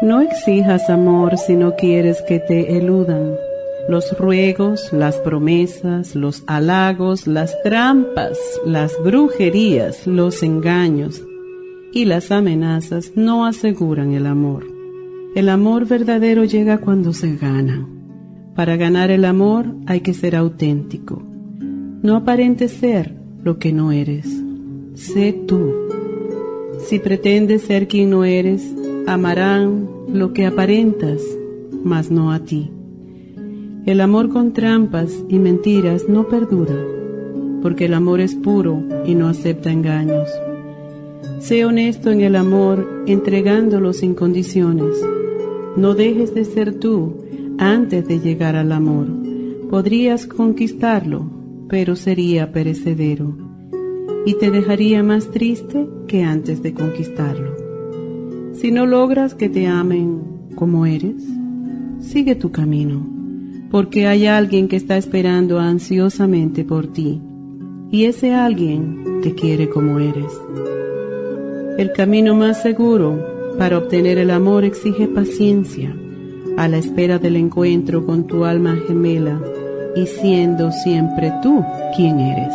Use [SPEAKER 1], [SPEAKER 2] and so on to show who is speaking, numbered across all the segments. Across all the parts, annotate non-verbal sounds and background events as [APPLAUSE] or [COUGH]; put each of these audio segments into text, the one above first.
[SPEAKER 1] No exijas amor si no quieres que te eludan. Los ruegos, las promesas, los halagos, las trampas, las brujerías, los engaños y las amenazas no aseguran el amor. El amor verdadero llega cuando se gana. Para ganar el amor hay que ser auténtico. No aparentes ser lo que no eres. Sé tú. Si pretendes ser quien no eres, amarán lo que aparentas, mas no a ti. El amor con trampas y mentiras no perdura, porque el amor es puro y no acepta engaños. Sé honesto en el amor, entregándolo sin condiciones. No dejes de ser tú antes de llegar al amor. Podrías conquistarlo, pero sería perecedero y te dejaría más triste que antes de conquistarlo. Si no logras que te amen como eres, sigue tu camino, porque hay alguien que está esperando ansiosamente por ti, y ese alguien te quiere como eres. El camino más seguro para obtener el amor exige paciencia, a la espera del encuentro con tu alma gemela y siendo siempre tú quien eres.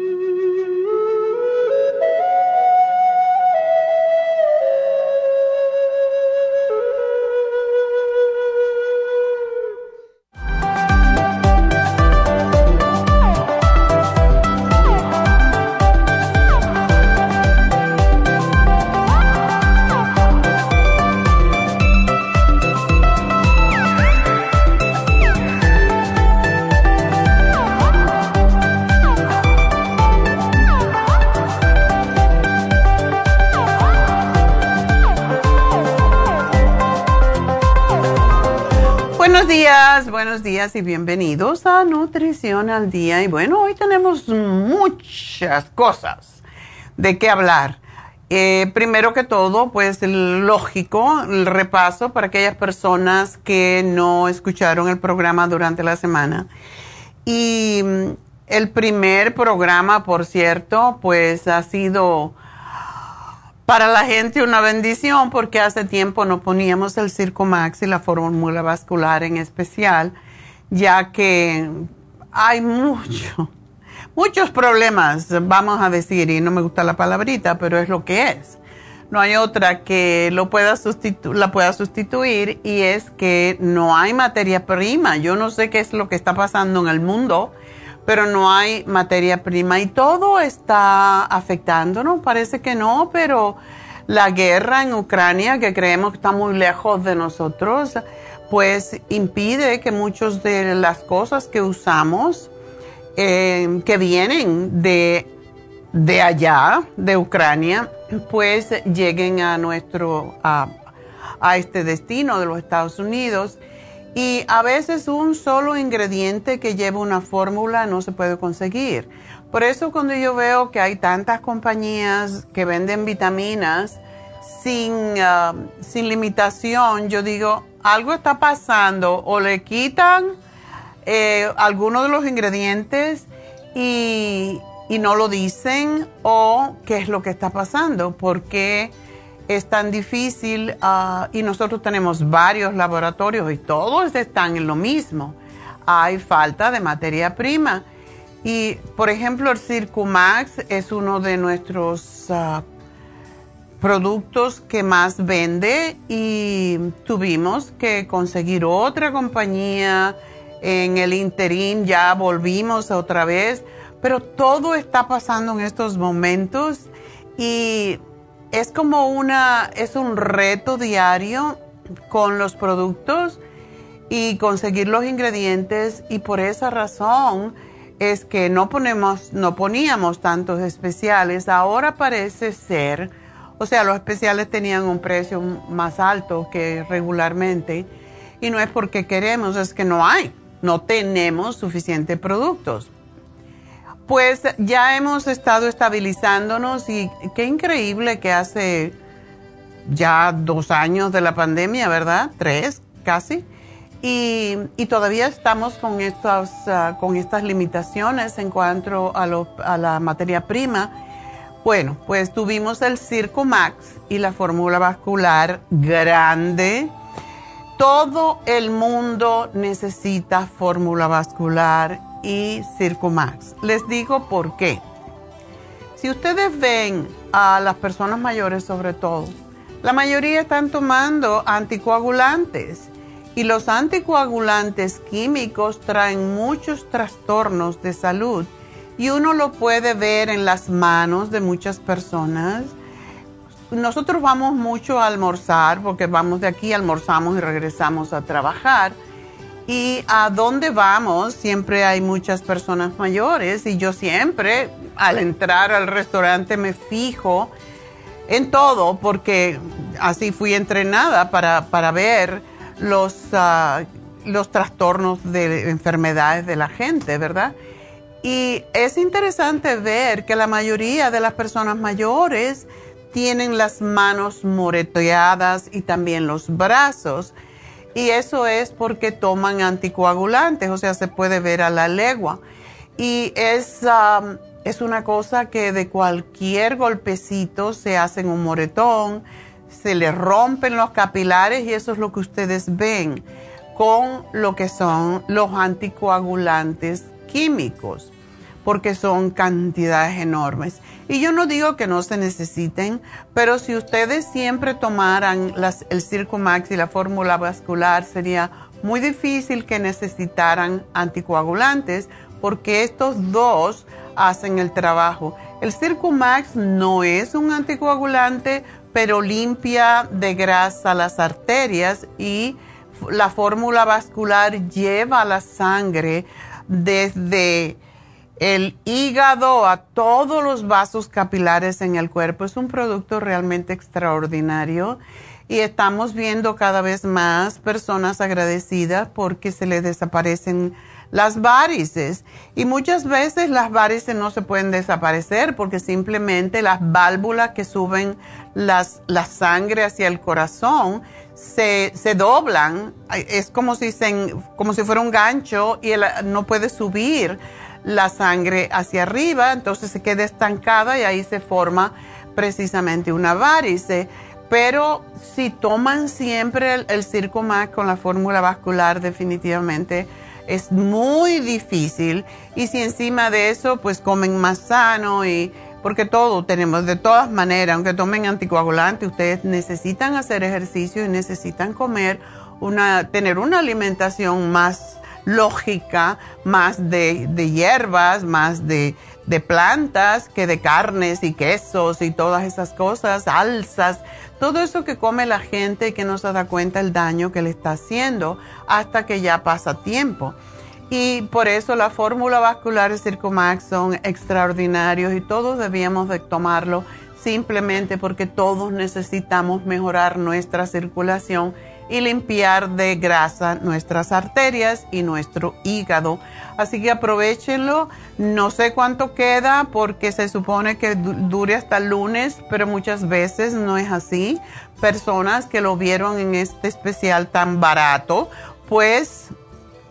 [SPEAKER 2] Y bienvenidos a Nutrición al Día. Y bueno, hoy tenemos muchas cosas de qué hablar. Eh, primero que todo, pues lógico, el repaso para aquellas personas que no escucharon el programa durante la semana. Y mm, el primer programa, por cierto, pues ha sido para la gente una bendición porque hace tiempo no poníamos el Circo Max y la fórmula vascular en especial, ya que hay mucho, muchos problemas, vamos a decir, y no me gusta la palabrita, pero es lo que es. No hay otra que lo pueda la pueda sustituir y es que no hay materia prima. Yo no sé qué es lo que está pasando en el mundo pero no hay materia prima y todo está afectándonos. Parece que no, pero la guerra en Ucrania, que creemos que está muy lejos de nosotros, pues impide que muchas de las cosas que usamos, eh, que vienen de, de allá, de Ucrania, pues lleguen a nuestro, a, este destino de los Estados Unidos. Y a veces un solo ingrediente que lleva una fórmula no se puede conseguir. Por eso cuando yo veo que hay tantas compañías que venden vitaminas sin, uh, sin limitación, yo digo, algo está pasando o le quitan eh, algunos de los ingredientes y, y, no lo dicen o qué es lo que está pasando, porque es tan difícil uh, y nosotros tenemos varios laboratorios y todos están en lo mismo. Hay falta de materia prima. Y, por ejemplo, el Circumax es uno de nuestros uh, productos que más vende y tuvimos que conseguir otra compañía. En el interim ya volvimos otra vez, pero todo está pasando en estos momentos y es como una, es un reto diario con los productos y conseguir los ingredientes y por esa razón es que no ponemos, no poníamos tantos especiales. Ahora parece ser, o sea, los especiales tenían un precio más alto que regularmente y no es porque queremos, es que no hay, no tenemos suficientes productos. Pues ya hemos estado estabilizándonos y qué increíble que hace ya dos años de la pandemia, ¿verdad? Tres, casi. Y, todavía estamos con estas, ah, con estas limitaciones en cuanto a, a la materia prima. Bueno, pues tuvimos el Circo Max y la fórmula vascular grande. Todo el mundo necesita fórmula vascular y Circumax. Les digo por qué. Si ustedes ven a las personas mayores sobre todo, la mayoría están tomando anticoagulantes y los anticoagulantes químicos traen muchos trastornos de salud y uno lo puede ver en las manos de muchas personas. Nosotros vamos mucho a almorzar porque vamos de aquí, almorzamos y regresamos a trabajar y a dónde vamos, siempre hay muchas personas mayores y yo siempre al entrar al restaurante me fijo en todo porque así fui entrenada para, para ver los, ah, los trastornos de enfermedades de la gente, ¿verdad? Y es interesante ver que la mayoría de las personas mayores tienen las manos moreteadas y también los brazos. Y eso es porque toman anticoagulantes, o sea, se puede ver a la legua. Y es, um, es una cosa que de cualquier golpecito se hacen un moretón, se le rompen los capilares y eso es lo que ustedes ven con lo que son los anticoagulantes químicos, porque son cantidades enormes. Y yo no digo que no se necesiten, pero si ustedes siempre tomaran el Circumax y la fórmula vascular, sería muy difícil que necesitaran anticoagulantes porque estos dos hacen el trabajo. El Circumax no es un anticoagulante, pero limpia de grasa las arterias y la fórmula vascular lleva la sangre desde el hígado, a todos los vasos capilares en el cuerpo. Es un producto realmente extraordinario y estamos viendo cada vez más personas agradecidas porque se les desaparecen las varices. Y muchas veces las varices no se pueden desaparecer porque simplemente las válvulas que suben la sangre hacia el corazón se, se doblan. Es como si, se, como si fuera un gancho y no puede subir la sangre hacia arriba, entonces se queda estancada y ahí se forma precisamente una varice. Pero si toman siempre el, el Circumax con la fórmula vascular, definitivamente es muy difícil. Y si encima de eso, pues comen más sano y porque todo tenemos, de todas maneras, aunque tomen anticoagulante, ustedes necesitan hacer ejercicio y necesitan comer una, tener una alimentación más lógica, más de, hierbas, más de, de plantas que de carnes y quesos y todas esas cosas, salsas, todo eso que come la gente y que no se da cuenta el daño que le está haciendo hasta que ya pasa tiempo. Y por eso la fórmula vascular y Circumax son extraordinarios y todos debíamos de tomarlo simplemente porque todos necesitamos mejorar nuestra circulación y limpiar de grasa nuestras arterias y nuestro hígado. Así que aprovechenlo. No sé cuánto queda porque se supone que dure hasta el lunes, pero muchas veces no es así. Personas que lo vieron en este especial tan barato, pues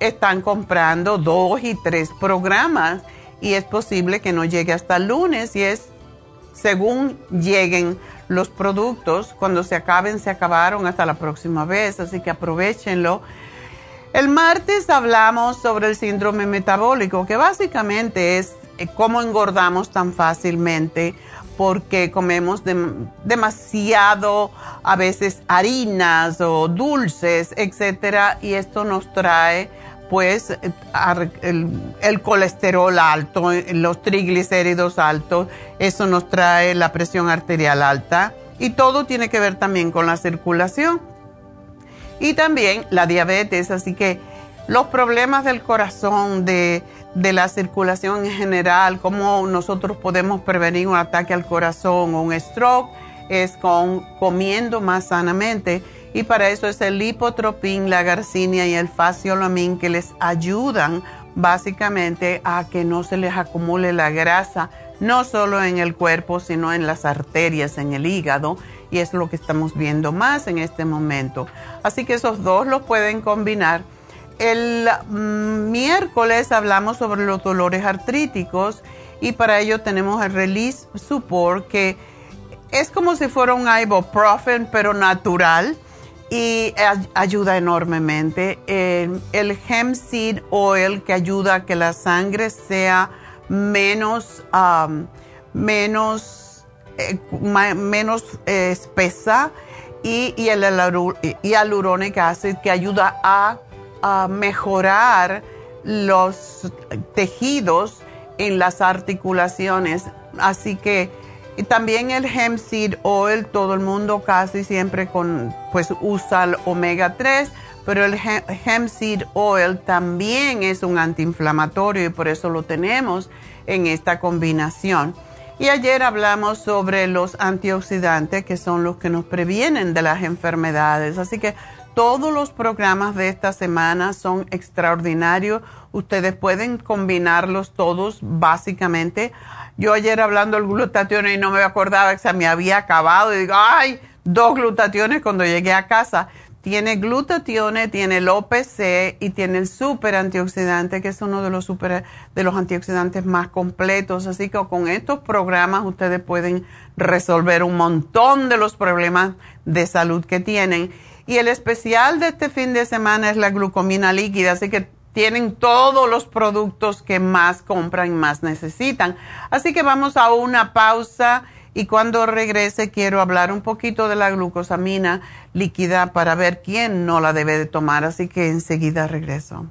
[SPEAKER 2] están comprando dos y tres programas y es posible que no llegue hasta el lunes y es según lleguen los productos, cuando se acaben, se acabaron hasta la próxima vez, así que aprovechenlo. El martes hablamos sobre el síndrome metabólico, que básicamente es eh, cómo engordamos tan fácilmente porque comemos demasiado, a veces harinas o dulces, etcétera, y esto nos trae pues el, colesterol alto, los triglicéridos altos, eso nos trae la presión arterial alta y todo tiene que ver también con la circulación. Y también la diabetes, así que los problemas del corazón, de, de la circulación en general, cómo nosotros podemos prevenir un ataque al corazón o un stroke, es con comiendo más sanamente y para eso es el lipotropín, la garcinia y el faciolamin que les ayudan básicamente a que no se les acumule la grasa, no solo en el cuerpo, sino en las arterias, en el hígado, y es lo que estamos viendo más en este momento. Así que esos dos los pueden combinar. El mm, miércoles hablamos sobre los dolores artríticos y para ello tenemos el Release Support que es como si fuera un ibuprofen pero natural y ayuda enormemente. El, el hemp seed oil que ayuda a que la sangre sea menos, menos, eh, menos eh, espesa y, y el hyaluronic acid que ayuda a, a mejorar los tejidos en las articulaciones. Así que también el hemp seed oil, todo el mundo casi siempre con, pues usa el omega 3, pero el hemp seed oil también es un antiinflamatorio y por eso lo tenemos en esta combinación. Y ayer hablamos sobre los antioxidantes que son los que nos previenen de las enfermedades. Así que todos los programas de esta semana son extraordinarios. Ustedes pueden combinarlos todos básicamente yo ayer hablando del glutatión y no me acordaba que se me había acabado. Y digo, ay, dos glutationes cuando llegué a casa. Tiene glutatión, tiene el OPC y tiene el super antioxidante, que es uno de los, super, de los antioxidantes más completos. Así que con estos programas ustedes pueden resolver un montón de los problemas de salud que tienen. Y el especial de este fin de semana es la glucomina líquida, así que tienen todos los productos que más compran y más necesitan. Así que vamos a una pausa y cuando regrese quiero hablar un poquito de la glucosamina líquida para ver quién no la debe de tomar. Así que enseguida regreso.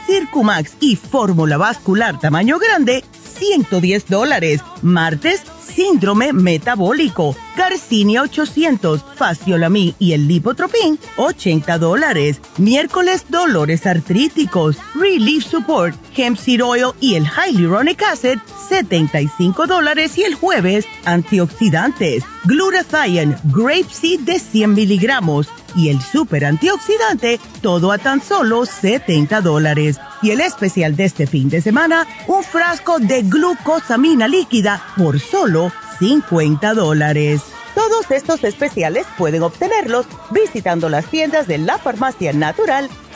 [SPEAKER 3] Circumax y fórmula vascular tamaño grande, 110 dólares. Martes, síndrome metabólico, Garcinia 800, Faciolamin y el Lipotropin, 80 dólares. Miércoles, dolores artríticos, Relief Support, Hemp Seed Oil y el Hyaluronic Acid, 75 dólares. Y el jueves, antioxidantes, Glutathione, Grape Seed de 100 miligramos y el super antioxidante, todo a tan solo 70 dólares. Y el especial de este fin de semana, un frasco de glucosamina líquida por solo 50 dólares. Todos estos especiales pueden obtenerlos visitando las tiendas de la farmacia natural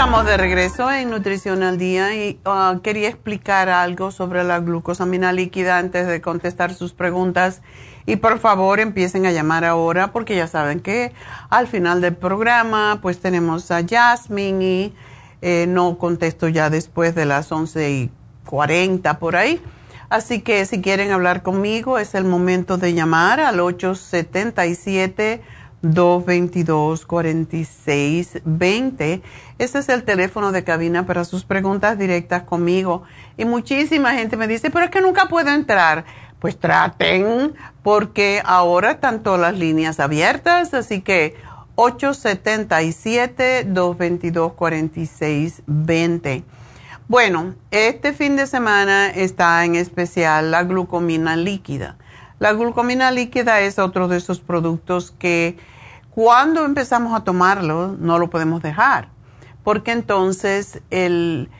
[SPEAKER 2] Estamos de regreso en Nutrición al Día y ah, quería explicar algo sobre la glucosamina líquida antes de contestar sus preguntas. Y por favor empiecen a llamar ahora porque ya saben que al final del programa pues tenemos a Jasmine y eh, no contesto ya después de las 11 y 40 por ahí. Así que si quieren hablar conmigo es el momento de llamar al 877 222-4620. Este es el teléfono de cabina para sus preguntas directas conmigo. Y muchísima gente me dice, pero es que nunca puedo entrar. Pues traten, porque ahora están todas las líneas abiertas, así que 877-222-4620. Bueno, este fin de semana está en especial la glucomina líquida. La glucomina líquida es otro de esos productos que cuando empezamos a tomarlo no lo podemos dejar, porque entonces el,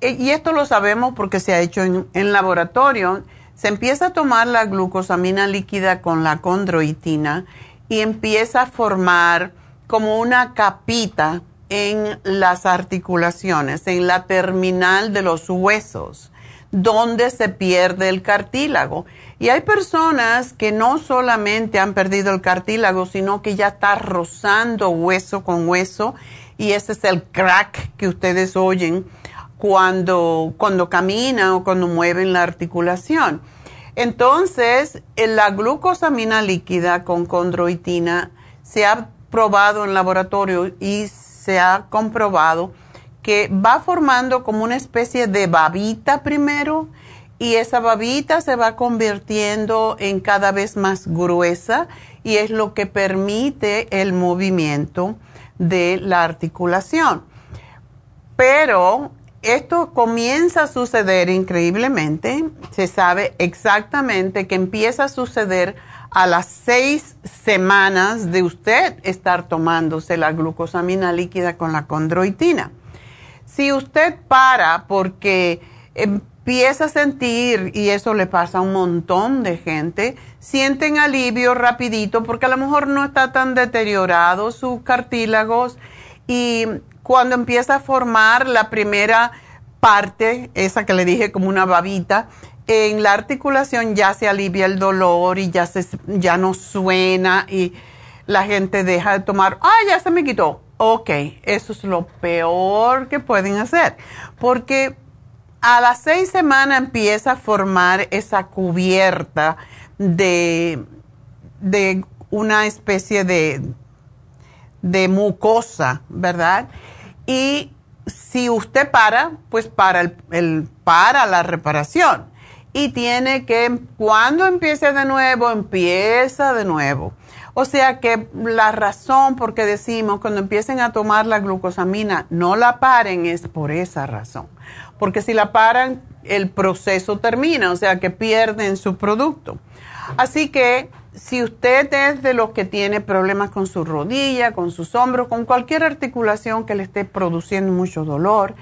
[SPEAKER 2] y esto lo sabemos porque se ha hecho en, en laboratorio, se empieza a tomar la glucosamina líquida con la condroitina y empieza a formar como una capita en las articulaciones, en la terminal de los huesos, donde se pierde el cartílago. Y hay personas que no solamente han perdido el cartílago, sino que ya está rozando hueso con hueso y ese es el crack que ustedes oyen cuando, cuando caminan o cuando mueven la articulación. Entonces, la glucosamina líquida con condroitina se ha probado en laboratorio y se ha comprobado que va formando como una especie de babita primero y esa babita se va convirtiendo en cada vez más gruesa y es lo que permite el movimiento de la articulación. Pero esto comienza a suceder increíblemente, se sabe exactamente que empieza a suceder a las seis semanas de usted estar tomándose la glucosamina líquida con la condroitina. Si usted para porque em, empieza a sentir, y eso le pasa a un montón de gente, sienten alivio rapidito porque a lo mejor no está tan deteriorado sus cartílagos y cuando empieza a formar la primera parte, esa que le dije como una babita, en la articulación ya se alivia el dolor y ya, se, ya no suena y la gente deja de tomar, ah, ya se me quitó. Ok, eso es lo peor que pueden hacer, porque a las seis semanas empieza a formar esa cubierta de, de una especie de, de mucosa, ¿verdad? Y si usted para, pues para, el, para la reparación. Y tiene que, cuando empiece de nuevo, empieza de nuevo. O sea que la razón por qué decimos cuando empiecen a tomar la glucosamina, no la paren es por esa razón. Porque si la paran, el proceso termina, o sea que pierden su producto. Así que si usted es de los que tiene problemas con su rodilla, con sus hombros, con cualquier articulación que le esté produciendo mucho dolor,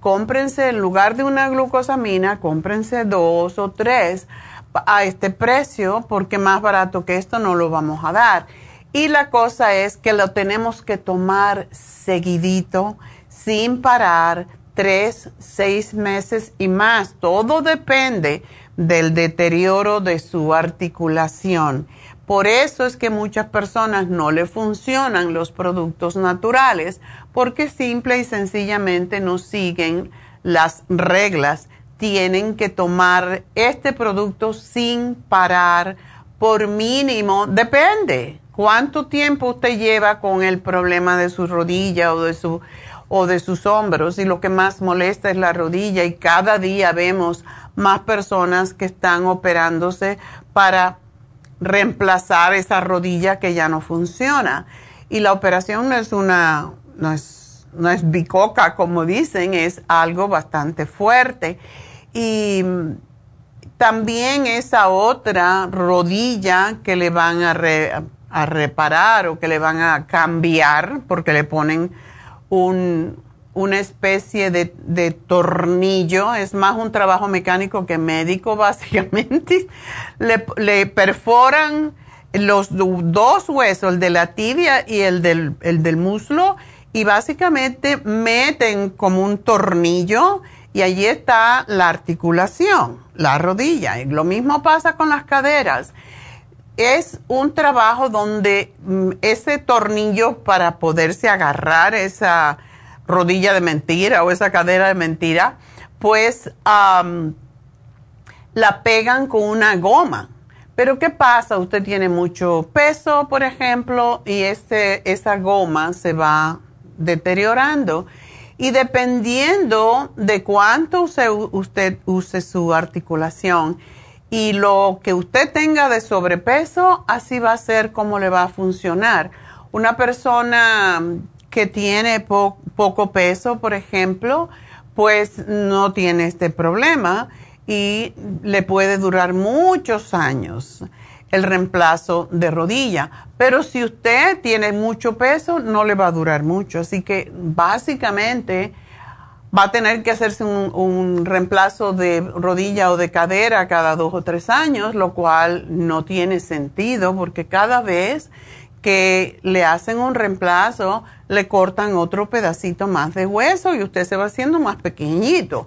[SPEAKER 2] cómprense en lugar de una glucosamina, cómprense dos o tres a este precio porque más barato que esto no lo vamos a dar. Y la cosa es que lo tenemos que tomar seguidito, sin parar, tres, seis meses y más. Todo depende del deterioro de su articulación. Por eso es que muchas personas no le funcionan los productos naturales porque simple y sencillamente no siguen las reglas. Tienen que tomar este producto sin parar por mínimo, depende cuánto tiempo usted lleva con el problema de su rodilla o de su o de sus hombros y lo que más molesta es la rodilla y cada día vemos más personas que están operándose para reemplazar esa rodilla que ya no funciona. Y la operación no es una, no es, no es bicoca como dicen, es algo bastante fuerte. Y también esa otra rodilla que le van a, a reparar o que le van a cambiar porque le ponen un, una especie de, tornillo, es más un trabajo mecánico que médico [LAUGHS] básicamente. Le, perforan los dos huesos, el de la tibia y el del, el del muslo, y básicamente meten como un tornillo y allí está la articulación, la rodilla. Y lo mismo pasa con las caderas. Es un trabajo donde mm, ese tornillo para poderse agarrar esa rodilla de mentira o esa cadera de mentira, pues la pegan con una goma. Pero ¿qué pasa? Usted tiene mucho peso, por ejemplo, y ese, esa goma se va deteriorando. Y dependiendo de cuánto usted use su articulación y lo que usted tenga de sobrepeso, así va a ser como le va a funcionar. Una persona que tiene poco peso, por ejemplo, pues no tiene este problema y le puede durar muchos años el reemplazo de rodilla. Pero si usted tiene mucho peso, no le va a durar mucho. Así que básicamente va a tener que hacerse un, un, reemplazo de rodilla o de cadera cada dos o tres años, lo cual no tiene sentido porque cada vez que le hacen un reemplazo, le cortan otro pedacito más de hueso y usted se va haciendo más pequeñito.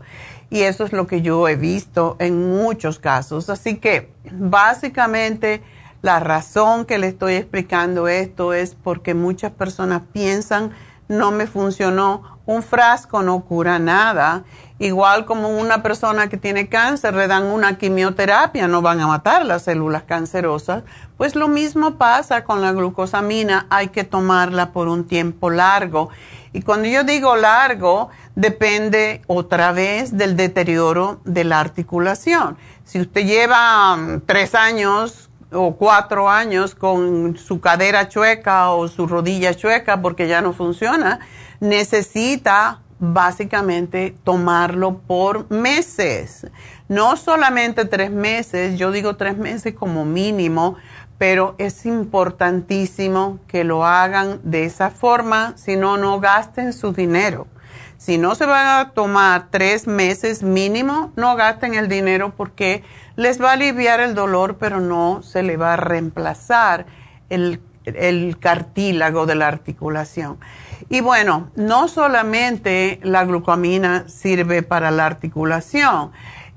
[SPEAKER 2] Y eso es lo que yo he visto en muchos casos. Así que básicamente la razón que le estoy explicando esto es porque muchas personas piensan no me funcionó, un frasco no cura nada. Igual como una persona que tiene cáncer le dan una quimioterapia, no van a matar las células cancerosas, pues lo mismo pasa con la glucosamina, hay que tomarla por un tiempo largo. Y cuando yo digo largo, depende otra vez del deterioro de la articulación. Si usted lleva um, tres años o cuatro años con su cadera chueca o su rodilla chueca porque ya no funciona, necesita básicamente tomarlo por meses. No solamente tres meses, yo digo tres meses como mínimo, pero es importantísimo que lo hagan de esa forma, si no, no gasten su dinero. Si no se van a tomar tres meses mínimo, no gasten el dinero porque les va a aliviar el dolor, pero no se le va a reemplazar el, el cartílago de la articulación. Y bueno, no solamente la glucamina sirve para la articulación,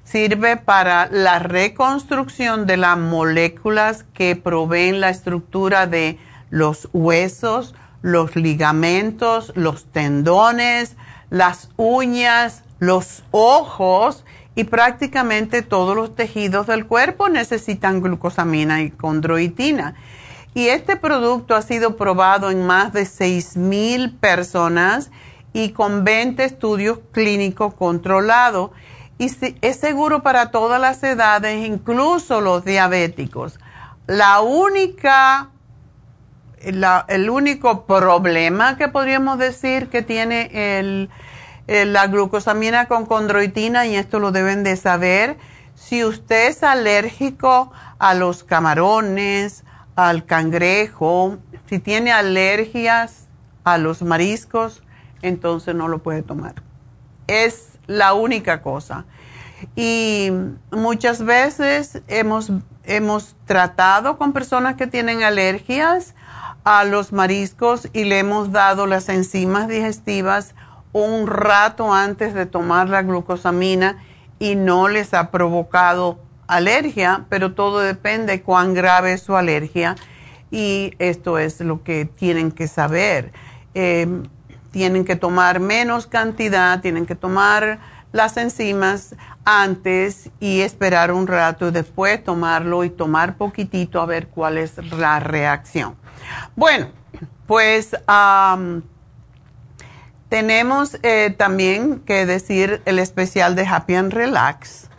[SPEAKER 2] sirve para la reconstrucción de las moléculas que proveen la estructura de los huesos, los ligamentos, los tendones, las uñas, los ojos y prácticamente todos los tejidos del cuerpo necesitan glucosamina y condroitina. Y este producto ha sido probado en más de 6.000 personas y con 20 estudios clínicos controlados. Y es seguro para todas las edades, incluso los diabéticos. La única, el único problema que podríamos decir que tiene el, la glucosamina con condroitina, y esto lo deben de saber, si usted es alérgico a los camarones, al cangrejo, si tiene alergias a los mariscos, entonces no lo puede tomar. Es la única cosa. Y muchas veces hemos, hemos tratado con personas que tienen alergias a los mariscos y le hemos dado las enzimas digestivas un rato antes de tomar la glucosamina y no les ha provocado alergia, pero todo depende de cuán grave es su alergia y esto es lo que tienen que saber. Em, tienen que tomar menos cantidad, tienen que tomar las enzimas antes y esperar un rato y después tomarlo y tomar poquitito a ver cuál es la reacción. Bueno, pues tenemos eh, también que decir el especial de Happy and Relax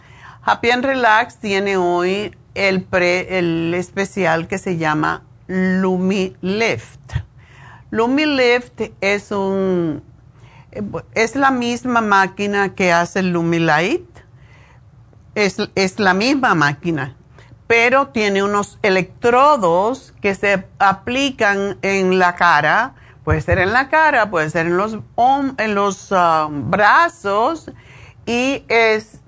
[SPEAKER 2] Happy and Relax tiene hoy el, el especial que se llama Lumi Lift. Lumi Lift es un es la misma máquina que hace el Lumi Light. Es, es la misma máquina, pero tiene unos electrodos que se aplican en la cara. Puede ser en la cara, puede ser en los, en los ah, brazos y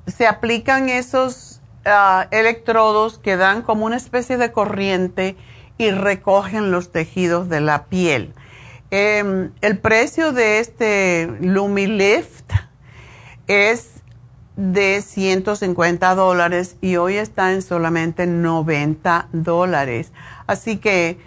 [SPEAKER 2] se aplican esos ah, electrodos que dan como una especie de corriente y recogen los tejidos de la piel. Em, el precio de este LumiLift es de 150 dólares y hoy está en solamente 90 dólares. Así que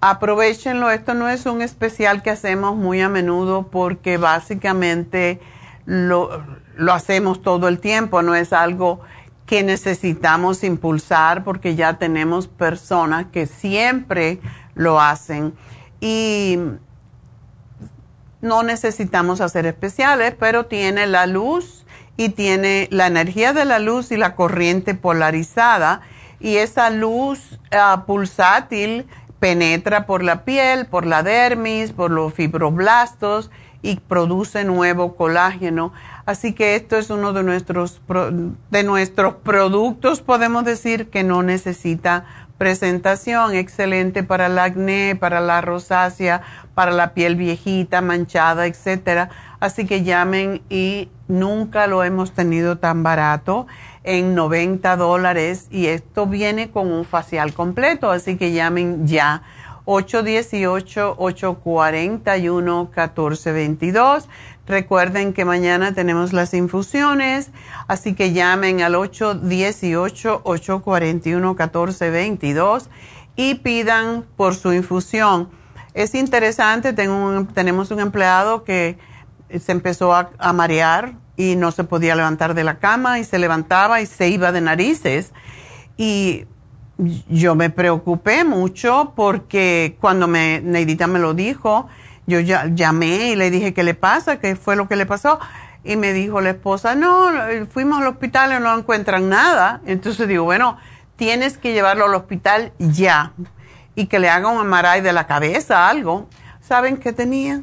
[SPEAKER 2] aprovechenlo. Esto no es un especial que hacemos muy a menudo porque básicamente lo, lo hacemos todo el tiempo, no es algo que necesitamos impulsar porque ya tenemos personas que siempre lo hacen y no necesitamos hacer especiales, pero tiene la luz y tiene la energía de la luz y la corriente polarizada y esa luz ah, pulsátil penetra por la piel, por la dermis, por los fibroblastos y produce nuevo colágeno. Así que esto es uno de nuestros, de nuestros productos, podemos decir, que no necesita presentación. Excelente para el acné, para la rosácea, para la piel viejita, manchada, etcétera. Así que llamen y nunca lo hemos tenido tan barato en 90 dólares y esto viene con un facial completo, así que llamen ya 818-841-1422. Recuerden que mañana tenemos las infusiones, así que llamen al 818-841-1422 y pidan por su infusión. Es interesante, tenemos un empleado que se empezó a, marear y no se podía levantar de la cama y se levantaba y se iba de narices. Y yo me preocupé mucho porque cuando me, Neidita me lo dijo, yo llamé y le dije, ¿qué le pasa? ¿Qué fue lo que le pasó? Y me dijo la esposa, no, fuimos al hospital y no encuentran nada. Entonces digo, bueno, tienes que llevarlo al hospital ya y que le haga un amaray de la cabeza, algo. ¿Saben qué tenía?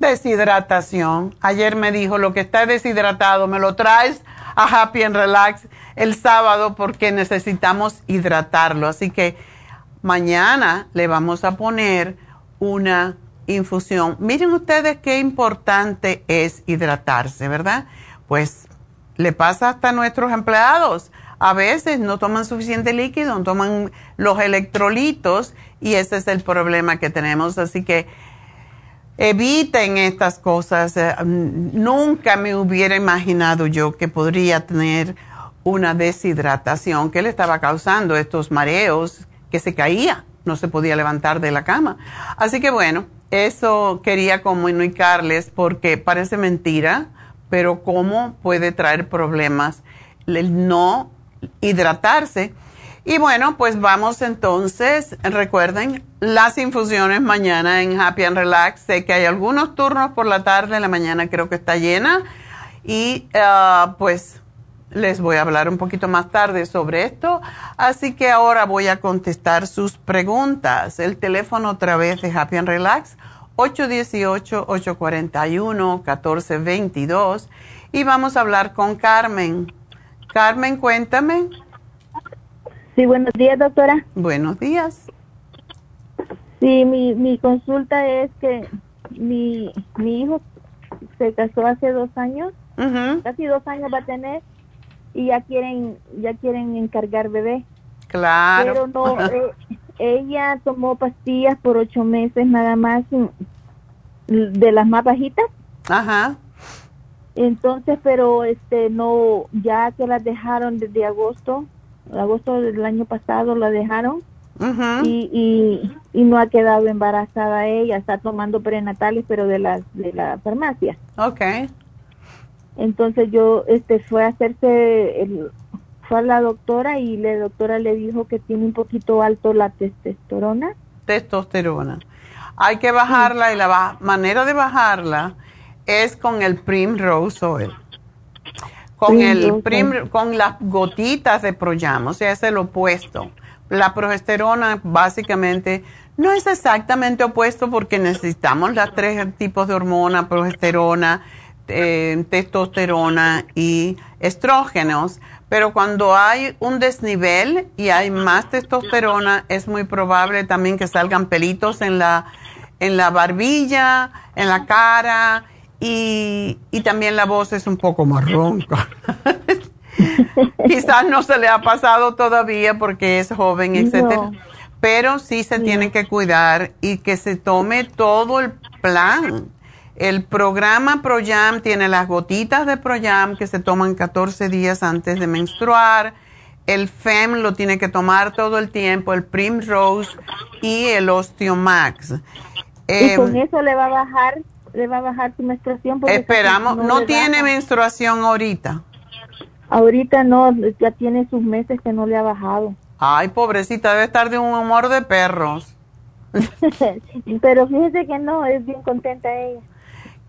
[SPEAKER 2] Deshidratación. Ayer me dijo, lo que está deshidratado, me lo traes a Happy and Relax el sábado porque necesitamos hidratarlo. Así que mañana le vamos a poner una infusión. Miren ustedes qué importante es hidratarse, ¿verdad? Pues le pasa hasta a nuestros empleados. A veces no toman suficiente líquido, no toman los electrolitos y ese es el problema que tenemos. Así que eviten estas cosas. Eh, nunca me hubiera imaginado yo que podría tener una deshidratación que le estaba causando estos mareos, que se caía, no se podía levantar de la cama. Así que bueno, eso quería comunicarles porque parece mentira, pero cómo puede traer problemas el no hidratarse. Y bueno, pues vamos entonces, recuerden, las infusiones mañana en Happy and Relax. Sé que hay algunos turnos por la tarde, la mañana creo que está llena. Y ah, pues les voy a hablar un poquito más tarde sobre esto. Así que ahora voy a contestar sus preguntas. El teléfono otra vez de Happy and Relax, 818-841-1422. Y vamos a hablar con Carmen. Carmen, cuéntame.
[SPEAKER 4] Sí, buenos días, doctora.
[SPEAKER 2] Buenos días.
[SPEAKER 4] Sí, mi, mi consulta es que mi, mi hijo se casó hace dos años, casi dos años va a tener, y ya quieren, ya quieren encargar bebé.
[SPEAKER 2] Claro.
[SPEAKER 4] Pero no, eh, ella tomó pastillas por ocho meses nada más de las más bajitas.
[SPEAKER 2] Ajá.
[SPEAKER 4] Entonces, pero este no, ya que las dejaron desde agosto, agosto del año pasado la dejaron y, y, y, no ha quedado embarazada ella, está tomando prenatales pero de la, de la farmacia.
[SPEAKER 2] Okay.
[SPEAKER 4] Entonces yo este fue a hacerse el, fue a la doctora y la doctora le dijo que tiene un poquito alto la testosterona.
[SPEAKER 2] Testosterona. Hay que bajarla y la manera de bajarla es con el Primrose Oil. Con, el con las gotitas de Proyam, o sea, es el opuesto. La progesterona básicamente no es exactamente opuesto porque necesitamos las tres tipos de hormona, progesterona, eh, testosterona y estrógenos, pero cuando hay un desnivel y hay más testosterona, es muy probable también que salgan pelitos en la, en la barbilla, en la cara y, y también la voz es un poco más ronca. [LAUGHS] Quizás no se le ha pasado todavía porque es joven, etcétera. Pero sí se tiene que cuidar y que se tome todo el plan. El programa ProYam tiene las gotitas de ProYam que se toman 14 días antes de menstruar. El FEM lo tiene que tomar todo el tiempo, el Primrose y el Osteomax.
[SPEAKER 4] ¿Y con em, eso le va a bajar le va a bajar su menstruación.
[SPEAKER 2] Esperamos, no, tiene menstruación ahorita.
[SPEAKER 4] Ahorita no, ya tiene sus meses que no le ha bajado.
[SPEAKER 2] Ay, pobrecita, debe estar de un humor de perros. [LAUGHS]
[SPEAKER 4] Pero fíjese que no, es bien contenta ella.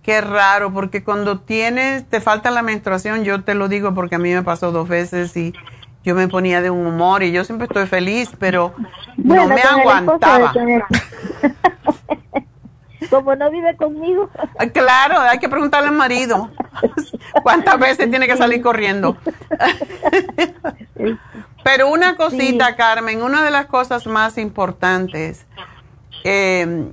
[SPEAKER 2] Qué raro, porque cuando tienes, te falta la menstruación, yo te lo digo porque a mí me pasó dos veces y yo me ponía de un humor y yo siempre estoy feliz, pero no me aguantaba. [LAUGHS]
[SPEAKER 4] Como no vive conmigo.
[SPEAKER 2] Claro, hay que preguntarle al marido. ¿Cuántas veces tiene que salir corriendo? Pero una cosita, Carmen, una de las cosas más importantes, eh,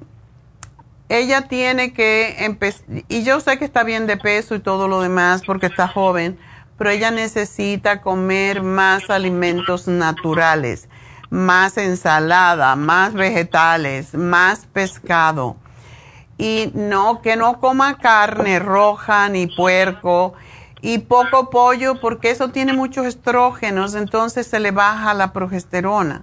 [SPEAKER 2] ella tiene que empezar, y yo sé que está bien de peso y todo lo demás porque está joven, pero ella necesita comer más alimentos naturales, más ensalada, más vegetales, más pescado y no que no coma carne roja ni puerco y poco pollo porque eso tiene muchos estrógenos, entonces se le baja la progesterona.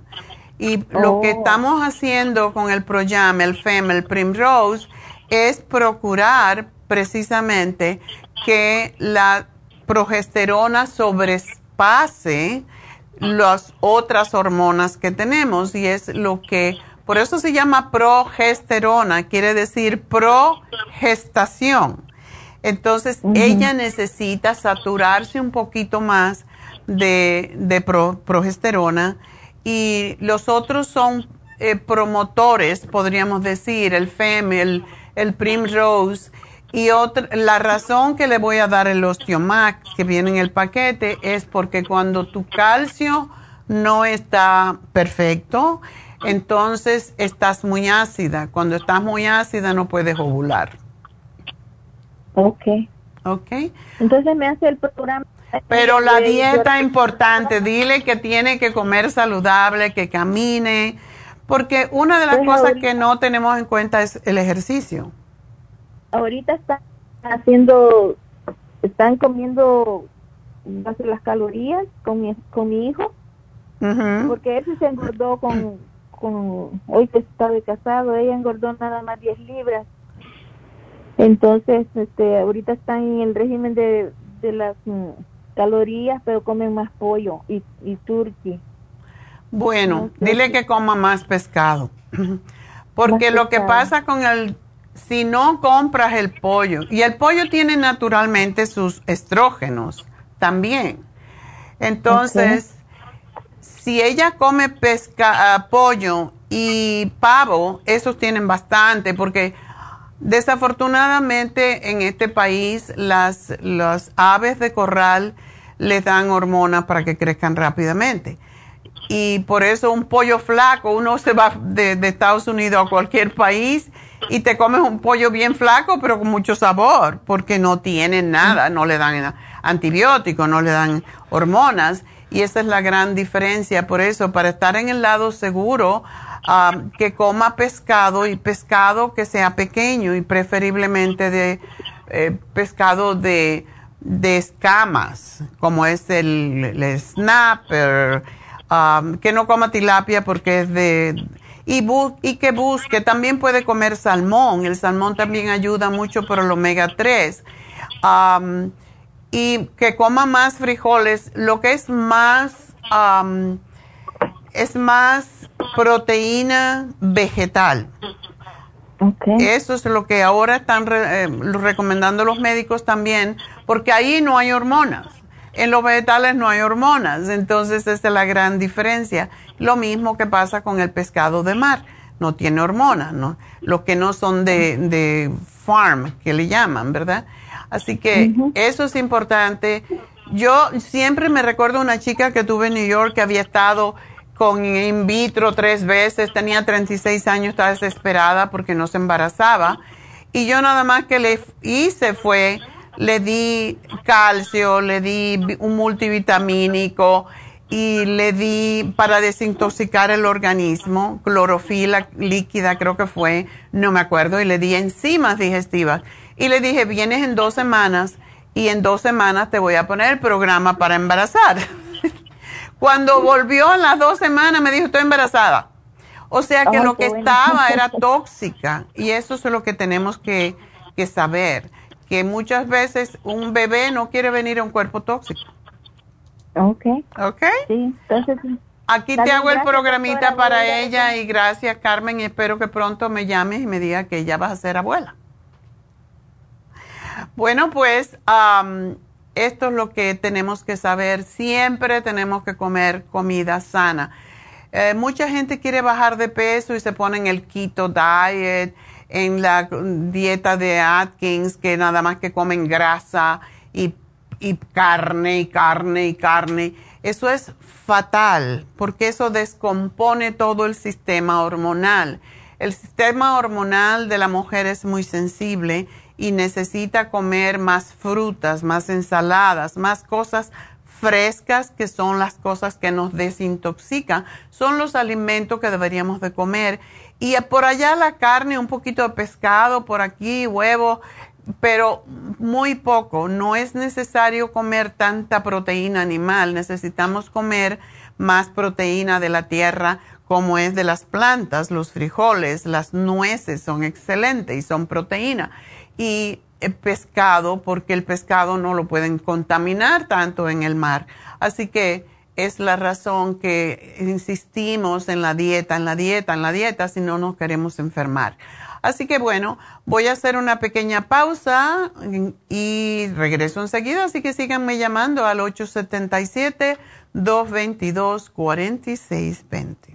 [SPEAKER 2] Y lo que oh. estamos haciendo con el Proyam, el FEM, el Primrose, es procurar precisamente que la progesterona sobrepase las otras hormonas que tenemos y es lo que por eso se llama progesterona, quiere decir progestación. Entonces, ella necesita saturarse un poquito más de, progesterona y los otros son eh, promotores, podríamos decir, el FEM, el, el Primrose. Y otra, la razón que le voy a dar el Osteomax, que viene en el paquete, es porque cuando tu calcio no está perfecto, entonces estás muy ácida. Cuando estás muy ácida no puedes ovular.
[SPEAKER 4] Ok.
[SPEAKER 2] Ok.
[SPEAKER 4] Entonces me hace el programa.
[SPEAKER 2] Pero la dieta es importante, dile que tiene que comer saludable, que camine, porque una de las
[SPEAKER 4] Pues
[SPEAKER 2] cosas
[SPEAKER 4] ahorita-
[SPEAKER 2] que no tenemos en cuenta es el ejercicio.
[SPEAKER 4] Ahorita están haciendo, están comiendo las calorías con mi, con mi hijo, porque él se engordó con, con, hoy que está de casado, ella engordó nada más 10 libras. Entonces, este, ahorita están en el régimen de, de las mm, calorías, pero comen más pollo y, y turkey.
[SPEAKER 2] Bueno, dile que coma más pescado. [CLEARS THROAT] Porque
[SPEAKER 4] Más
[SPEAKER 2] lo que pasa con el, si no compras el pollo, y el pollo tiene naturalmente sus estrógenos también. Entonces, si ella come pesca, ah, pollo y pavo, esos tienen bastante, porque desafortunadamente en este país las, las aves de corral les dan hormonas para que crezcan rápidamente. Y por eso un pollo flaco, uno se va de, de Estados Unidos a cualquier país y te comes un pollo bien flaco, pero con mucho sabor, porque no tiene nada, no le dan antibióticos, no le dan hormonas, y esa es la gran diferencia. Por eso, para estar en el lado seguro, ah, que coma pescado y pescado que sea pequeño y preferiblemente de eh, pescado de, de escamas, como es el, snapper, um, que no coma tilapia porque es de... Y, y que busque, también puede comer salmón. El salmón también ayuda mucho por el omega 3. Um, y que coma más frijoles. Lo que es más, um, es más proteína vegetal.
[SPEAKER 4] Okay.
[SPEAKER 2] Eso es lo que ahora están re- eh, recomendando los médicos también, porque ahí no hay hormonas. En los vegetales no hay hormonas, entonces esa es la gran diferencia. Lo mismo que pasa con el pescado de mar, no tiene hormonas, ¿no? Los que no son de, de farm, que le llaman, ¿verdad? Así que eso es importante. Yo siempre me recuerdo una chica que tuve en New York que había estado con in vitro tres veces, tenía 36 años, estaba desesperada porque no se embarazaba. Y yo nada más que le hice fue, le di calcio, le di un multivitamínico y le di para desintoxicar el organismo, clorofila líquida creo que fue, no me acuerdo, y le di enzimas digestivas. Y le dije, vienes en dos semanas y en dos semanas te voy a poner el programa para embarazar. [LAUGHS] Cuando volvió en las dos semanas me dijo, estoy embarazada. O sea que lo que
[SPEAKER 4] bueno.
[SPEAKER 2] estaba era [LAUGHS] tóxica y eso es lo que tenemos que, que saber, que muchas veces un bebé no quiere venir a un cuerpo tóxico.
[SPEAKER 4] Ok,
[SPEAKER 2] ¿Ok?
[SPEAKER 4] sí, entonces.
[SPEAKER 2] Aquí te hago el programita
[SPEAKER 4] doctora.
[SPEAKER 2] para ella y gracias Carmen y espero que pronto me llames y me digas que ya vas a ser abuela. Bueno, pues esto es lo que tenemos que saber. Siempre tenemos que comer comida sana. Eh, mucha gente quiere bajar de peso y se pone en el keto diet, en la dieta de Atkins, que nada más que comen grasa y carne y carne y carne. Eso es fatal porque eso descompone todo el sistema hormonal. El sistema hormonal de la mujer es muy sensible y necesita comer más frutas, más ensaladas, más cosas frescas que son las cosas que nos desintoxican, son los alimentos que deberíamos de comer. Y por allá la carne, un poquito de pescado, por aquí huevo, pero muy poco. No es necesario comer tanta proteína animal, necesitamos comer más proteína de la tierra como es de las plantas, los frijoles, las nueces son excelentes y son proteína. Y pescado, porque el pescado no lo pueden contaminar tanto en el mar. Así que es la razón que insistimos en la dieta, en la dieta, en la dieta, si no nos queremos enfermar. Así que bueno, voy a hacer una pequeña pausa y regreso enseguida, así que síganme llamando al 877-222-4620.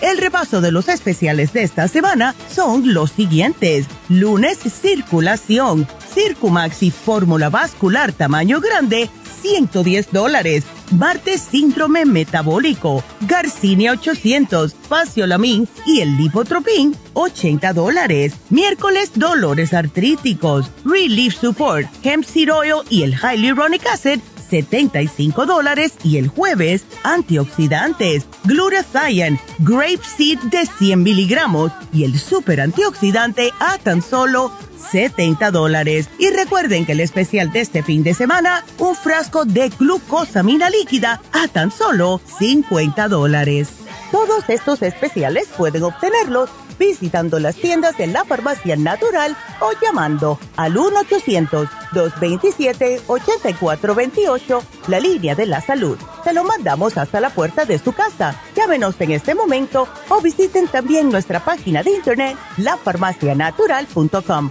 [SPEAKER 3] El repaso de los especiales de esta semana son los siguientes. Lunes, circulación, Circumax y fórmula vascular tamaño grande, 110 dólares. Martes, síndrome metabólico, Garcinia 800, Faciolamin y el Lipotropin, 80 dólares. Miércoles, dolores artríticos, Relief Support, Hemp Seed Oil y el Hyaluronic Acid, 75 dólares y el jueves antioxidantes, glutathione, grape seed de 100 miligramos y el super antioxidante a tan solo 70 dólares. Y recuerden que el especial de este fin de semana, un frasco de glucosamina líquida a tan solo 50 dólares. Todos estos especiales pueden obtenerlos visitando las tiendas de la farmacia natural o llamando al 1-800-227-8428, la línea de la salud. Se lo mandamos hasta la puerta de su casa. Llámenos en este momento o visiten también nuestra página de internet, lafarmacianatural.com.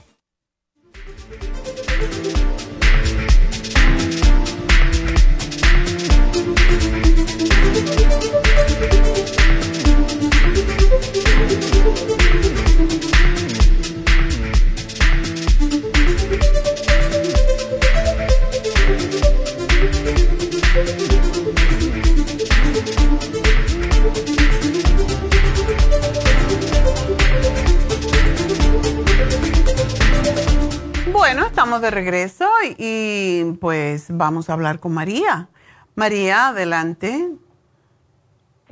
[SPEAKER 2] Estamos de regreso y, pues vamos a hablar con María. María, adelante.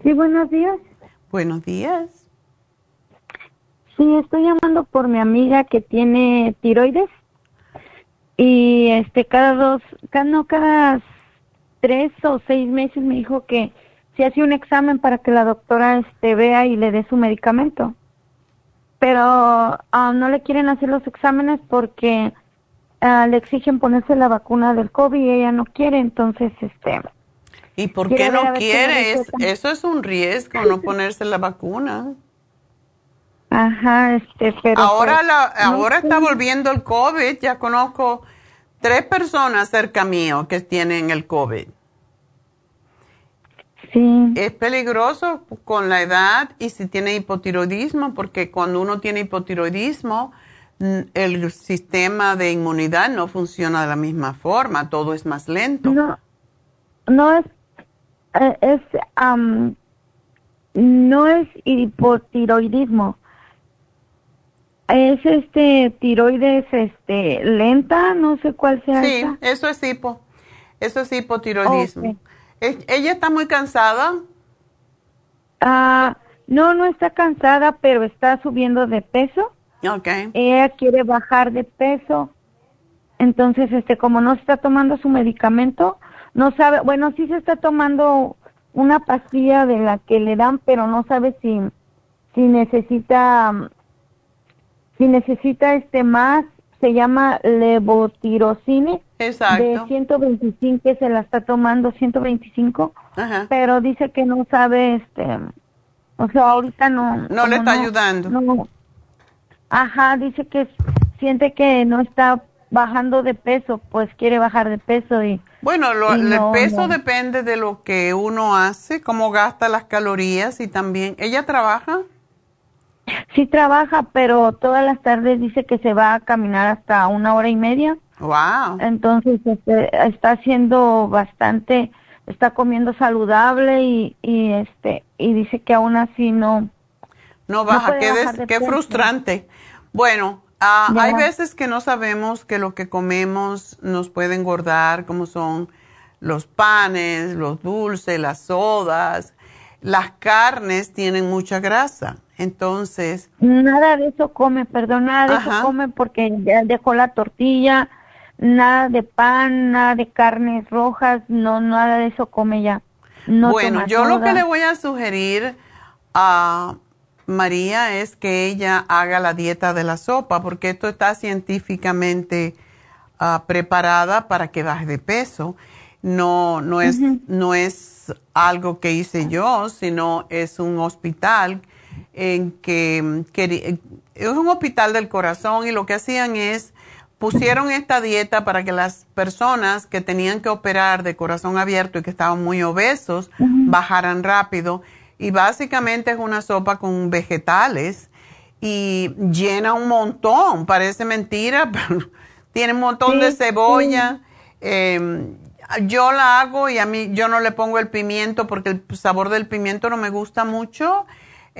[SPEAKER 5] Sí, buenos días.
[SPEAKER 2] Buenos días.
[SPEAKER 5] Sí, estoy llamando por mi amiga que tiene tiroides y este cada dos, cada, no cada tres o seis meses me dijo que se hace un examen para que la doctora este vea y le dé su medicamento pero ah, no le quieren hacer los exámenes porque ah, le exigen ponerse la vacuna del COVID y ella no quiere, entonces este
[SPEAKER 2] ¿Y por qué no quiere? eso es un riesgo no ponerse la vacuna.
[SPEAKER 5] Ajá, este, pero
[SPEAKER 2] ahora
[SPEAKER 5] pues,
[SPEAKER 2] la, ahora está volviendo el COVID, ya conozco tres personas cerca mío que tienen el COVID.
[SPEAKER 5] Sí.
[SPEAKER 2] Es peligroso con la edad y si tiene hipotiroidismo, porque cuando uno tiene hipotiroidismo, el sistema de inmunidad no funciona de la misma forma, todo es más lento.
[SPEAKER 5] No, no es, eh, es, no es hipotiroidismo. Es este tiroides este lenta, no sé cuál sea.
[SPEAKER 2] Sí, eso es hipo. Eso es hipotiroidismo. ¿Ella está muy cansada?
[SPEAKER 5] Ah, no, no está cansada, pero está subiendo de peso.
[SPEAKER 2] Okay.
[SPEAKER 5] Ella quiere bajar de peso. Entonces, este, como no está tomando su medicamento, no sabe, bueno, sí se está tomando una pastilla de la que le dan, pero no sabe si, si necesita, si necesita este más se llama levotirocine.
[SPEAKER 2] Exacto.
[SPEAKER 5] De 125 que se la está tomando, 125.
[SPEAKER 2] Ajá.
[SPEAKER 5] Pero dice que no sabe, este, o sea, ahorita no.
[SPEAKER 2] No le está ayudando.
[SPEAKER 5] No. Ajá, dice que siente que no está bajando de peso, pues quiere bajar de peso y.
[SPEAKER 2] Bueno, lo, el peso depende de lo que uno hace, cómo gasta las calorías y también. ¿Ella trabaja?
[SPEAKER 5] Sí trabaja, pero todas las tardes dice que se va a caminar hasta una hora y media.
[SPEAKER 2] Wow.
[SPEAKER 5] Entonces este, está haciendo bastante, está comiendo saludable y, y este y dice que aún así no.
[SPEAKER 2] No baja, qué, frustrante. Bueno, ah, hay veces que no sabemos que lo que comemos nos puede engordar, como son los panes, los dulces, las sodas, las carnes tienen mucha grasa. Entonces.
[SPEAKER 5] Nada de eso come, perdón, nada de eso come porque ya dejó la tortilla, nada de pan, nada de carnes rojas, no, nada de eso come ya.
[SPEAKER 2] bueno, yo lo que le voy a sugerir a María es que ella haga la dieta de la sopa, porque esto está científicamente ah, preparada para que baje de peso. No, no es, no es algo que hice yo, sino es un hospital en que, es un hospital del corazón y lo que hacían es pusieron esta dieta para que las personas que tenían que operar de corazón abierto y que estaban muy obesos bajaran rápido. Y básicamente es una sopa con vegetales y llena un montón. Parece mentira, [LAUGHS] pero tiene un montón de cebolla. Em, yo la hago y a mí yo no le pongo el pimiento porque el sabor del pimiento no me gusta mucho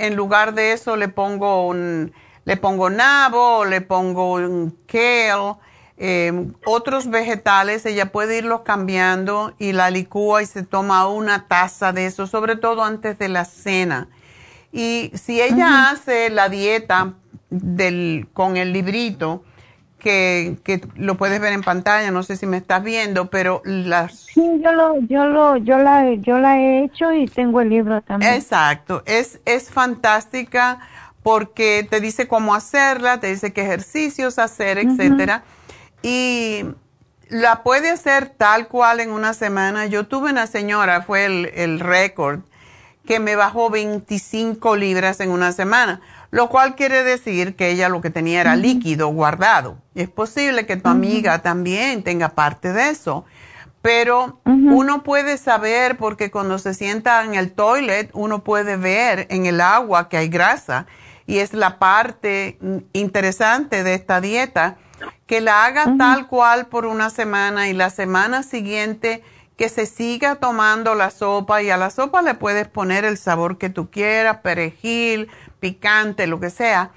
[SPEAKER 2] en lugar de eso le pongo un, le pongo nabo, le pongo un kale, em, otros vegetales, ella puede irlos cambiando y la licúa y se toma una taza de eso, sobre todo antes de la cena. Y si ella hace la dieta del, con el librito, que, que, lo puedes ver en pantalla, no sé si me estás viendo, pero las...
[SPEAKER 5] Sí, yo, lo, yo, lo, yo, la, yo la he hecho y tengo el libro también.
[SPEAKER 2] Exacto, es, es fantástica porque te dice cómo hacerla, te dice qué ejercicios hacer, etcétera. Y la puede hacer tal cual en una semana. Yo tuve una señora, fue el, el récord, que me bajó 25 libras en una semana lo cual quiere decir que ella lo que tenía era líquido guardado. Es posible que tu amiga también tenga parte de eso, pero uno puede saber porque cuando se sienta en el toilet, uno puede ver en el agua que hay grasa y es la parte interesante de esta dieta, que la haga tal cual por una semana y la semana siguiente que se siga tomando la sopa y a la sopa le puedes poner el sabor que tú quieras, perejil, picante, lo que sea,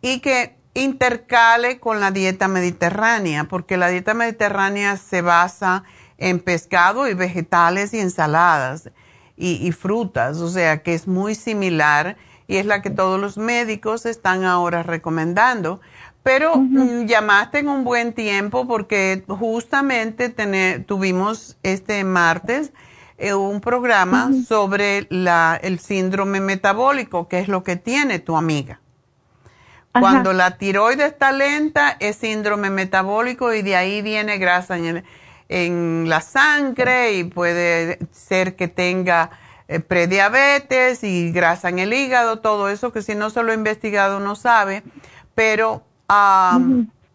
[SPEAKER 2] y que intercale con la dieta mediterránea, porque la dieta mediterránea se basa en pescado y vegetales y ensaladas y, frutas, o sea que es muy similar y es la que todos los médicos están ahora recomendando. Pero mm, llamaste en un buen tiempo porque justamente tuvimos este martes eh, un programa sobre la, el síndrome metabólico, que es lo que tiene tu amiga. Cuando la tiroides está lenta, es síndrome metabólico y de ahí viene grasa en, en la sangre y puede ser que tenga eh, prediabetes y grasa en el hígado, todo eso que si no se lo ha investigado no sabe. Pero,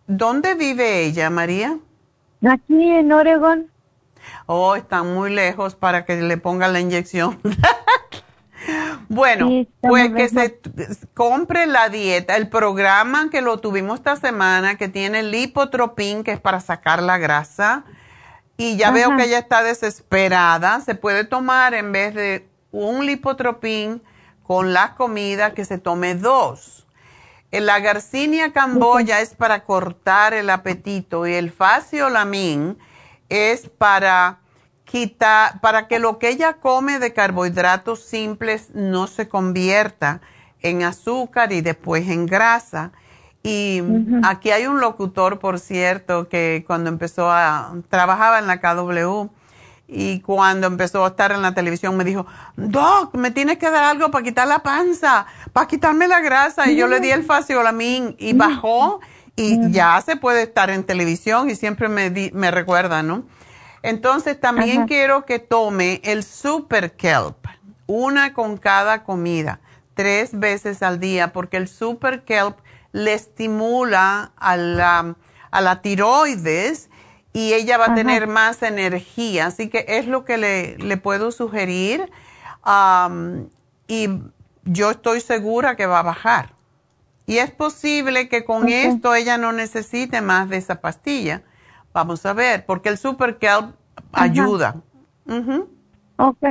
[SPEAKER 2] ¿dónde vive ella, María?
[SPEAKER 5] Aquí en Oregon.
[SPEAKER 2] Oh, están muy lejos para que le pongan la inyección. [LAUGHS] bueno, pues que se compre la dieta, el programa que lo tuvimos esta semana, que tiene lipotropin, que es para sacar la grasa. Y ya veo que ella está desesperada. Se puede tomar en vez de un lipotropin con la comida, que se tome dos. La garcinia camboya es para cortar el apetito y el faciolamin es para quitar, para que lo que ella come de carbohidratos simples no se convierta en azúcar y después en grasa. Y aquí hay un locutor, por cierto, que cuando empezó a, trabajaba en la KW y cuando empezó a estar en la televisión me dijo, Doc, me tienes que dar algo para quitar la panza, para quitarme la grasa. Y yo le di el faciolamin y bajó y ya se puede estar en televisión y siempre me, me recuerda, ¿no? Entonces también quiero que tome el Super Kelp, una con cada comida, tres veces al día, porque el Super Kelp le estimula a la, a la tiroides y ella va a tener más energía. Así que es lo que le, le puedo sugerir. y yo estoy segura que va a bajar Y es posible que con esto ella no necesite más de esa pastilla. Vamos a ver, porque el Super Kelp ayuda.
[SPEAKER 5] Ok.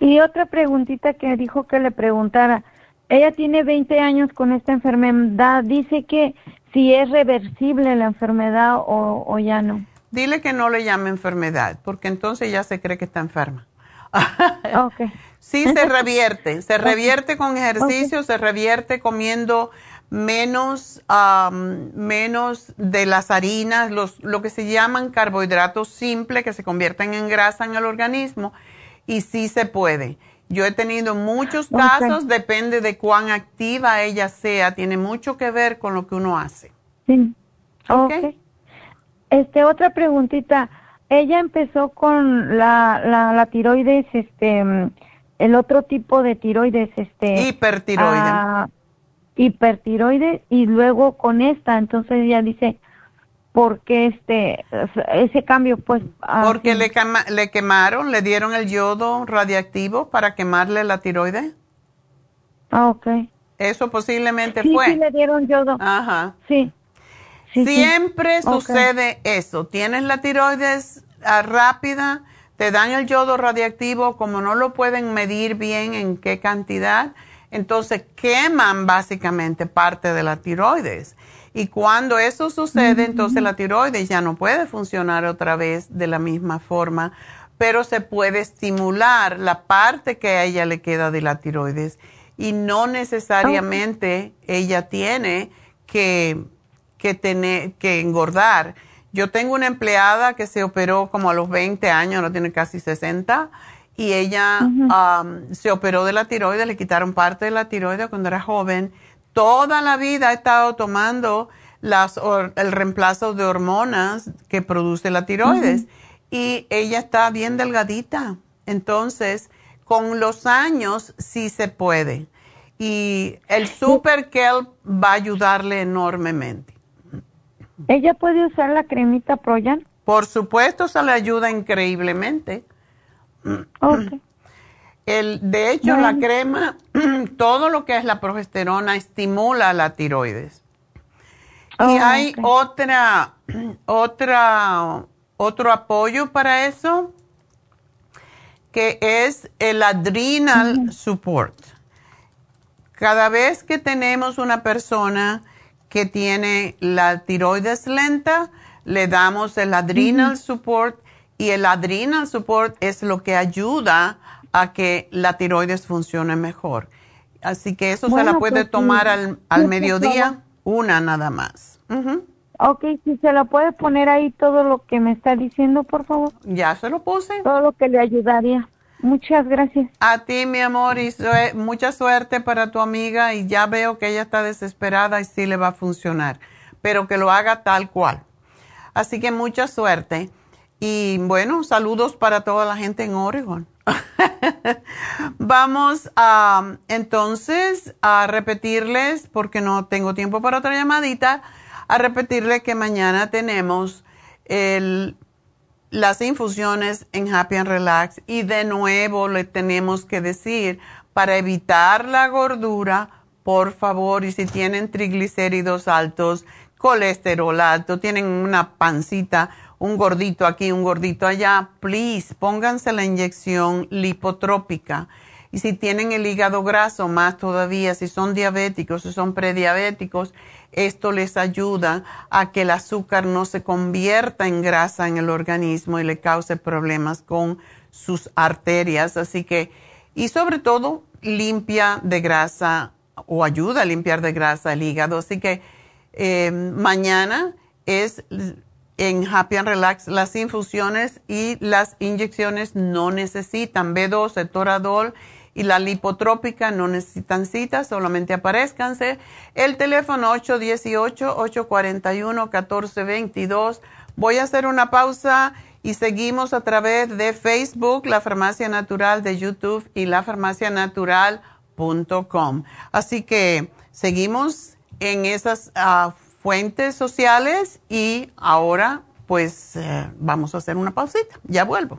[SPEAKER 5] Y otra preguntita que dijo que le preguntara. Ella tiene 20 años con esta enfermedad. Dice que si es reversible la enfermedad o, o ya no.
[SPEAKER 2] Dile que no le llame enfermedad, porque entonces ya se cree que está enferma. [LAUGHS]
[SPEAKER 5] okay.
[SPEAKER 2] Sí, se revierte. Se revierte con ejercicio, se revierte comiendo menos, menos de las harinas, los, lo que se llaman carbohidratos simples que se convierten en grasa en el organismo. Y sí se puede. Yo he tenido muchos casos, depende de cuán activa ella sea, tiene mucho que ver con lo que uno hace.
[SPEAKER 5] Sí. Okay. Este, otra preguntita. Ella empezó con la, la, la tiroides, este, el otro tipo de tiroides, este.
[SPEAKER 2] Hipertiroide. Ah,
[SPEAKER 5] hipertiroides y luego con esta, entonces ella dice, ¿por qué este, ese cambio? Pues.
[SPEAKER 2] Porque le, le quemaron, le dieron el yodo radiactivo para quemarle la tiroides.
[SPEAKER 5] Ah, ok.
[SPEAKER 2] Eso posiblemente
[SPEAKER 5] sí,
[SPEAKER 2] fue.
[SPEAKER 5] Sí, le dieron yodo.
[SPEAKER 2] Ajá.
[SPEAKER 5] Sí.
[SPEAKER 2] Siempre sucede eso. Tienes la tiroides ah, rápida, te dan el yodo radiactivo, como no lo pueden medir bien en qué cantidad, entonces queman básicamente parte de la tiroides. Y cuando eso sucede, entonces la tiroides ya no puede funcionar otra vez de la misma forma, pero se puede estimular la parte que a ella le queda de la tiroides. Y no necesariamente ella tiene que que, tener, que engordar. Yo tengo una empleada que se operó como a los 20 años, no tiene casi 60, y ella um, se operó de la tiroides, le quitaron parte de la tiroides cuando era joven. Toda la vida ha estado tomando las, el reemplazo de hormonas que produce la tiroides y ella está bien delgadita. Entonces, con los años sí se puede. Y el Super Kelp va a ayudarle enormemente.
[SPEAKER 5] ¿Ella puede usar la cremita Proyan?
[SPEAKER 2] Por supuesto, se le ayuda increíblemente. El, de hecho, la crema, [CLEARS THROAT] todo lo que es la progesterona estimula la tiroides. y oh, hay otra, [CLEARS THROAT] otra, otro apoyo para eso, que es el adrenal support. Cada vez que tenemos una persona que tiene la tiroides lenta, le damos el adrenal support y el adrenal support es lo que ayuda a que la tiroides funcione mejor. Así que eso se la puede pues, tomar al, al mediodía, una nada más.
[SPEAKER 5] Ok, si se la puede poner ahí todo lo que me está diciendo, por favor.
[SPEAKER 2] Ya se lo puse.
[SPEAKER 5] Todo lo que le ayudaría. Muchas gracias.
[SPEAKER 2] A ti, mi amor, y mucha suerte para tu amiga y ya veo que ella está desesperada y sí le va a funcionar, pero que lo haga tal cual. Así que mucha suerte y bueno, saludos para toda la gente en Oregon. [LAUGHS] Vamos a entonces a repetirles, porque no tengo tiempo para otra llamadita, a repetirles que mañana tenemos el las infusiones en Happy and Relax y de nuevo le tenemos que decir para evitar la gordura, por favor, y si tienen triglicéridos altos, colesterol alto, tienen una pancita, un gordito aquí, un gordito allá, please, pónganse la inyección lipotrópica. Y si tienen el hígado graso, más todavía, si son diabéticos, si son prediabéticos, esto les ayuda a que el azúcar no se convierta en grasa en el organismo y le cause problemas con sus arterias. Así que, y sobre todo, limpia de grasa o ayuda a limpiar de grasa el hígado. Así que eh, mañana es en Happy and Relax las infusiones y las inyecciones no necesitan B12, Toradol y la lipotrópica no necesitan citas, solamente aparezcanse. El teléfono 818-841-1422. Voy a hacer una pausa y seguimos a través de Facebook, La Farmacia Natural de YouTube y lafarmacianatural.com. Así que seguimos en esas ah, fuentes sociales y ahora pues eh, vamos a hacer una pausita. Ya vuelvo.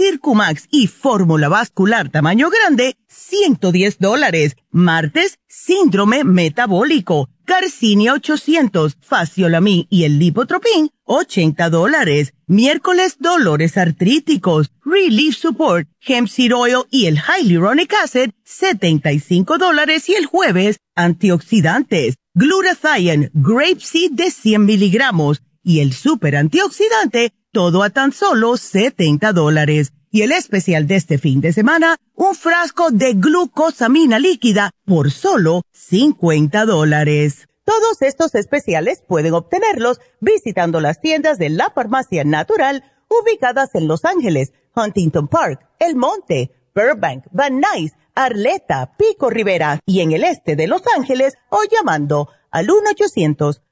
[SPEAKER 3] Circumax y fórmula vascular tamaño grande, 110 dólares. Martes, síndrome metabólico, Garcinia 800, Faciolamin y el Lipotropin, 80 dólares. Miércoles, dolores artríticos, Relief Support, Hemp Seed Oil y el Hyaluronic Acid, 75 dólares. Y el jueves, antioxidantes, Glutathione, Grape Seed de 100 miligramos y el super antioxidante, todo a tan solo 70 dólares. Y el especial de este fin de semana, un frasco de glucosamina líquida por solo 50 dólares. Todos estos especiales pueden obtenerlos visitando las tiendas de la farmacia natural ubicadas en Los Ángeles, Huntington Park, El Monte, Burbank, Van Nuys, Arleta, Pico Rivera y en el este de Los Ángeles o llamando al 1 800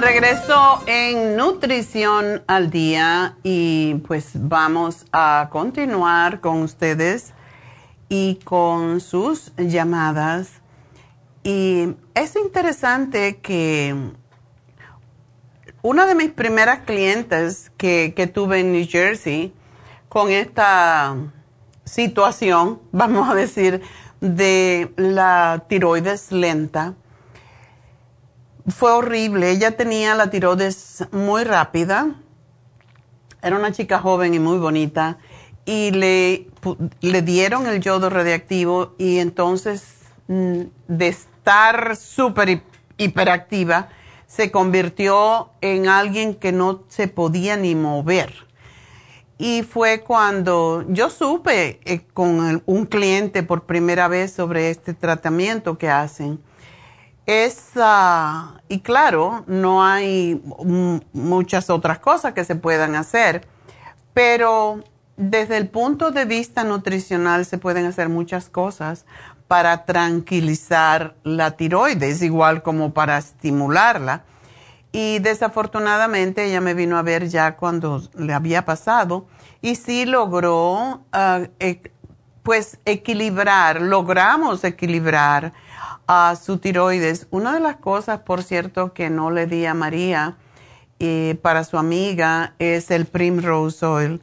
[SPEAKER 2] Regreso en Nutrición al Día y pues vamos a continuar con ustedes y con sus llamadas. Y es interesante que una de mis primeras clientes que tuve en New Jersey con esta situación, [LAUGHS] vamos a decir, de la tiroides lenta, fue horrible. Ella tenía la tiroides muy rápida. Era una chica joven y muy bonita. Y le, le dieron el yodo radiactivo y entonces mm, de estar súper hiperactiva, se convirtió en alguien que no se podía ni mover. Y fue cuando yo supe eh, con un cliente por primera vez sobre este tratamiento que hacen es, y claro, no hay muchas otras cosas que se puedan hacer, pero desde el punto de vista nutricional se pueden hacer muchas cosas para tranquilizar la tiroides, igual como para estimularla. Y desafortunadamente ella me vino a ver ya cuando le había pasado y sí logró, ah, e, pues, equilibrar, logramos equilibrar a su tiroides. Una de las cosas, por cierto, que no le di a María y para su amiga es el Primrose Oil.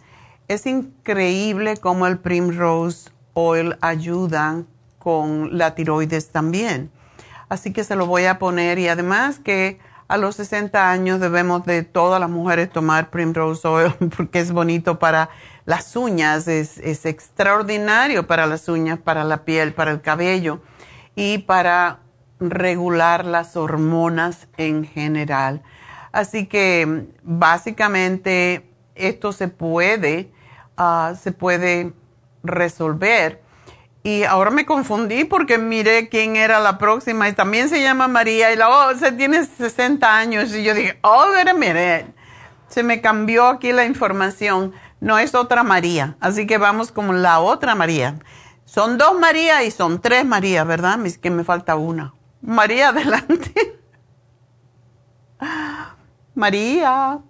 [SPEAKER 2] Es increíble cómo el Primrose Oil ayuda con la tiroides también. Así que se lo voy a poner y además que a los 60 años debemos de todas las mujeres tomar Primrose Oil [LAUGHS] porque es bonito para las uñas, es, es extraordinario para las uñas, para la piel, para el cabello y para regular las hormonas en general. Así que básicamente esto se puede, ah, se puede resolver. Y ahora me confundí porque miré quién era la próxima y también se llama María y la oh, se tiene 60 años y yo dije, oh, mire, se me cambió aquí la información. No es otra María, así que vamos con la otra María. Son dos María y son tres María, ¿verdad? Es que me falta una. María, [LAUGHS] adelante. María.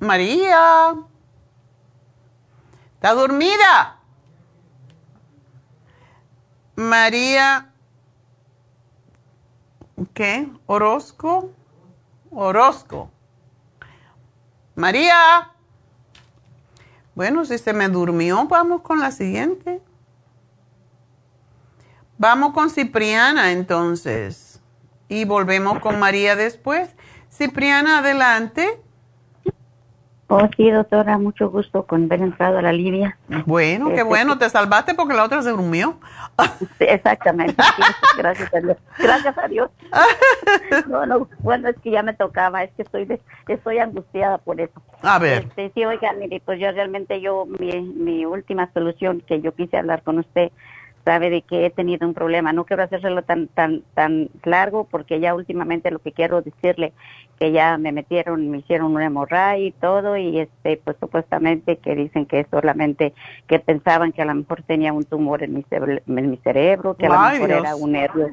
[SPEAKER 2] María. ¿Está dormida? María. ¿Qué? Orozco. Orozco. María. Bueno, si se me durmió, vamos con la siguiente. Vamos con Cipriana entonces. Y volvemos con María después. Cipriana, adelante.
[SPEAKER 6] Oh, sí, doctora, mucho gusto con ver entrado a la Lidia.
[SPEAKER 2] Bueno, qué este, bueno, te salvaste porque la otra se durmió.
[SPEAKER 6] Sí, exactamente, gracias a Dios. Gracias a Dios. [LAUGHS] No, bueno, es que ya me tocaba, es que estoy estoy angustiada por eso.
[SPEAKER 2] A ver.
[SPEAKER 6] Este, sí, oiga, mire, pues yo realmente, yo, mi, mi última solución que yo quise hablar con usted sabe de que he tenido un problema. No quiero hacerlo tan tan tan largo porque ya últimamente lo que quiero decirle que ya me metieron, me hicieron una hemorragia y todo y este pues supuestamente que dicen que solamente que pensaban que a lo mejor tenía un tumor en mi, en mi cerebro, que a lo mejor era un nervio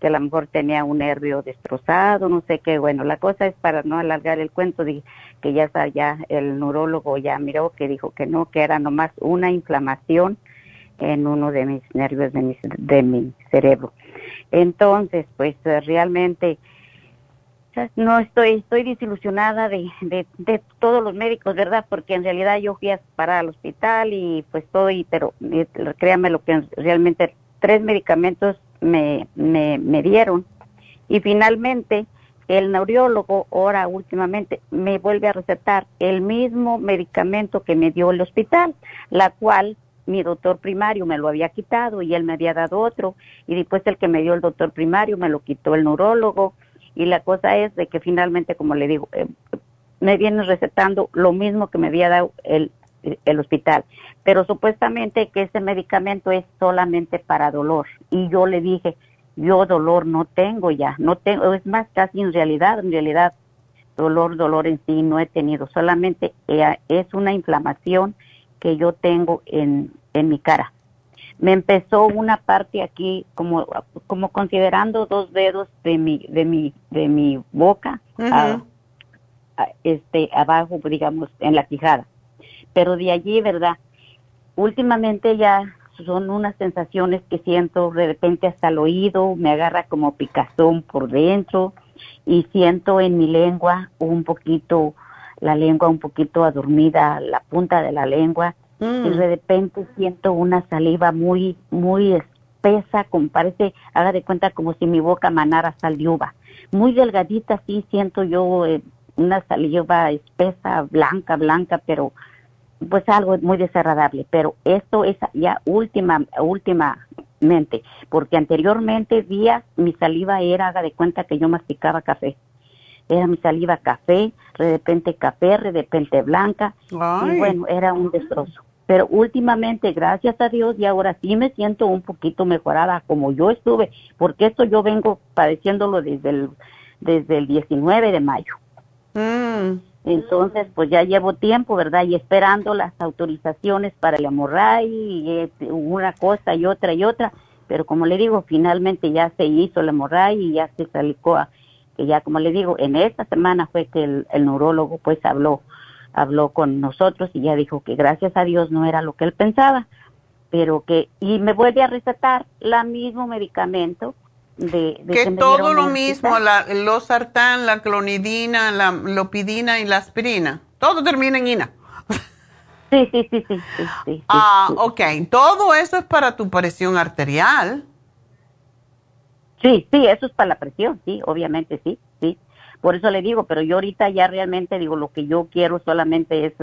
[SPEAKER 6] que a lo mejor tenía un nervio destrozado, no sé qué. Bueno, la cosa es para no alargar el cuento, de que ya, ya el neurólogo ya miró que dijo que no, que era nomás una inflamación en uno de mis nervios de mi, de mi cerebro. Entonces, pues eh, realmente no estoy estoy desilusionada de, de, todos los médicos, ¿verdad? Porque en realidad yo fui a parar al hospital y pues estoy, pero eh, créanme lo que realmente tres medicamentos me, me, me dieron y finalmente el neuriólogo ahora últimamente me vuelve a recetar el mismo medicamento que me dio el hospital, la cual mi doctor primario me lo había quitado y él me había dado otro. Y después el que me dio el doctor primario me lo quitó el neurólogo. Y la cosa es de que finalmente como le digo eh, me viene recetando lo mismo que me había dado el, el hospital. Pero supuestamente que ese medicamento es solamente para dolor. Y yo le dije yo dolor no tengo ya no tengo es más casi en realidad en realidad dolor dolor en sí no he tenido. Solamente eh, es una inflamación que yo tengo en, en mi cara. Me empezó una parte aquí como, como considerando dos dedos de mi, de mi, de mi boca, este, abajo, digamos, en la quijada. Pero de allí, ¿verdad? Últimamente ya son unas sensaciones que siento de repente hasta el oído, me agarra como picazón por dentro y siento en mi lengua un poquito la lengua un poquito adormida, la punta de la lengua, y de repente siento una saliva muy, muy espesa, como parece, haga de cuenta como si mi boca manara sal de uva. Muy delgadita, sí siento yo eh, una saliva espesa, blanca, blanca, pero pues algo muy desagradable. Pero esto es ya última, últimamente, porque anteriormente días mi saliva era, haga de cuenta que yo masticaba café era mi saliva café, de repente café, de repente blanca, y bueno, era un destrozo. Pero últimamente, gracias a Dios, y ahora sí me siento un poquito mejorada como yo estuve, porque esto yo vengo padeciéndolo desde el, desde el 19 de mayo. Mm. Entonces, pues ya llevo tiempo, ¿verdad? Y esperando las autorizaciones para el hemorragia y una cosa y otra y otra. Pero como le digo, finalmente ya se hizo la hemorragia y ya se salió que ya como le digo, en esta semana fue que el, neurólogo pues habló, habló con nosotros y ya dijo que gracias a Dios no era lo que él pensaba, pero que, y me vuelve a recetar la mismo medicamento de,
[SPEAKER 2] que, todo lo mismo, la, los sartán, la clonidina, la lopidina y la aspirina, todo termina en ina.
[SPEAKER 6] Sí, sí, sí, sí, sí,
[SPEAKER 2] Ah, ok. Todo eso es para tu presión arterial.
[SPEAKER 6] Sí, sí, eso es para la presión, sí, obviamente, sí. Por eso le digo, pero yo ahorita ya realmente digo, lo que yo quiero solamente es,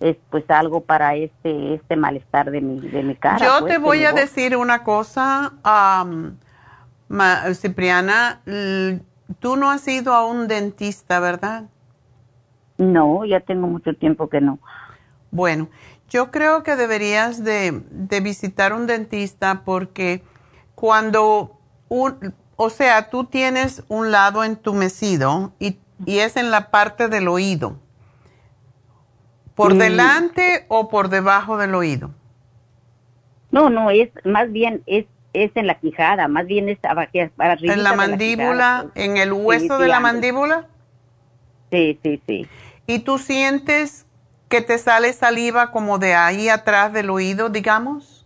[SPEAKER 6] es pues algo para este, este malestar de mi, de mi cara.
[SPEAKER 2] Yo
[SPEAKER 6] pues,
[SPEAKER 2] te voy a decir una cosa, am, Ma- Cipriana, tú no has ido a un dentista, ¿verdad?
[SPEAKER 6] No, ya tengo mucho tiempo que no.
[SPEAKER 2] Bueno, yo creo que deberías de, de visitar un dentista porque cuando, un, o sea, tú tienes un lado entumecido y, y es en la parte del oído, por
[SPEAKER 6] Mm.
[SPEAKER 2] delante o por debajo del oído.
[SPEAKER 6] No, no, es más bien, es, es en la quijada, más bien es abajo, arriba
[SPEAKER 2] En la mandíbula, en el hueso
[SPEAKER 6] Sí,
[SPEAKER 2] de
[SPEAKER 6] sí,
[SPEAKER 2] la mandíbula.
[SPEAKER 6] Sí, sí, sí.
[SPEAKER 2] ¿Y tú sientes que te sale saliva como de ahí atrás del oído, digamos?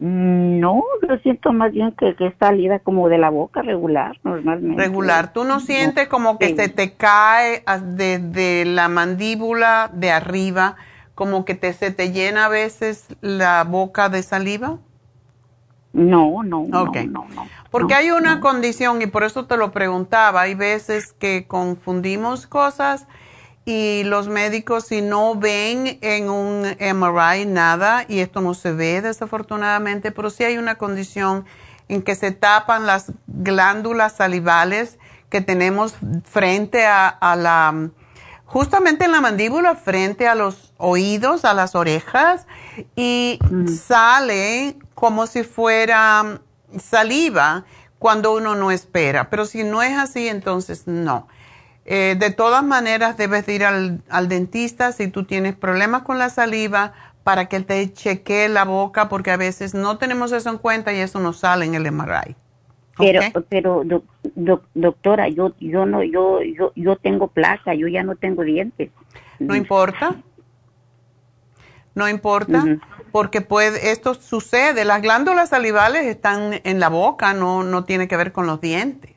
[SPEAKER 6] No, yo siento más bien que, que es salida como de la boca regular, normalmente.
[SPEAKER 2] Regular. ¿Tú no sientes como que
[SPEAKER 6] Sí.
[SPEAKER 2] se te cae desde la mandíbula de arriba, como que te, se te llena a veces la boca de saliva?
[SPEAKER 6] No, no,
[SPEAKER 2] Ok.
[SPEAKER 6] no, no, no.
[SPEAKER 2] Porque
[SPEAKER 6] no,
[SPEAKER 2] hay una
[SPEAKER 6] no.
[SPEAKER 2] condición, y por eso te lo preguntaba, hay veces que confundimos cosas y los médicos si no ven en un MRI nada, y esto no se ve desafortunadamente, pero sí hay una condición en que se tapan las glándulas salivales que tenemos frente a, a la, justamente en la mandíbula, frente a los oídos, a las orejas, y sale como si fuera saliva cuando uno no espera. Pero si no es así, entonces no. Eh, de todas maneras, debes de ir al, al dentista si tú tienes problemas con la saliva para que te chequee la boca, porque a veces no tenemos eso en cuenta y eso no sale en el MRI.
[SPEAKER 6] Pero, pero doc- doc- doctora, yo, yo no, yo, yo, yo tengo placa, yo ya no tengo dientes.
[SPEAKER 2] No importa. No importa, porque puede, esto sucede. Las glándulas salivales están en la boca, no, no tiene que ver con los dientes.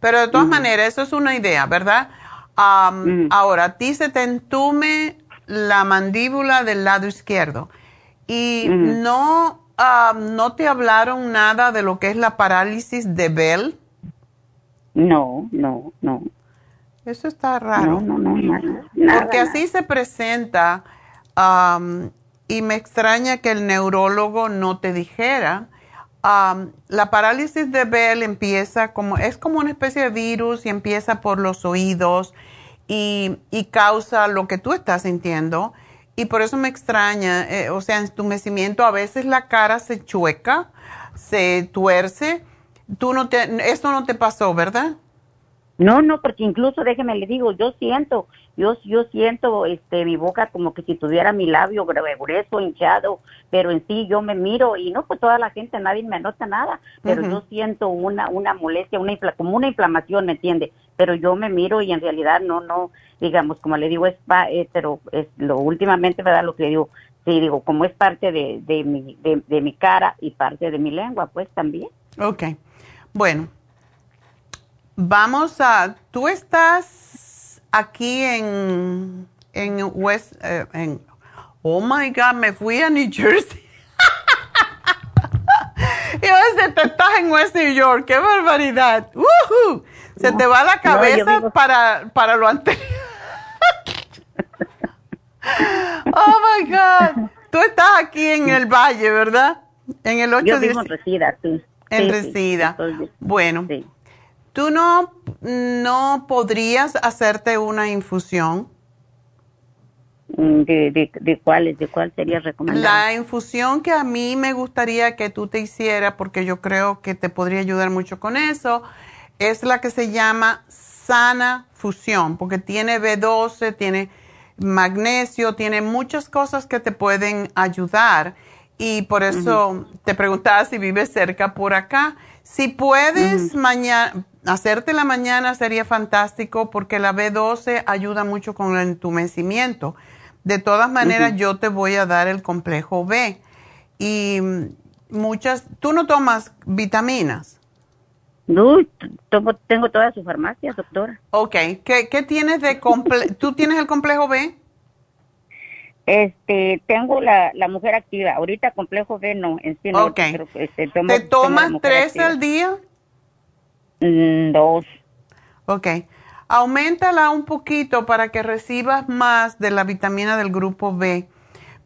[SPEAKER 2] Pero de todas maneras, eso es una idea, ¿verdad? Ahora, a ti se te entume la mandíbula del lado izquierdo y no, am, no te hablaron nada de lo que es la parálisis de Bell.
[SPEAKER 6] No, no, no.
[SPEAKER 2] Eso está raro.
[SPEAKER 6] No, no, no, nada.
[SPEAKER 2] Porque así se presenta y me extraña que el neurólogo no te dijera. Am, la parálisis de Bell empieza como, es como una especie de virus y empieza por los oídos y, y causa lo que tú estás sintiendo. Y por eso me extraña, eh, o sea, entumecimiento, a veces la cara se chueca, se tuerce. Tú no te, esto no te pasó, ¿verdad?
[SPEAKER 6] No, no, porque incluso déjeme le digo, yo siento, yo yo siento este mi boca como que si tuviera mi labio gru- grueso, hinchado, pero en sí yo me miro y no pues toda la gente nadie me nota nada, pero yo siento una una molestia, una infla- como una inflamación, ¿me entiende? Pero yo me miro y en realidad no no digamos como le digo es pa, eh, pero es lo últimamente verdad lo que digo sí digo como es parte de de mi de, de mi cara y parte de mi lengua pues también.
[SPEAKER 2] Ok. Bueno, vamos a. Tú estás aquí en. En West. eh, en, oh my God, me fui a New Jersey. [LAUGHS] y a veces te estás en West New York. ¡Qué barbaridad! ¡Woohoo! Se te va la
[SPEAKER 6] No,
[SPEAKER 2] cabeza para, para lo anterior. [LAUGHS] oh my God. Tú estás aquí en el Valle, ¿verdad? En el 8
[SPEAKER 6] Yo vivo en Resida, sí.
[SPEAKER 2] en
[SPEAKER 6] Sí, sí,
[SPEAKER 2] Reseda.
[SPEAKER 6] estoy-
[SPEAKER 2] Bueno,
[SPEAKER 6] sí.
[SPEAKER 2] ¿Tú no, no podrías hacerte una infusión?
[SPEAKER 6] Mm, ¿De, de, de cuál, de cuál sería recomendable?
[SPEAKER 2] La infusión que a mí me gustaría que tú te hicieras, porque yo creo que te podría ayudar mucho con eso, es la que se llama sana fusión, porque tiene B12, tiene magnesio, tiene muchas cosas que te pueden ayudar. Y por eso te preguntaba si vives cerca por acá. Si puedes mañana, hacerte la mañana sería fantástico porque la B12 ayuda mucho con el entumecimiento. De todas maneras, yo te voy a dar el complejo B. Y mm, muchas, tú no tomas vitaminas.
[SPEAKER 6] Tomo- tengo toda su farmacia, doctora.
[SPEAKER 2] Ok, ¿qué, qué tienes de complejo? [LAUGHS] ¿Tú tienes el complejo B?
[SPEAKER 6] Este, tengo la, la mujer activa. Ahorita complejo B no, en sí no.
[SPEAKER 2] Ok. este, ¿Te tomas tres al día?
[SPEAKER 6] Dos.
[SPEAKER 2] Ok. Aumentala un poquito para que recibas más de la vitamina del grupo B.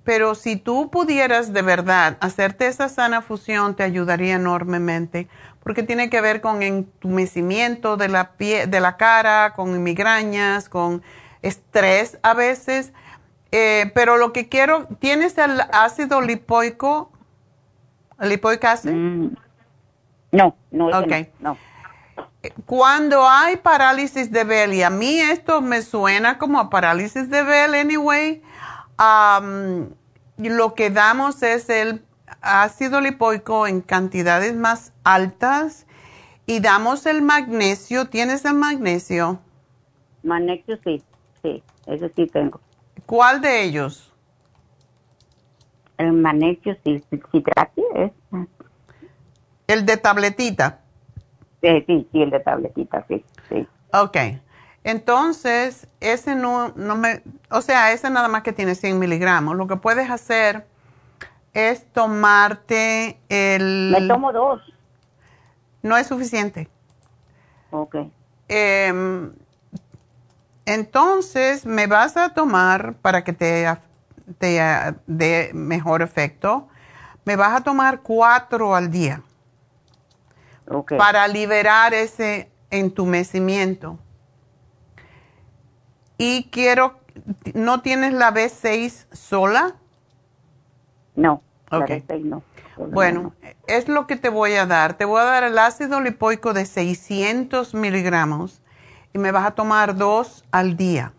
[SPEAKER 2] Pero si tú pudieras de verdad hacerte esa sana fusión, te ayudaría enormemente, porque tiene que ver con entumecimiento de la, pie, de la cara, con migrañas, con estrés a veces. Eh, pero lo que quiero, ¿tienes el ácido lipoico? ¿Lipoic acid? Mm,
[SPEAKER 6] no, no, okay. no.
[SPEAKER 2] Cuando hay parálisis de Bell, y a mí esto me suena como a parálisis de Bell, anyway, lo que damos es el ácido lipoico en cantidades más altas y damos el magnesio. ¿Tienes el magnesio?
[SPEAKER 6] Magnesio sí, sí, eso sí tengo.
[SPEAKER 2] ¿Cuál de ellos?
[SPEAKER 6] El magnesio sí, citrate es.
[SPEAKER 2] El de tabletita.
[SPEAKER 6] Sí, sí, sí, el de tabletita, sí, sí.
[SPEAKER 2] Ok. Entonces, ese no, no me, o sea, ese nada más que tiene 100 miligramos. Lo que puedes hacer es tomarte el...
[SPEAKER 6] Me tomo dos.
[SPEAKER 2] No es suficiente.
[SPEAKER 6] Ok.
[SPEAKER 2] Em, entonces, me vas a tomar, para que te, te dé mejor efecto, me vas a tomar cuatro al día.
[SPEAKER 6] Okay.
[SPEAKER 2] Para liberar ese entumecimiento. Y quiero, ¿no tienes la B6 sola?
[SPEAKER 6] No, la B6 no.
[SPEAKER 2] Bueno, es lo que te voy a dar. Te voy a dar el ácido lipoico de 600 miligramos y me vas a tomar dos al día.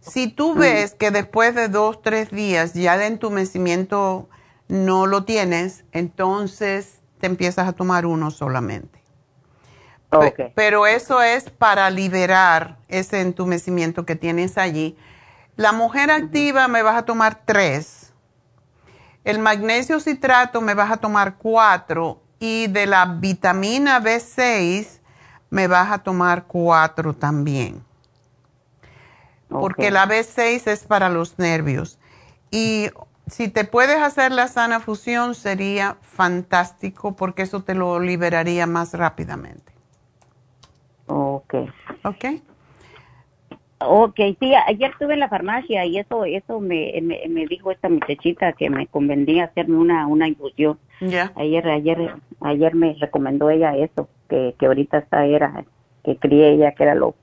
[SPEAKER 2] Si tú ves que después de dos, tres días ya el entumecimiento no lo tienes, entonces te empiezas a tomar uno solamente. Pero eso es para liberar ese entumecimiento que tienes allí. La mujer activa me vas a tomar tres. El magnesio citrato me vas a tomar cuatro. Y de la vitamina B6 me vas a tomar cuatro también. Porque la B6 es para los nervios. Y si te puedes hacer la sana fusión sería fantástico porque eso te lo liberaría más rápidamente.
[SPEAKER 6] Ok.
[SPEAKER 2] Ok.
[SPEAKER 6] Ok, sí, ayer estuve en la farmacia y eso eso me, me, dijo esta muchachita que me convenía hacerme una, una infusión.
[SPEAKER 2] Ya.
[SPEAKER 6] Ayer, ayer, ayer me recomendó ella eso, que, que ahorita está, era, que crié ella, que era lo,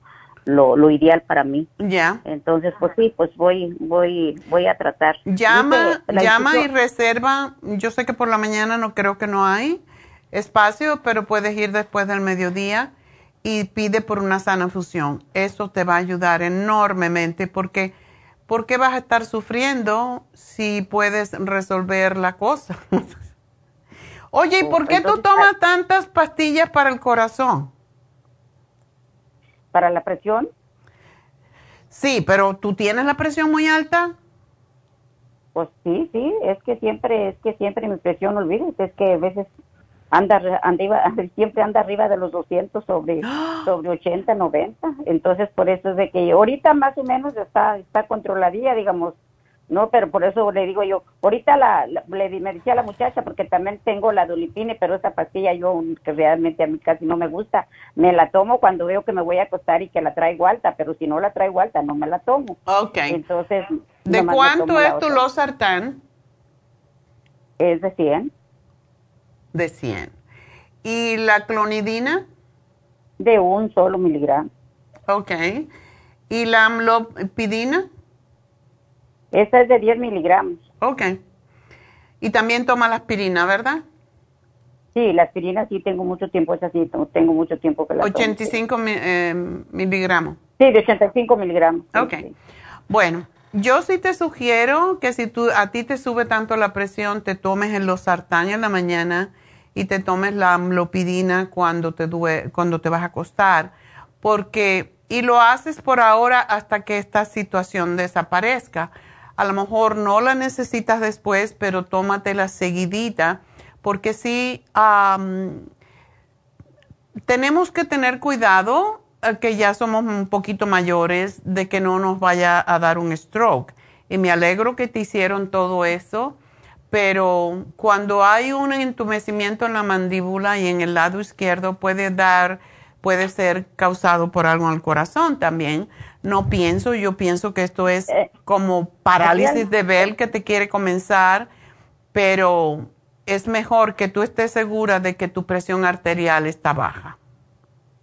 [SPEAKER 6] lo, lo ideal para mí.
[SPEAKER 2] Ya.
[SPEAKER 6] Entonces, pues sí, pues voy, voy, voy a tratar.
[SPEAKER 2] Llama, llama y reserva. Yo sé que por la mañana no creo que no hay espacio, pero puedes ir después del mediodía y pide por una sana fusión. Eso te va a ayudar enormemente porque ¿por qué vas a estar sufriendo si puedes resolver la cosa? [LAUGHS] Oye, ¿y por qué tú tomas tantas pastillas para el corazón?
[SPEAKER 6] ¿Para la presión?
[SPEAKER 2] Sí, pero ¿tú tienes la presión muy alta?
[SPEAKER 6] Pues sí, sí, es que siempre, es que siempre mi presión, olvides, es que a veces anda, [LAUGHS] siempre anda arriba de los 200 sobre, sobre 80, 90. Entonces, por eso es de que ahorita más o menos está, está controladía, digamos. No, pero por eso le digo yo, ahorita la, le me decía a la muchacha, porque también tengo la dolipine, pero esa pastilla yo, que realmente a mí casi no me gusta, me la tomo cuando veo que me voy a acostar y que la traigo alta, pero si no la traigo alta, no me la tomo.
[SPEAKER 2] Ok.
[SPEAKER 6] Entonces.
[SPEAKER 2] ¿De cuánto es tu losartán?
[SPEAKER 6] Es de 100
[SPEAKER 2] de 100. ¿Y la clonidina?
[SPEAKER 6] De un solo miligramo.
[SPEAKER 2] Ok. ¿Y la amlopidina?
[SPEAKER 6] Esa es de 10 miligramos.
[SPEAKER 2] Ok. Y también toma la aspirina, ¿verdad?
[SPEAKER 6] Sí, la aspirina sí tengo mucho tiempo, esa sí tengo mucho tiempo que la
[SPEAKER 2] 85 eh, miligramos.
[SPEAKER 6] Sí, de 85 miligramos.
[SPEAKER 2] ok. Bueno, yo sí te sugiero que si tú, a ti te sube tanto la presión, te tomes en los sartanes en la mañana y te tomes la amlopidina cuando te, cuando te vas a acostar, porque, y lo haces por ahora hasta que esta situación desaparezca. A lo mejor no la necesitas después, pero tómatela seguidita, porque sí, tenemos que tener cuidado, eh, que ya somos un poquito mayores, de que no nos vaya a dar un stroke. y me alegro que te hicieron todo eso, pero cuando hay un entumecimiento en la mandíbula y en el lado izquierdo puede dar, puede ser causado por algo el corazón también. No pienso, yo pienso que esto es
[SPEAKER 6] Eh,
[SPEAKER 2] como parálisis de Bell que te quiere comenzar, pero es mejor que tú estés segura de que tu presión arterial está baja.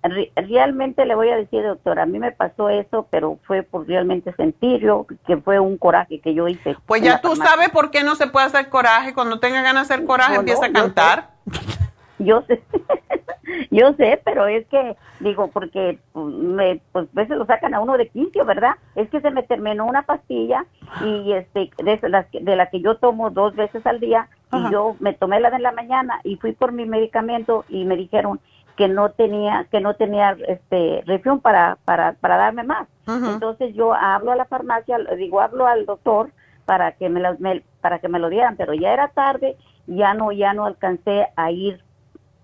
[SPEAKER 6] Re- realmente le voy a decir, doctora, a mí me pasó eso, pero fue por realmente sentir yo que fue un coraje que yo hice.
[SPEAKER 2] Pues ya tú
[SPEAKER 6] farmacia.
[SPEAKER 2] sabes por qué no se puede hacer coraje. Cuando tenga ganas de hacer coraje,
[SPEAKER 6] No,
[SPEAKER 2] empieza
[SPEAKER 6] no,
[SPEAKER 2] a
[SPEAKER 6] yo
[SPEAKER 2] cantar.
[SPEAKER 6] Yo sé, [LAUGHS] yo sé, pero es que, digo, porque me, pues a veces lo sacan a uno de quicio, ¿verdad? Es que se me terminó una pastilla y este, de, las de la que yo tomo dos veces al día
[SPEAKER 2] Ajá.
[SPEAKER 6] y yo me tomé la de la mañana y fui por mi medicamento y me dijeron que no tenía, que no tenía este refión para, para, para darme más. Entonces yo hablo a la farmacia, digo, hablo al doctor para que me, lo- me- para que me lo dieran, pero ya era tarde, ya no, ya no alcancé a ir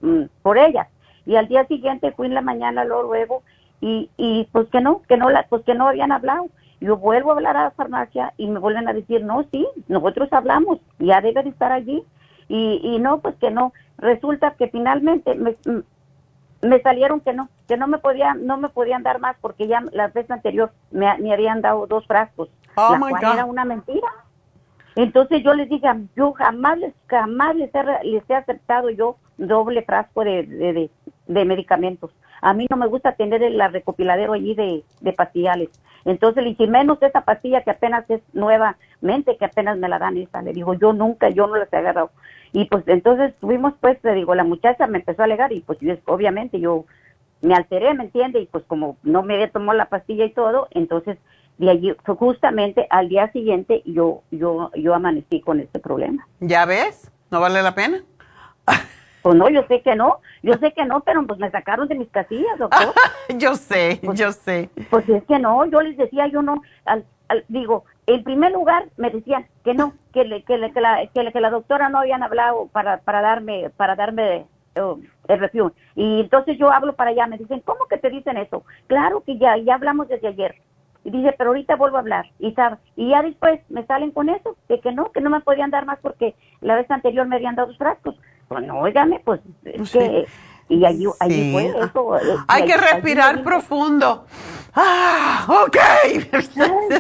[SPEAKER 6] mm, por ella. Y al día siguiente fui en la mañana luego, luego y, y pues que no, que no la, pues que no habían hablado. Yo vuelvo a hablar a la farmacia y me vuelven a decir, no, sí, nosotros hablamos, ya debe de estar allí. Y, y no, pues que no. Resulta que finalmente me, me salieron que no, que no me podían, no me podían dar más porque ya la vez anterior me, me habían dado dos frascos,
[SPEAKER 2] Oh,
[SPEAKER 6] la
[SPEAKER 2] my
[SPEAKER 6] cual
[SPEAKER 2] God.
[SPEAKER 6] era una mentira. Entonces yo les dije, yo jamás les, jamás les he, les he aceptado yo doble frasco de, de, de- de medicamentos. A mí no me gusta tener el la recopiladero allí de, de pastillales. Entonces le dije, menos esa pastilla que apenas es nuevamente, que apenas me la dan esa. Le digo, yo nunca, yo no las he agarrado. Y pues entonces tuvimos pues, le digo, la muchacha me empezó a alegar y pues yo, obviamente yo me alteré, ¿me entiende? Y pues como no me había tomado la pastilla y todo, entonces de allí justamente al día siguiente yo yo yo amanecí con este problema.
[SPEAKER 2] ¿Ya ves? ¿No vale la pena?
[SPEAKER 6] Pues no, yo sé que no, yo sé que no, pero pues me sacaron de mis casillas, doctor.
[SPEAKER 2] yo [LAUGHS] sé, yo sé.
[SPEAKER 6] Pues es que no, yo les decía, yo no, al, al- digo, en primer lugar me decían que no, que, le, que, le- que la, que, le- que la doctora no habían hablado para, para darme, para darme eh, el refugio. Y entonces yo hablo para allá, me dicen, ¿cómo que te dicen eso? Claro que ya, ya hablamos desde ayer. Y dice, pero ahorita vuelvo a hablar. Y, sabe, y ya después me salen con eso, de que no, que no me podían dar más porque la vez anterior me habían dado dos frascos. Pues no, óigame, pues es que... Y allí, allí
[SPEAKER 2] Sí.
[SPEAKER 6] fue eso. eh,
[SPEAKER 2] Hay que respirar
[SPEAKER 6] allí-
[SPEAKER 2] profundo. Ah, ok.
[SPEAKER 6] Ay,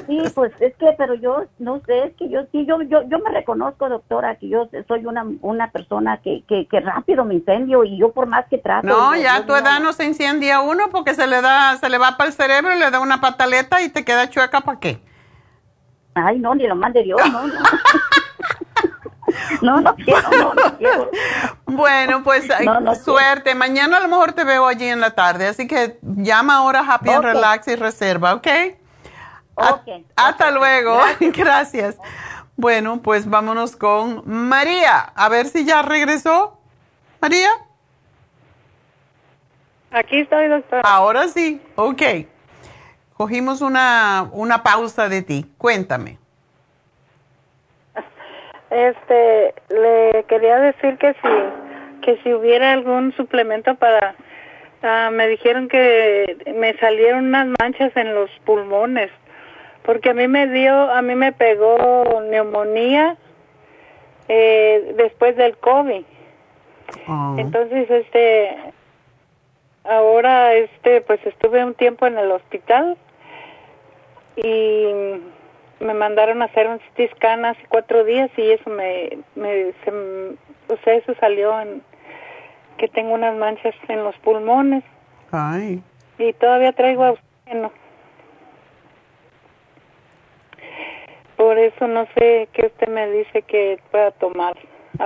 [SPEAKER 6] sí, pues es que, pero yo no sé, es que yo sí, yo, yo, yo me reconozco, doctora, que yo soy una, una persona que, que, que rápido me incendio y yo por más que trato.
[SPEAKER 2] No,
[SPEAKER 6] yo-
[SPEAKER 2] ya a tu edad no se incendia uno porque se le da, se le va para el cerebro y le da una pataleta y te queda chueca para qué.
[SPEAKER 6] Ay, no, ni lo mande Dios, no, no. [LAUGHS] no, no quiero, no, no quiero.
[SPEAKER 2] Bueno, pues ay,
[SPEAKER 6] No, no
[SPEAKER 2] suerte. Mañana a lo mejor te veo allí en la tarde, así que llama ahora a Happy and
[SPEAKER 6] Ok.
[SPEAKER 2] Relax y reserva, ¿ok? A-
[SPEAKER 6] Ok,
[SPEAKER 2] hasta luego. [LAUGHS] Gracias. Bueno, pues vámonos con María. A ver si ya regresó. María.
[SPEAKER 7] Aquí estoy, doctora.
[SPEAKER 2] Ahora sí. Ok. Cogimos una, una pausa de ti. Cuéntame.
[SPEAKER 7] Este, le quería decir que si, que si hubiera algún suplemento para, ah, me dijeron que me salieron unas manchas en los pulmones, porque a mí me dio, a mí me pegó neumonía eh, después del COVID.
[SPEAKER 2] Oh.
[SPEAKER 7] Entonces, este, ahora, este, pues estuve un tiempo en el hospital y me mandaron a hacer un CT scan hace cuatro días y eso me, me, se o sea, eso salió en que tengo unas manchas en los pulmones
[SPEAKER 2] Ay.
[SPEAKER 7] y todavía traigo oxígeno. Por eso no sé qué usted me dice que pueda tomar.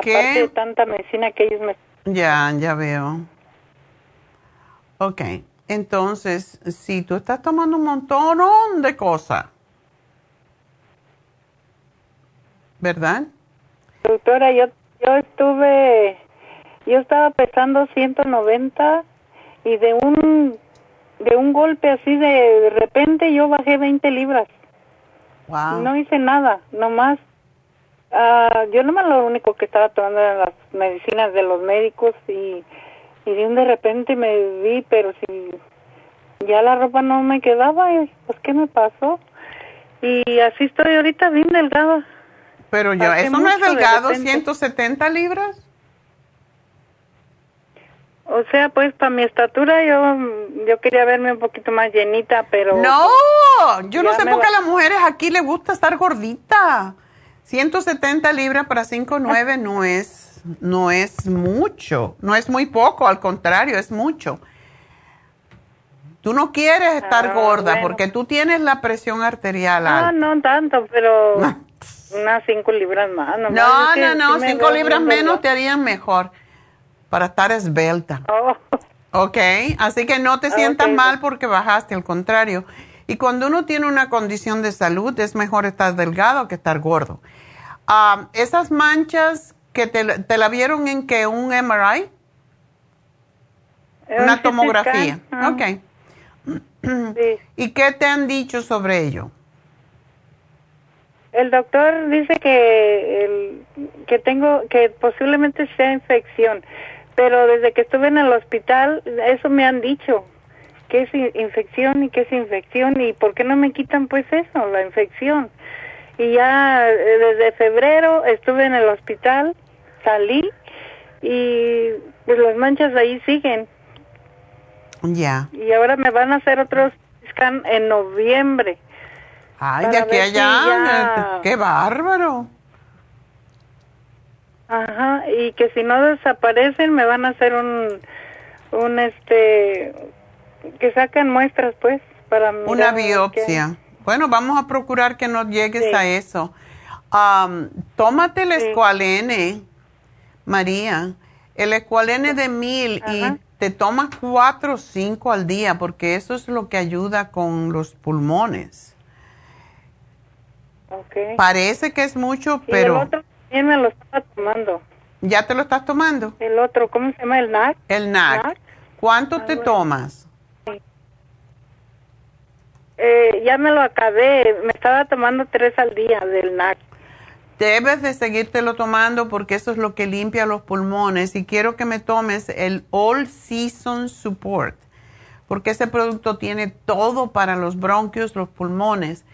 [SPEAKER 2] ¿Qué?
[SPEAKER 7] Aparte de tanta medicina que ellos me...
[SPEAKER 2] Ya, ya veo. Ok. Entonces, si tú estás tomando un montón de cosas, ¿verdad?
[SPEAKER 7] Doctora, yo, yo estuve, yo estaba pesando 190 y de un, de un golpe así de, de repente yo bajé 20 libras.
[SPEAKER 2] Wow.
[SPEAKER 7] No hice nada, nomás, ah, yo nomás lo único que estaba tomando eran las medicinas de los médicos y, y de un de repente me vi, pero si ya la ropa no me quedaba, y, pues ¿qué me pasó? Y así estoy ahorita bien delgada.
[SPEAKER 2] Pero yo, ¿eso no es delgado? ¿170 libras?
[SPEAKER 7] O sea, pues para mi estatura yo yo quería verme un poquito más llenita, pero...
[SPEAKER 2] No, yo no sé por qué a las mujeres aquí les gusta estar gordita. 170 libras para 5'9 no es, no es mucho, no es muy poco, al contrario, es mucho. Tú no quieres estar
[SPEAKER 7] Ah,
[SPEAKER 2] gorda
[SPEAKER 7] bueno.
[SPEAKER 2] porque tú tienes la presión arterial alta.
[SPEAKER 7] no tanto, pero [LAUGHS] unas cinco libras más. nomás.
[SPEAKER 2] No, no, no,
[SPEAKER 7] sí me
[SPEAKER 2] 5
[SPEAKER 7] veo
[SPEAKER 2] libras menos te harían mejor para estar esbelta.
[SPEAKER 7] Oh.
[SPEAKER 2] Ok, así que no te
[SPEAKER 7] Ah,
[SPEAKER 2] sientas mal porque bajaste, al contrario. Y cuando uno tiene una condición de salud, es mejor estar delgado que estar gordo. Ah, esas manchas que te, te la vieron en que un MRI,
[SPEAKER 7] Un
[SPEAKER 2] una tomografía.
[SPEAKER 7] ah.
[SPEAKER 2] Ok. [CLEARS THROAT] ¿Y qué te han dicho sobre ello?
[SPEAKER 7] El doctor dice que el, que tengo que posiblemente sea infección, pero desde que estuve en el hospital eso me han dicho que es in- infección y que es infección y por qué no me quitan pues eso, la infección. Y ya eh, desde febrero estuve en el hospital, salí y pues las manchas ahí siguen
[SPEAKER 2] Ya.
[SPEAKER 7] y ahora me van a hacer otros scan en noviembre.
[SPEAKER 2] Ay, de aquí
[SPEAKER 7] si
[SPEAKER 2] allá.
[SPEAKER 7] ya-
[SPEAKER 2] Qué bárbaro.
[SPEAKER 7] Ajá, y que si no desaparecen me van a hacer un, un este, que sacan muestras pues para
[SPEAKER 2] Una biopsia. Bueno, vamos a procurar que no llegues
[SPEAKER 7] Sí.
[SPEAKER 2] a eso. Am, tómate el escualene, María, el escualene de mil y te tomas cuatro o cinco al día porque eso es lo que ayuda con los pulmones. Parece que es mucho,
[SPEAKER 7] Y
[SPEAKER 2] pero
[SPEAKER 7] el otro también me lo estaba tomando.
[SPEAKER 2] ¿ya te lo estás tomando?
[SPEAKER 7] El otro, ¿cómo se llama? El NAC.
[SPEAKER 2] El NAC.
[SPEAKER 7] NAC.
[SPEAKER 2] ¿Cuánto
[SPEAKER 7] Ah,
[SPEAKER 2] te
[SPEAKER 7] bueno.
[SPEAKER 2] tomas?
[SPEAKER 7] Eh, ya me lo acabé, me estaba tomando tres al día del NAC.
[SPEAKER 2] Debes de seguírtelo tomando porque eso es lo que limpia los pulmones y quiero que me tomes el All Season Support porque ese producto tiene todo para los bronquios, los pulmones.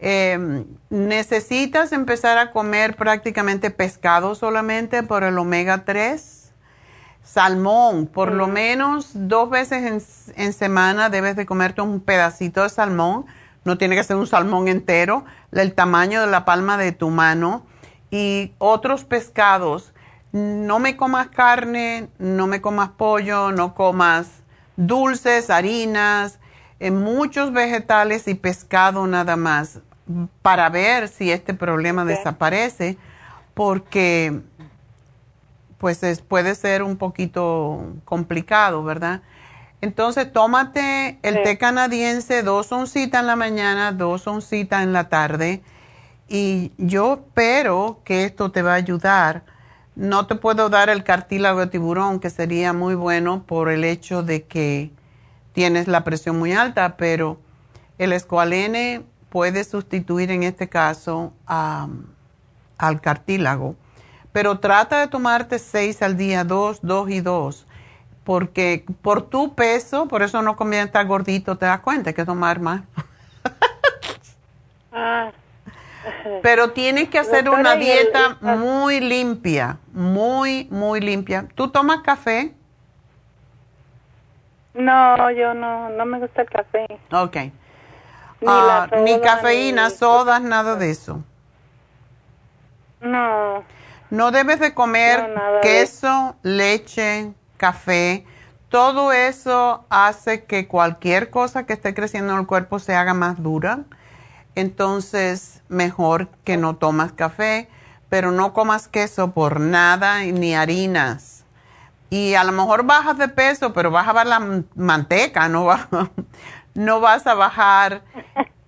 [SPEAKER 2] Eh, necesitas empezar a comer prácticamente pescado solamente por el omega 3, salmón, por lo menos dos veces en, en semana debes de comerte un pedacito de salmón, no tiene que ser un salmón entero, el tamaño de la palma de tu mano. Y otros pescados. No me comas carne, no me comas pollo, no comas dulces, harinas, eh, muchos vegetales y pescado nada más para ver si este problema desaparece porque pues es- puede ser un poquito complicado, ¿verdad? Entonces, tómate el
[SPEAKER 7] Sí.
[SPEAKER 2] té canadiense, dos oncitas en la mañana, dos oncitas en la tarde. Y yo espero que esto te va a ayudar. No te puedo dar el cartílago de tiburón, que sería muy bueno por el hecho de que tienes la presión muy alta, pero el escualene puede sustituir en este caso a- al cartílago. Pero trata de tomarte seis al día, dos, dos y dos, porque por tu peso, por eso no conviene estar gordito, te das cuenta hay que tomar más. [LAUGHS]
[SPEAKER 7] Ah.
[SPEAKER 2] Pero tienes que hacer
[SPEAKER 7] Doctora,
[SPEAKER 2] una
[SPEAKER 7] el-
[SPEAKER 2] dieta muy limpia, muy, muy limpia. ¿Tú tomas café?
[SPEAKER 7] No, yo no, no me gusta el café.
[SPEAKER 2] Ok.
[SPEAKER 7] Ni
[SPEAKER 2] Ah, ni cafeína,
[SPEAKER 7] ni-
[SPEAKER 2] sodas, nada de eso.
[SPEAKER 7] No.
[SPEAKER 2] No debes de comer
[SPEAKER 7] No, nada de
[SPEAKER 2] queso, leche, café. Todo eso hace que cualquier cosa que esté creciendo en el cuerpo se haga más dura. Entonces, mejor que no tomas café, pero no comas queso por nada ni harinas. Y a lo mejor bajas de peso, pero vas a bajar la manteca, no, [LAUGHS] va- no vas a bajar,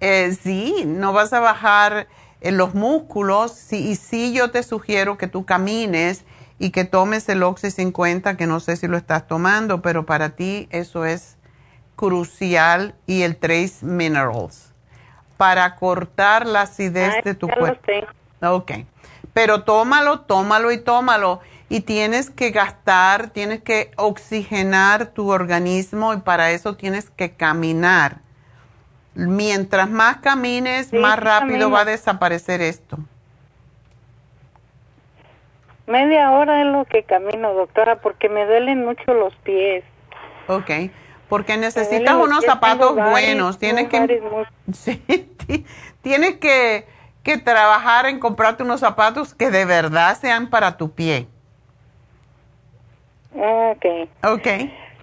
[SPEAKER 2] eh, sí, no vas a bajar eh, los músculos. Sí, y sí yo te sugiero que tú camines y que tomes el Oxy 50, que no sé si lo estás tomando, pero para ti eso es crucial, y el Trace Minerals, para cortar la acidez
[SPEAKER 7] Ay,
[SPEAKER 2] de tu cuerpo. Ok. Pero tómalo, tómalo y tómalo. Y tienes que gastar, tienes que oxigenar tu organismo y para eso tienes que caminar. Mientras más camines, más rápido va a desaparecer esto.
[SPEAKER 7] Media hora es lo que camino, doctora, porque me duelen mucho los pies.
[SPEAKER 2] Ok, porque necesitas unos zapatos buenos. Tienes que, [LAUGHS] sí, tienes que, que trabajar en comprarte unos zapatos que de verdad sean para tu pie.
[SPEAKER 7] Ok.
[SPEAKER 2] Ok.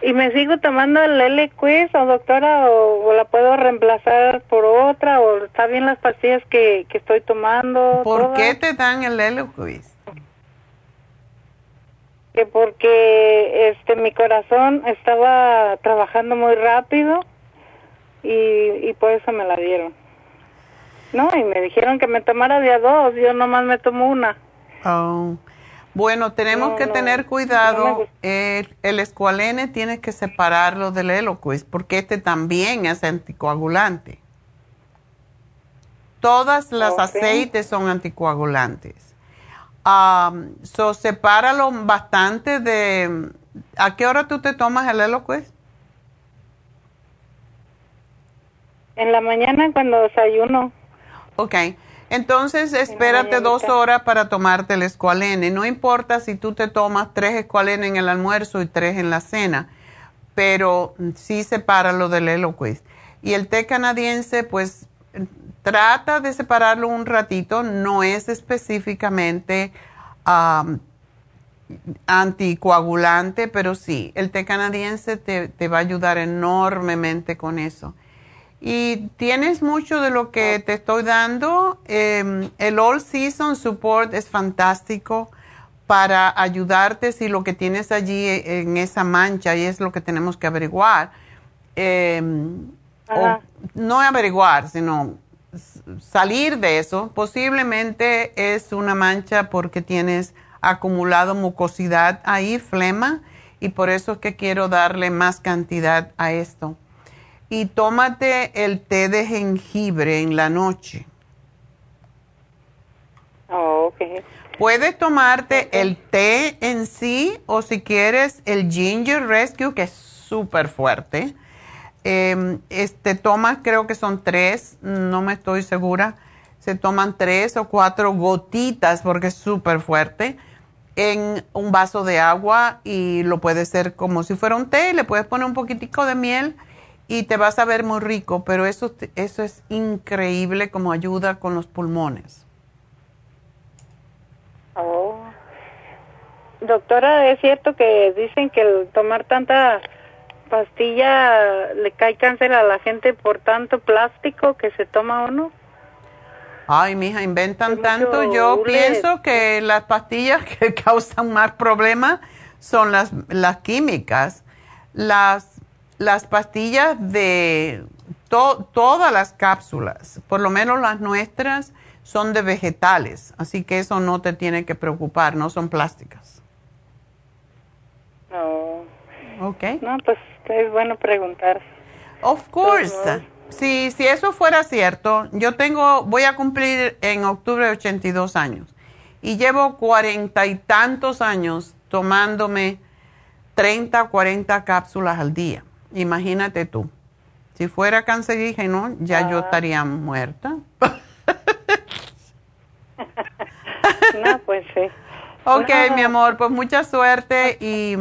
[SPEAKER 7] ¿Y me sigo tomando el L-Quiz, o doctora, o, la puedo reemplazar por otra, o está bien las pastillas que, que estoy tomando?
[SPEAKER 2] ¿Por qué te dan el L-Quiz?
[SPEAKER 7] Que porque este mi corazón estaba trabajando muy rápido y, y por eso me la dieron. No, y me dijeron que me tomara día dos, yo nomás me tomo una.
[SPEAKER 2] Oh. Bueno, tenemos que tener cuidado. el escualene tiene que separarlo del Eloquist porque este también es anticoagulante. Todas las aceites son anticoagulantes. Um, so, sepáralo bastante de... ¿A qué hora tú te tomas el Eloquist?
[SPEAKER 7] En la mañana cuando desayuno.
[SPEAKER 2] Ok. Entonces, espérate dos horas para tomarte el escualene. No importa si tú te tomas tres escualene en el almuerzo y tres en la cena, pero sí separa lo del Eloquist. Y el té canadiense, pues trata de separarlo un ratito. No es específicamente anticoagulante, pero sí, el té canadiense te va a ayudar enormemente con eso. Y tienes mucho de lo que te estoy dando. Em, el All Season Support es fantástico para ayudarte si lo que tienes allí en esa mancha y es lo que tenemos que averiguar. Em, o no averiguar, sino salir de eso. Posiblemente es una mancha porque tienes acumulado mucosidad ahí, flema, y por eso es que quiero darle más cantidad a esto y tómate el té de jengibre en la noche.
[SPEAKER 7] Oh, okay.
[SPEAKER 2] Puedes tomarte el té en sí o si quieres el Ginger Rescue, que es súper fuerte. Eh, este tomas, creo que son tres, no me estoy segura. Se toman tres o cuatro gotitas porque es súper fuerte en un vaso de agua y lo puedes hacer como si fuera un té. Le puedes poner un poquitico de miel y te vas a ver muy rico, pero eso, eso es increíble como ayuda con los pulmones.
[SPEAKER 7] Oh. Doctora, ¿es cierto que dicen que el tomar tanta pastilla le cae cáncer a la gente por tanto plástico que se toma uno?
[SPEAKER 2] Ay, mija, inventan tanto. Yo pienso que las pastillas que [LAUGHS] causan más problemas son las, las químicas. Las las pastillas de todas las cápsulas, por lo menos las nuestras, son de vegetales, así que eso no te tiene que preocupar, no son plásticas.
[SPEAKER 7] No.
[SPEAKER 2] Ok.
[SPEAKER 7] No, pues es bueno preguntar.
[SPEAKER 2] Of course. Si, si eso fuera cierto, yo tengo, voy a cumplir en octubre 82 años y llevo cuarenta y tantos años tomándome 30 o 40 cápsulas al día. Imagínate tú. Si fuera cancerígeno, ya yo ah. estaría muerta. [LAUGHS]
[SPEAKER 7] no, pues sí.
[SPEAKER 2] Ok, mi amor, pues mucha suerte y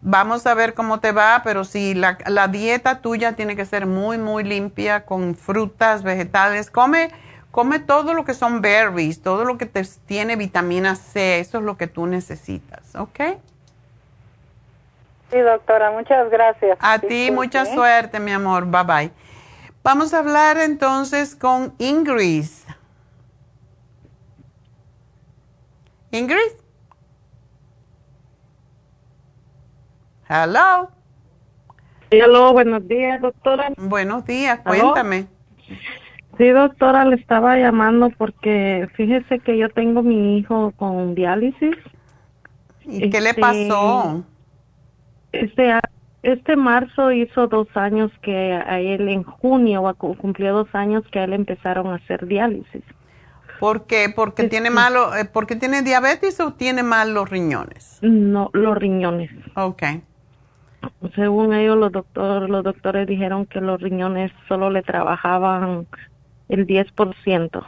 [SPEAKER 2] vamos a ver cómo te va, pero sí, la, la, dieta tuya tiene que ser muy, muy limpia con frutas, vegetales. Come, come todo lo que son berries, todo lo que te, tiene vitamina C, eso es lo que tú necesitas, ¿ok?
[SPEAKER 7] Sí, doctora, muchas gracias.
[SPEAKER 2] A ti, mucha suerte, mi amor. Bye bye. Vamos a hablar entonces con Ingrid. Ingrid. Hello.
[SPEAKER 8] Hello, buenos días, doctora.
[SPEAKER 2] Buenos días, cuéntame.
[SPEAKER 8] Sí, doctora, le estaba llamando porque fíjese que yo tengo mi hijo con diálisis.
[SPEAKER 2] ¿Y qué le este, pasó?
[SPEAKER 8] Este, este marzo hizo dos años que a él, en junio, cumplió dos años que a él empezaron a hacer diálisis.
[SPEAKER 2] ¿Por qué? ¿Porque tiene malo, eh, porque tiene diabetes o tiene mal los riñones?
[SPEAKER 8] No, los riñones.
[SPEAKER 2] Ok.
[SPEAKER 8] según ellos los doctores, los doctores dijeron que los riñones solo le trabajaban el 10%.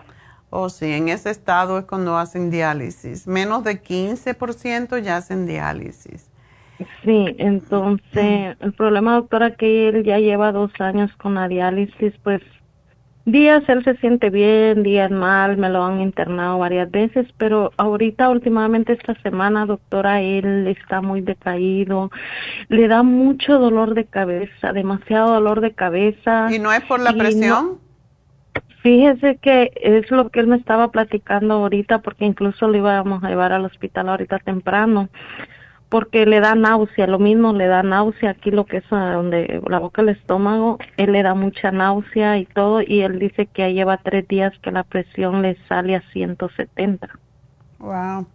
[SPEAKER 2] Oh, sí, en ese estado es cuando hacen diálisis. Menos de 15% ya hacen diálisis.
[SPEAKER 8] Sí, entonces el problema, doctora, que él ya lleva dos años con la diálisis, pues días él se siente bien, días mal, me lo han internado varias veces, pero ahorita últimamente esta semana, doctora, él está muy decaído, le da mucho dolor de cabeza, demasiado dolor de cabeza.
[SPEAKER 2] ¿Y no es por la presión?
[SPEAKER 8] fíjese que es lo que él me estaba platicando ahorita, porque incluso lo íbamos a llevar al hospital ahorita temprano porque le da náusea, lo mismo le da náusea aquí lo que es donde la boca el estómago, él le da mucha náusea y todo y él dice que lleva tres días que la presión le sale a 170.
[SPEAKER 2] Wow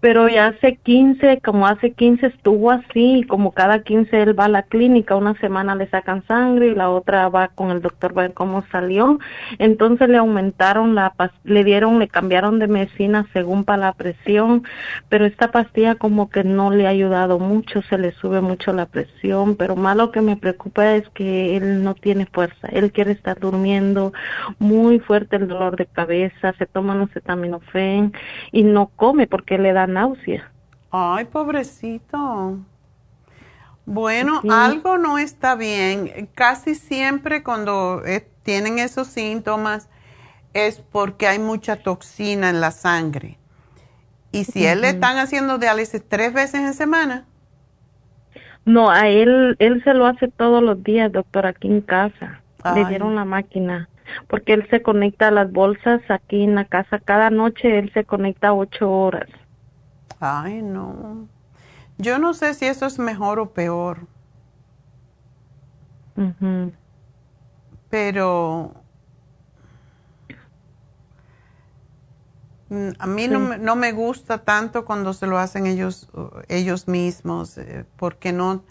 [SPEAKER 8] pero ya hace 15, como hace 15 estuvo así, como cada 15 él va a la clínica, una semana le sacan sangre y la otra va con el doctor a ver cómo salió. Entonces le aumentaron la, le dieron, le cambiaron de medicina según para la presión, pero esta pastilla como que no le ha ayudado mucho, se le sube mucho la presión, pero más lo que me preocupa es que él no tiene fuerza, él quiere estar durmiendo, muy fuerte el dolor de cabeza, se toma un acetaminofén y no come porque le da náusea.
[SPEAKER 2] Ay, pobrecito. Bueno, algo no está bien. Casi siempre cuando eh, tienen esos síntomas es porque hay mucha toxina en la sangre. Y si él le están haciendo diálisis tres veces en semana.
[SPEAKER 8] No, a él, él se lo hace todos los días, doctor, aquí en casa. Le dieron la máquina. Porque él se conecta a las bolsas aquí en la casa. Cada noche él se conecta ocho horas.
[SPEAKER 2] Ay, no. Yo no sé si eso es mejor o peor. Pero mm, a mí no, no, me gusta tanto cuando se lo hacen ellos, ellos mismos, eh, porque no...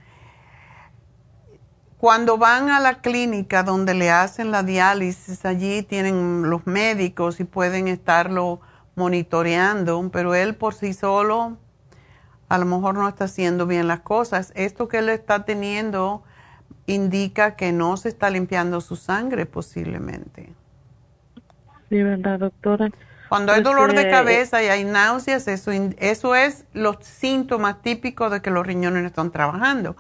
[SPEAKER 2] Cuando van a la clínica donde le hacen la diálisis, allí tienen los médicos y pueden estarlo monitoreando, pero él por sí solo a lo mejor no está haciendo bien las cosas. Esto que él está teniendo indica que no se está limpiando su sangre posiblemente.
[SPEAKER 8] Sí, ¿verdad, doctora?
[SPEAKER 2] Cuando hay dolor de cabeza y hay náuseas, eso, eso es los síntomas típicos de que los riñones no están trabajando.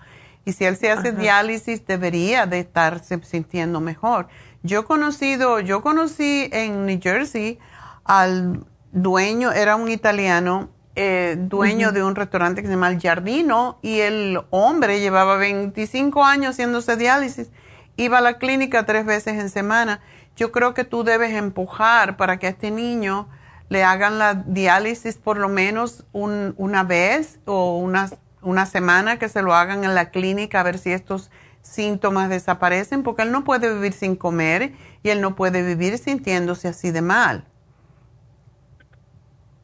[SPEAKER 2] Y si él se hace diálisis, debería de estarse sintiendo mejor. Yo conocido, yo conocí en New Jersey al dueño, era un italiano, eh, dueño de un restaurante que se llama El Jardino, y el hombre llevaba 25 años haciéndose diálisis, iba a la clínica tres veces en semana. Yo creo que tú debes empujar para que a este niño le hagan la diálisis por lo menos una vez o una, una semana que se lo hagan en la clínica a ver si estos síntomas desaparecen, porque él no puede vivir sin comer y él no puede vivir sintiéndose así de mal.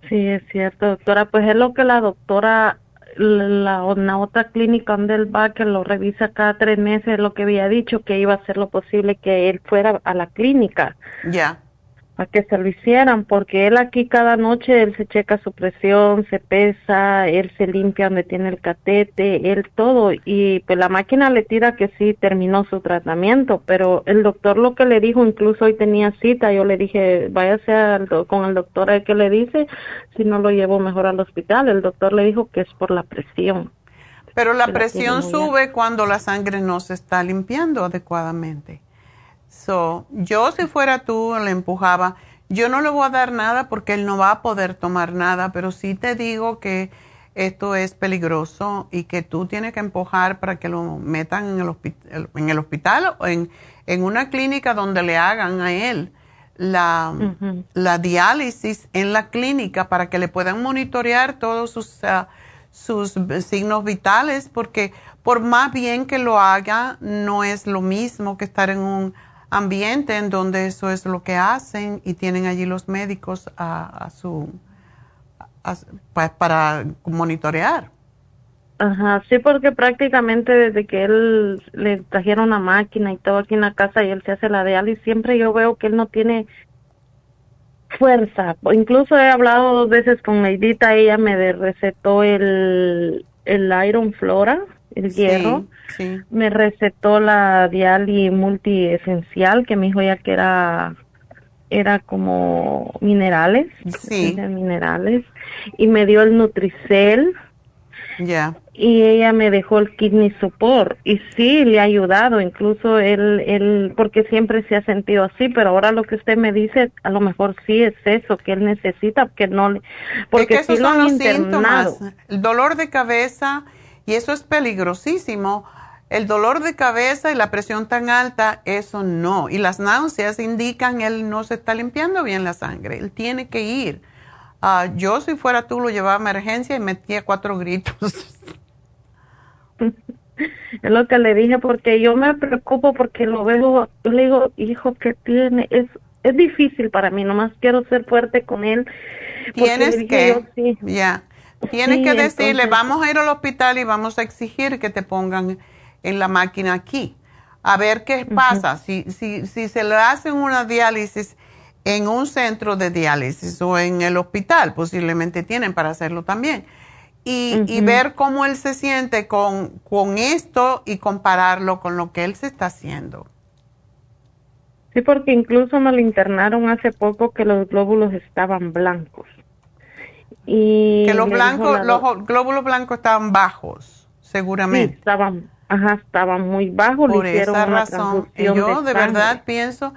[SPEAKER 8] Sí, es cierto, doctora. Pues es lo que la doctora, la, la otra clínica donde él va, que lo revisa cada tres meses, lo que había dicho, que iba a hacer lo posible que él fuera a la clínica.
[SPEAKER 2] Ya
[SPEAKER 8] a que se lo hicieran, porque él aquí cada noche, él se checa su presión, se pesa, él se limpia donde tiene el catete, él todo, y pues la máquina le tira que sí terminó su tratamiento, pero el doctor lo que le dijo, incluso hoy tenía cita, yo le dije, váyase al con el doctor a ver qué le dice, si no lo llevo mejor al hospital, el doctor le dijo que es por la presión.
[SPEAKER 2] Pero la presión sube cuando la sangre no se está limpiando adecuadamente. So, yo si fuera tú, le empujaba. Yo no le voy a dar nada porque él no va a poder tomar nada, pero sí te digo que esto es peligroso y que tú tienes que empujar para que lo metan en el, hospital, en el hospital o en, en, una clínica donde le hagan a él la, la, diálisis en la clínica para que le puedan monitorear todos sus, ah, sus signos vitales, porque por más bien que lo haga, no es lo mismo que estar en un ambiente en donde eso es lo que hacen y tienen allí los médicos a, su pues, para monitorear.
[SPEAKER 8] Ajá, sí, porque prácticamente desde que él le trajeron una máquina y todo aquí en la casa y él se hace la diálisis, siempre yo veo que él no tiene fuerza. Incluso he hablado dos veces con Neidita, ella me recetó el, el Iron Flora el hierro. Me recetó la Diali multiesencial, que me dijo ya que era era como minerales,
[SPEAKER 2] sí.
[SPEAKER 8] minerales, y me dio el Nutricel.
[SPEAKER 2] Ya.
[SPEAKER 8] Y ella me dejó el kidney support y sí le ha ayudado, incluso él, él, porque siempre se ha sentido así, pero ahora lo que usted me dice, a lo mejor sí es eso que él necesita, que no le, porque
[SPEAKER 2] es que esos son los síntomas, el dolor de cabeza y eso es peligrosísimo el dolor de cabeza y la presión tan alta, eso no. Y las náuseas indican él no se está limpiando bien la sangre. Él tiene que ir. Ah, yo si fuera tú lo llevaba a emergencia y metía cuatro gritos. [LAUGHS]
[SPEAKER 8] Es lo que le dije porque yo me preocupo porque lo veo, yo le digo, hijo, que tiene? Es, es difícil para mí, nomás quiero ser fuerte con él.
[SPEAKER 2] Tienes que, ya, tienes que decirle, vamos a ir al hospital y vamos a exigir que te pongan en la máquina aquí. A ver qué pasa. si, si, si se le hacen una diálisis en un centro de diálisis o en el hospital, posiblemente tienen para hacerlo también. Y, y ver cómo él se siente con, con esto y compararlo con lo que él se está haciendo.
[SPEAKER 8] Sí, porque incluso me lo internaron hace poco que los glóbulos estaban blancos. Y
[SPEAKER 2] que los blancos, los glóbulos blancos estaban bajos, seguramente.
[SPEAKER 8] Sí, estaban Ajá, estaba muy bajo.
[SPEAKER 2] Por esa razón, yo de, verdad pienso,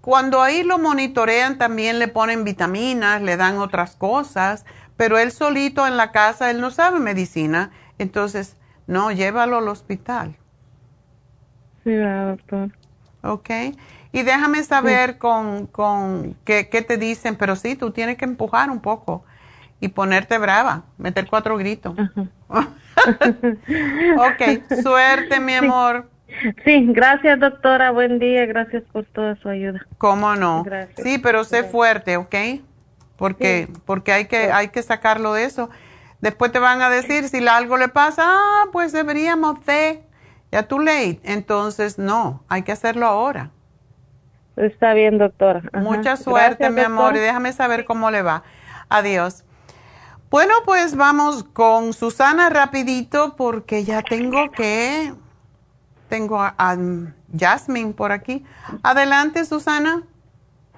[SPEAKER 2] cuando ahí lo monitorean también le ponen vitaminas, le dan otras cosas, pero él solito en la casa, él no sabe medicina, entonces, no, llévalo al hospital.
[SPEAKER 8] Sí, doctor.
[SPEAKER 2] Ok. Y déjame saber con, con qué, qué te dicen, pero sí, tú tienes que empujar un poco y ponerte brava, meter cuatro gritos. [LAUGHS] ok, suerte, mi amor.
[SPEAKER 8] Sí, gracias, doctora. Buen día. Gracias por toda su ayuda.
[SPEAKER 2] ¿Cómo no? Sí, pero sé fuerte, ¿ok? Porque, porque hay, que, hay que sacarlo de eso. Después te van a decir, si algo le pasa, ah, pues deberíamos de, ya too late. Entonces, no, hay que hacerlo ahora.
[SPEAKER 8] Está bien, doctora.
[SPEAKER 2] Mucha suerte, mi amor, y déjame saber cómo le va. Adiós. Bueno, pues vamos con Susana rapidito porque ya tengo que... Tengo a, Jasmine por aquí. Adelante, Susana.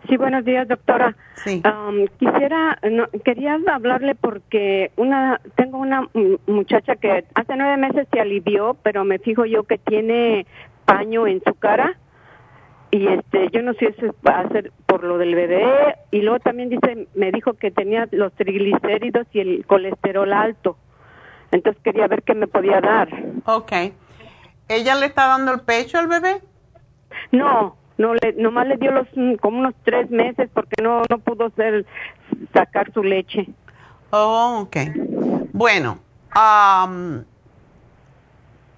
[SPEAKER 9] Sí, buenos días, doctora.
[SPEAKER 2] Sí.
[SPEAKER 9] Um, quisiera, quería hablarle porque una, tengo una muchacha que hace nueve meses se alivió, pero me fijo yo que tiene paño en su cara y este yo no sé si va a ser por lo del bebé y luego también dice me dijo que tenía los triglicéridos y el colesterol alto. Entonces quería ver qué me podía dar.
[SPEAKER 2] Ok. ella le está dando el pecho al bebé
[SPEAKER 9] no no le nomás le dio los como unos tres meses porque no no pudo ser sacar su leche.
[SPEAKER 2] Oh ok. Bueno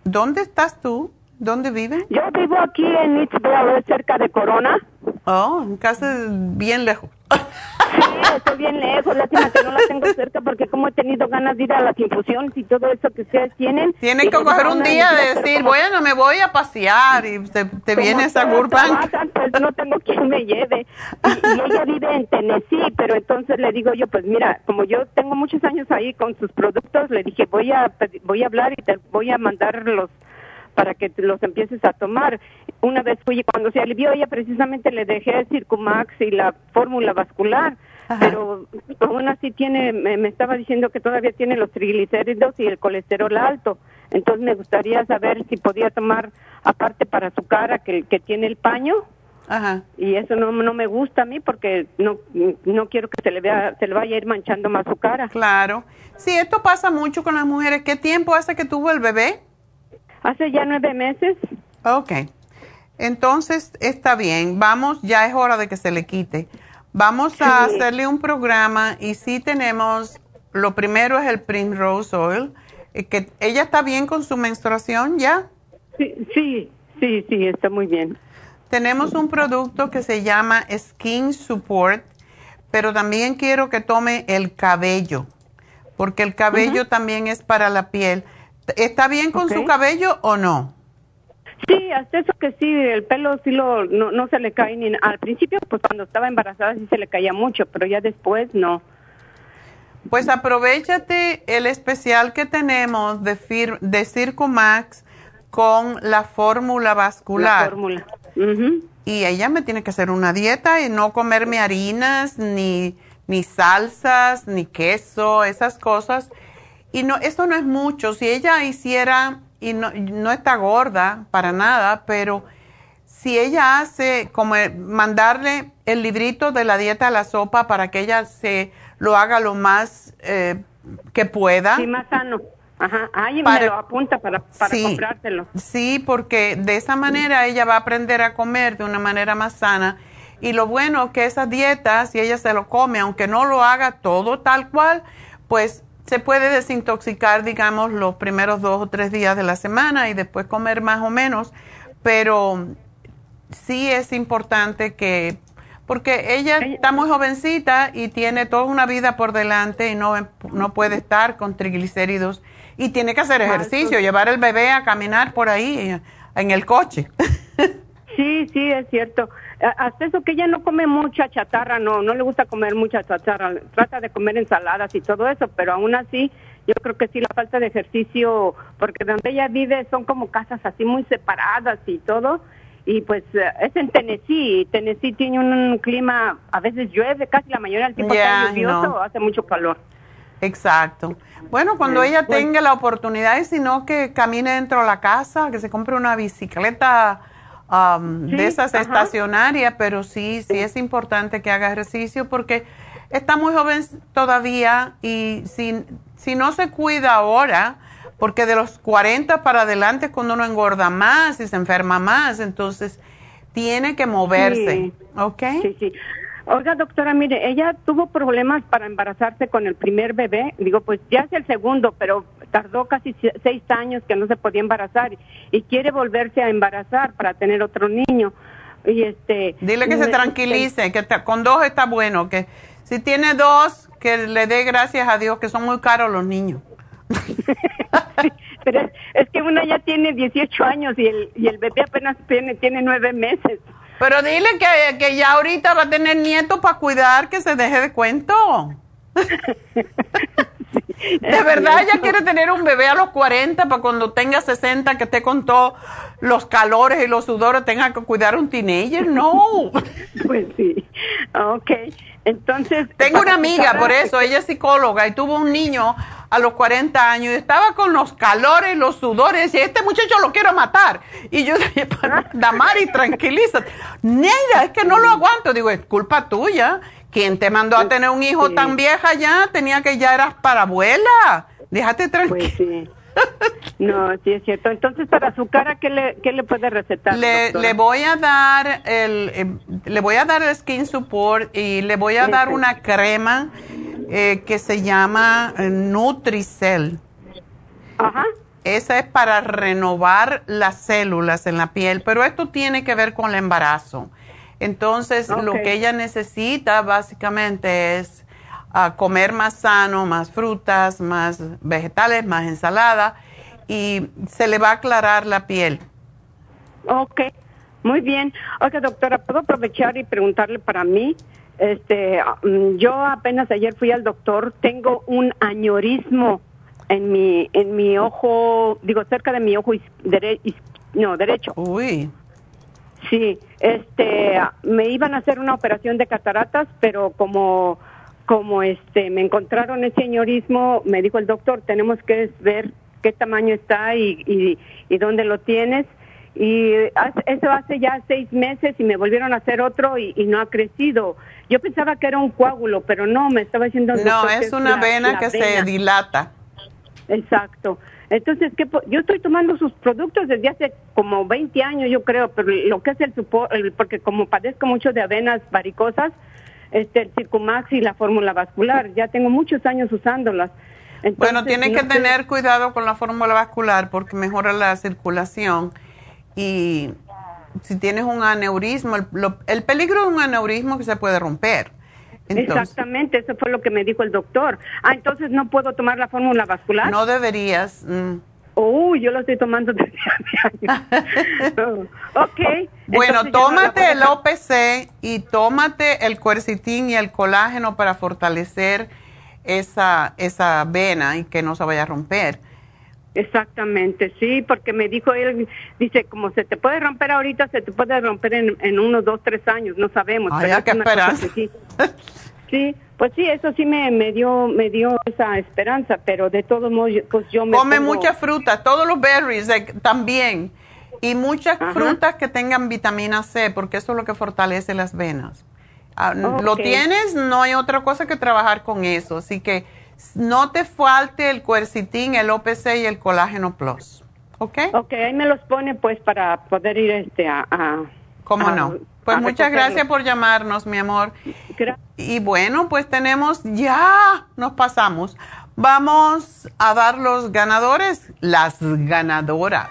[SPEAKER 2] dónde estás tú ¿Dónde vive?
[SPEAKER 9] Yo vivo aquí en Eatsville, cerca de Corona.
[SPEAKER 2] Oh, en casa bien lejos.
[SPEAKER 9] Sí, estoy bien lejos, lástima que no la tengo cerca porque como he tenido ganas de ir a las infusiones y todo eso que ustedes tienen.
[SPEAKER 2] Tienen que coger un día de decir, bueno, me voy a pasear y te, te vienes a Burbank.
[SPEAKER 9] Pues no tengo quien me lleve. Y, ella vive en Tennessee, pero entonces le digo yo, pues mira, como yo tengo muchos años ahí con sus productos, le dije, voy a, voy a hablar y te voy a mandar los para que los empieces a tomar. Una vez fui, cuando se alivió ella, precisamente le dejé el Circumax y la fórmula vascular, pero aún así tiene, me, estaba diciendo que todavía tiene los triglicéridos y el colesterol alto. Entonces me gustaría saber si podía tomar, aparte para su cara, que, que tiene el paño,
[SPEAKER 2] Ajá.
[SPEAKER 9] Y eso no, no me gusta a mí porque no, no quiero que se le vea, se le vaya a ir manchando más su cara.
[SPEAKER 2] Claro. Sí, esto pasa mucho con las mujeres. ¿Qué tiempo hace que tuvo el bebé?
[SPEAKER 9] Hace ya nueve meses.
[SPEAKER 2] Ok. Entonces, está bien. Vamos, ya es hora de que se le quite. Vamos a hacerle un programa y sí tenemos, lo primero es el Primrose Oil, eh, que ella está bien con su menstruación ya.
[SPEAKER 9] Sí, sí, sí, sí, está muy bien.
[SPEAKER 2] Tenemos un producto que se llama Skin Support, pero también quiero que tome el cabello, porque el cabello también es para la piel. ¿Está bien con su cabello o no?
[SPEAKER 9] Sí, hasta eso que sí, el pelo sí lo, no, se le cae ni al principio, pues cuando estaba embarazada sí se le caía mucho, pero ya después no.
[SPEAKER 2] Pues aprovechate el especial que tenemos de, Fir de Circumax con la fórmula vascular.
[SPEAKER 9] La fórmula.
[SPEAKER 2] Y ella me tiene que hacer una dieta y no comerme harinas, ni, ni salsas, ni queso, esas cosas. Y no, esto no es mucho. Si ella hiciera, y no, no está gorda para nada, pero si ella hace como mandarle el librito de la dieta a la sopa para que ella se lo haga lo más eh, que pueda.
[SPEAKER 9] Sí, más sano. Ajá, ahí me lo apunta para, para
[SPEAKER 2] sí,
[SPEAKER 9] comprártelo.
[SPEAKER 2] Sí, porque de esa manera ella va a aprender a comer de una manera más sana. Y lo bueno que esas dietas, si ella se lo come, aunque no lo haga todo tal cual, pues se puede desintoxicar, digamos, los primeros dos o tres días de la semana y después comer más o menos. Pero sí es importante que, porque ella está muy jovencita y tiene toda una vida por delante y no, no puede estar con triglicéridos y tiene que hacer ejercicio, llevar el bebé a caminar por ahí en el coche. [LAUGHS]
[SPEAKER 9] Sí, sí, es cierto. Hasta eso que ella no come mucha chatarra, no, no le gusta comer mucha chatarra, trata de comer ensaladas y todo eso, pero aún así yo creo que sí la falta de ejercicio, porque donde ella vive son como casas así muy separadas y todo, y pues eh, es en Tennessee, Tennessee tiene un clima, a veces llueve, casi la mayoría del tiempo está lluvioso, hace mucho calor.
[SPEAKER 2] Exacto. Bueno, cuando ella tenga la oportunidad y si no que camine dentro de la casa, que se compre una bicicleta um, de esas estacionarias, pero sí, sí es importante que haga ejercicio porque está muy joven todavía y si, si no se cuida ahora, porque de los 40 para adelante es cuando uno engorda más y se enferma más, entonces tiene que moverse, ¿ok?
[SPEAKER 9] Sí, sí. Oiga, doctora, mire, ella tuvo problemas para embarazarse con el primer bebé. Digo, pues ya es el segundo, pero tardó casi seis años que no se podía embarazar y quiere volverse a embarazar para tener otro niño. Y este.
[SPEAKER 2] Dile que se tranquilice, que con dos está bueno, que si tiene dos, que le dé gracias a Dios, que son muy caros los niños. [LAUGHS]
[SPEAKER 9] pero es, que una ya tiene 18 años y el, y el bebé apenas tiene, tiene nueve meses.
[SPEAKER 2] Pero dile que, que ya ahorita va a tener nietos para cuidar, que se deje de cuento. [LAUGHS] de verdad ella quiere tener un bebé a los 40 para cuando tenga 60 que esté con todos los calores y los sudores tenga que cuidar un teenager, no. [LAUGHS]
[SPEAKER 9] Pues sí, ok. Entonces...
[SPEAKER 2] Tengo una amiga, por eso, ella es psicóloga y tuvo un niño a los 40 años y estaba con los calores, los sudores y este muchacho lo quiero matar. Y yo dije, [LAUGHS] Damari, tranquilízate. Neida, es que no lo aguanto. Digo, es culpa tuya. ¿Quién te mandó a tener un hijo tan vieja ya? Tenía que ya eras para abuela. Déjate tranquila.
[SPEAKER 9] Pues sí. No, sí es cierto. Entonces, para su cara, ¿qué le, qué le puede recetar?
[SPEAKER 2] Le, le, voy a dar el, eh, le voy a dar el skin support y le voy a dar una crema eh, que se llama eh, Nutricel.
[SPEAKER 9] Ajá.
[SPEAKER 2] Esa es para renovar las células en la piel, pero esto tiene que ver con el embarazo. Entonces, lo que ella necesita básicamente es ah, comer más sano, más frutas, más vegetales, más ensalada y se le va a aclarar la piel.
[SPEAKER 9] Ok, muy bien. Oiga, doctora, ¿puedo aprovechar y preguntarle para mí? Este, mm, yo apenas ayer fui al doctor, tengo un añorismo en mi en mi ojo, digo cerca de mi ojo no, derecho.
[SPEAKER 2] Uy.
[SPEAKER 9] Sí, este, me iban a hacer una operación de cataratas, pero como como este me encontraron ese añorismo, me dijo el doctor, tenemos que ver qué tamaño está y, y, y dónde lo tienes y eso hace ya seis meses y me volvieron a hacer otro y, no ha crecido. Yo pensaba que era un coágulo, pero no, me estaba diciendo...
[SPEAKER 2] No, es una vena que se dilata.
[SPEAKER 9] Exacto. Entonces, ¿qué, yo estoy tomando sus productos desde hace como 20 años, yo creo, pero lo que es el, el porque como padezco mucho de avenas varicosas, este, el Circumax y la fórmula vascular, ya tengo muchos años usándolas.
[SPEAKER 2] bueno, tiene que tener cuidado con la fórmula vascular porque mejora la circulación y si tienes un aneurismo, el, peligro de un aneurismo que se puede romper.
[SPEAKER 9] Exactamente, eso fue lo que me dijo el doctor. Ah, entonces no puedo tomar la fórmula vascular.
[SPEAKER 2] No deberías. Mm.
[SPEAKER 9] Uy, yo lo estoy tomando [LAUGHS] desde hace años. [LAUGHS] ok.
[SPEAKER 2] Bueno, tómate el OPC y tómate el cuercitín y el colágeno para fortalecer esa, esa vena y que no se vaya a romper.
[SPEAKER 9] Exactamente, sí, porque me dijo él, dice, como se te puede romper ahorita, se te puede romper en, en unos dos, tres años, no sabemos.
[SPEAKER 2] Ay, hay que esperar. [LAUGHS]
[SPEAKER 9] Sí. pues sí, eso sí me, me dio me dio esa esperanza, pero de todos modos, pues yo me
[SPEAKER 2] Come mucha fruta, todos los berries también, y muchas frutas que tengan vitamina C, porque eso es lo que fortalece las venas. Ah, lo tienes, no hay otra cosa que trabajar con eso, así que no te falte el cuercitín, el OPC y el colágeno plus. ¿Ok?
[SPEAKER 9] Ok, ahí me los pone pues para poder ir este a...
[SPEAKER 2] ¿Cómo no? Pues muchas gracias por llamarnos, mi amor. Y bueno, pues tenemos, ya nos pasamos. Vamos a dar los ganadores, las ganadoras.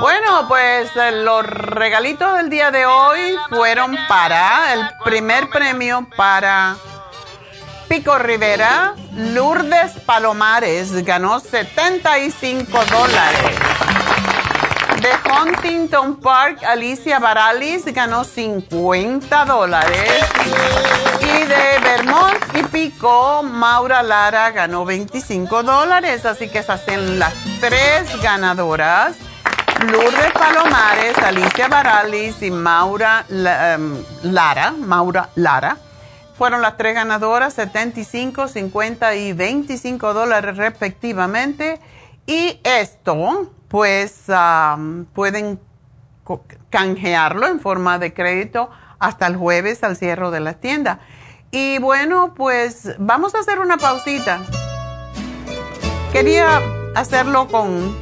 [SPEAKER 2] Bueno, pues eh, los regalitos del día de hoy fueron para el primer premio para Pico Rivera, Lourdes Palomares ganó 75 dólares. De Huntington Park, Alicia Baralis ganó 50 dólares. Y de Vermont y Pico, Maura Lara ganó 25 dólares. Así que esas son las tres ganadoras. Lourdes Palomares, Alicia Baralis y Maura em, Lara, Maura Lara, fueron las tres ganadoras, 75, 50 y 25 dólares respectivamente. Y esto, pues, pueden canjearlo en forma de crédito hasta el jueves al cierre de la tienda. Y bueno, pues vamos a hacer una pausita. Quería hacerlo con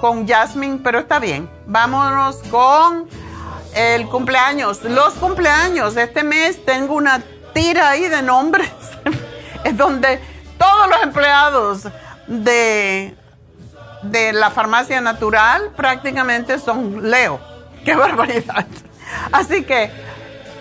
[SPEAKER 2] con Jasmine, pero está bien. Vámonos con el cumpleaños. Los cumpleaños. Este mes tengo una tira ahí de nombres. [LAUGHS] es donde todos los empleados de, de la farmacia natural prácticamente son Leo. [LAUGHS] Qué barbaridad. Así que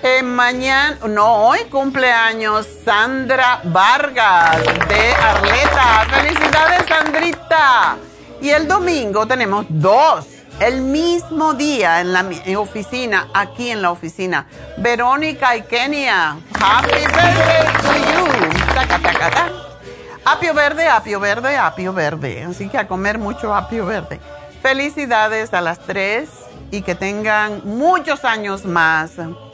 [SPEAKER 2] eh, mañana, no, hoy cumpleaños Sandra Vargas de Arleta. Felicidades, Sandrita. Y el domingo tenemos dos, el mismo día en la oficina, aquí en la oficina. Verónica y Kenia, happy birthday to you. Apio verde, apio verde, apio verde. Así que a comer mucho apio verde. Felicidades a las tres y que tengan muchos años más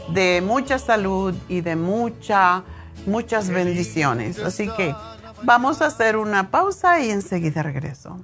[SPEAKER 2] de mucha salud y de mucha, muchas bendiciones. Así que vamos a hacer una pausa y enseguida regreso.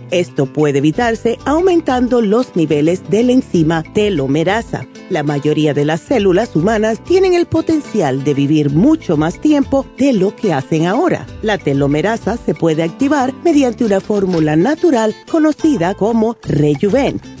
[SPEAKER 10] Esto puede evitarse aumentando los niveles de la enzima telomerasa. La mayoría de las células humanas tienen el potencial de vivir mucho más tiempo de lo que hacen ahora. La telomerasa se puede activar mediante una fórmula natural conocida como Rejuven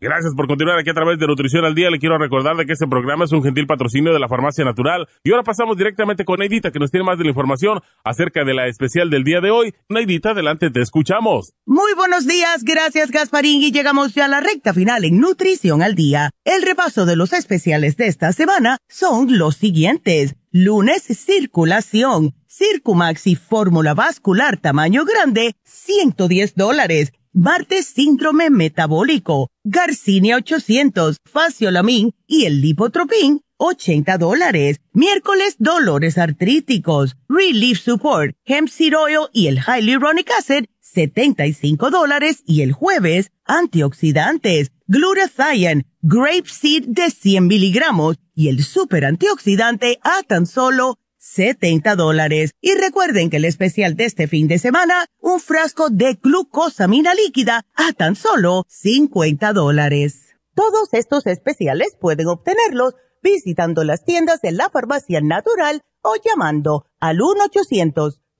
[SPEAKER 11] Gracias por continuar aquí a través de Nutrición al Día. Le quiero recordar de que este programa es un gentil patrocinio de la Farmacia Natural. Y ahora pasamos directamente con Neidita, que nos tiene más de la información acerca de la especial del día de hoy. Neidita, adelante, te escuchamos.
[SPEAKER 3] Muy buenos días, gracias Gasparín. Y llegamos ya a la recta final en Nutrición al Día. El repaso de los especiales de esta semana son los siguientes. Lunes, circulación. Circumax y fórmula vascular tamaño grande, 110 dólares Martes síndrome metabólico, Garcinia 800, Faciolamin y el Lipotropin, 80 dólares. Miércoles dolores artríticos, Relief Support, Hemp Seed Oil y el Hyaluronic Acid, 75 dólares. Y el jueves antioxidantes, glutathione, grape seed de 100 miligramos y el super antioxidante a tan solo 70 dólares. Y recuerden que el especial de este fin de semana, un frasco de glucosamina líquida a tan solo 50 dólares. Todos estos especiales pueden obtenerlos visitando las tiendas de la farmacia natural o llamando al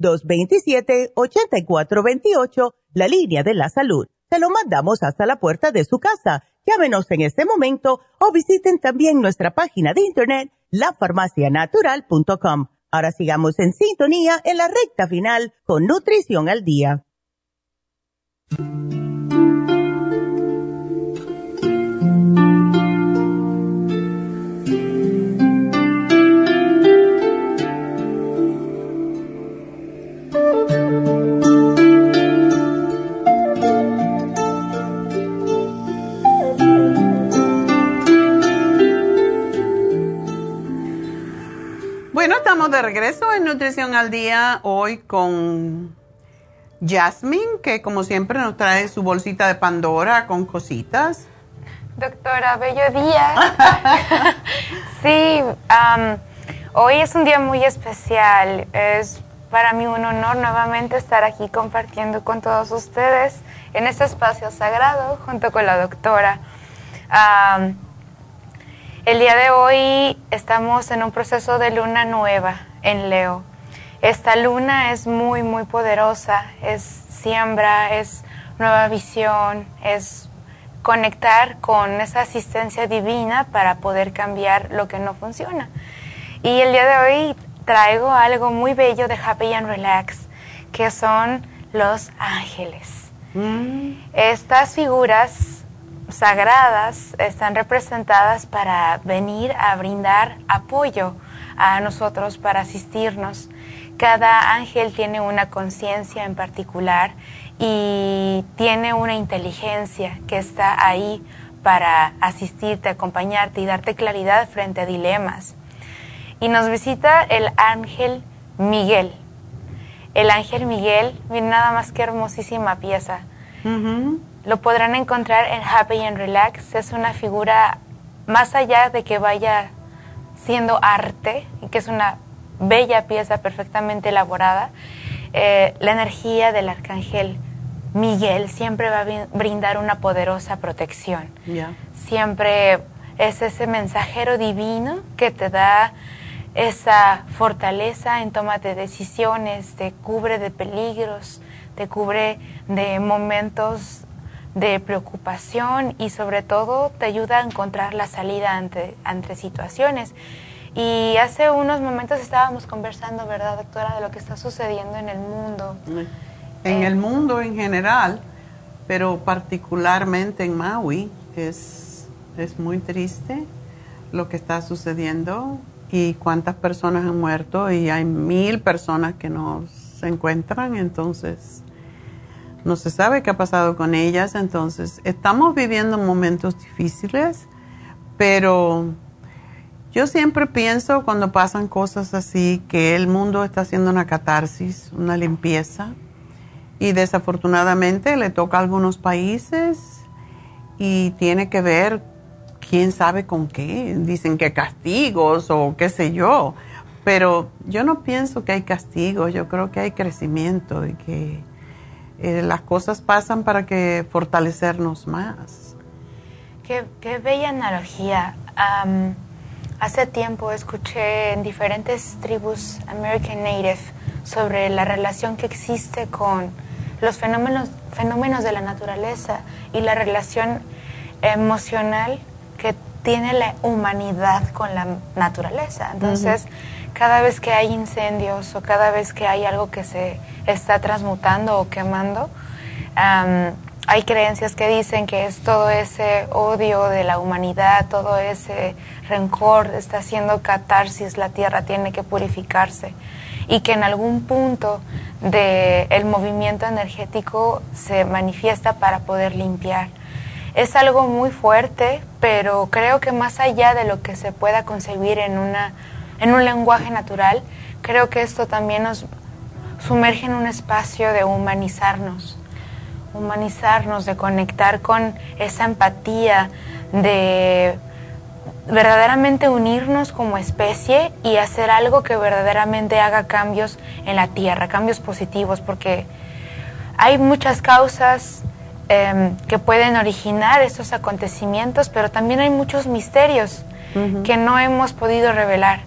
[SPEAKER 3] 1-800-227-8428, la línea de la salud. Se lo mandamos hasta la puerta de su casa. Llámenos en este momento o visiten también nuestra página de internet lafarmacianatural.com. Ahora sigamos en sintonía en la recta final con Nutrición al Día.
[SPEAKER 2] Bueno, estamos de regreso en Nutrición al Día hoy con Jasmine, que como siempre nos trae su bolsita de Pandora con cositas.
[SPEAKER 12] Doctora, bello día. [LAUGHS] sí, hoy es un día muy especial. Es para mí un honor nuevamente estar aquí compartiendo con todos ustedes en este espacio sagrado junto con la doctora. El día de hoy estamos en un proceso de luna nueva en Leo. Esta luna es muy, muy poderosa, es siembra, es nueva visión, es conectar con esa asistencia divina para poder cambiar lo que no funciona. Y el día de hoy traigo algo muy bello de Happy and Relax, que son los ángeles. Mm. Estas figuras sagradas están representadas para venir a brindar apoyo a nosotros, para asistirnos. Cada ángel tiene una conciencia en particular y tiene una inteligencia que está ahí para asistirte, acompañarte y darte claridad frente a dilemas. Y nos visita el ángel Miguel. El ángel Miguel, mira nada más que hermosísima pieza. Lo podrán encontrar en Happy and Relax. Es una figura más allá de que vaya siendo arte y que es una bella pieza perfectamente elaborada. Eh, la energía del arcángel Miguel siempre va a brindar una poderosa protección. Siempre es ese mensajero divino que te da esa fortaleza en toma de decisiones, te cubre de peligros, te cubre de momentos de preocupación y sobre todo te ayuda a encontrar la salida ante, ante situaciones. Y hace unos momentos estábamos conversando, ¿verdad, doctora, de lo que está sucediendo en el mundo?
[SPEAKER 2] En el mundo en general, pero particularmente en Maui, es, es muy triste lo que está sucediendo y cuántas personas han muerto y hay mil personas que no se encuentran, entonces no se sabe qué ha pasado con ellas, entonces estamos viviendo momentos difíciles, pero yo siempre pienso cuando pasan cosas así que el mundo está haciendo una catarsis, una limpieza, y desafortunadamente le toca a algunos países y tiene que ver quién sabe con qué, dicen que castigos o qué sé yo, pero yo no pienso que hay castigos, yo creo que hay crecimiento y que eh, las cosas pasan para que fortalecernos más.
[SPEAKER 12] Qué, bella analogía. hace tiempo escuché en diferentes tribus American Native sobre la relación que existe con los fenómenos, fenómenos de la naturaleza y la relación emocional que tiene la humanidad con la naturaleza. Entonces, cada vez que hay incendios o cada vez que hay algo que se está transmutando o quemando, hay creencias que dicen que es todo ese odio de la humanidad, todo ese rencor, está haciendo catarsis, la tierra tiene que purificarse y que en algún punto del movimiento energético se manifiesta para poder limpiar. Es algo muy fuerte, pero creo que más allá de lo que se pueda concebir en una en un lenguaje natural, creo que esto también nos sumerge en un espacio de humanizarnos. humanizarnos, de conectar con esa empatía, de verdaderamente unirnos como especie y hacer algo que verdaderamente haga cambios en la Tierra, cambios positivos, porque hay muchas causas em, que pueden originar estos acontecimientos, pero también hay muchos misterios que no hemos podido revelar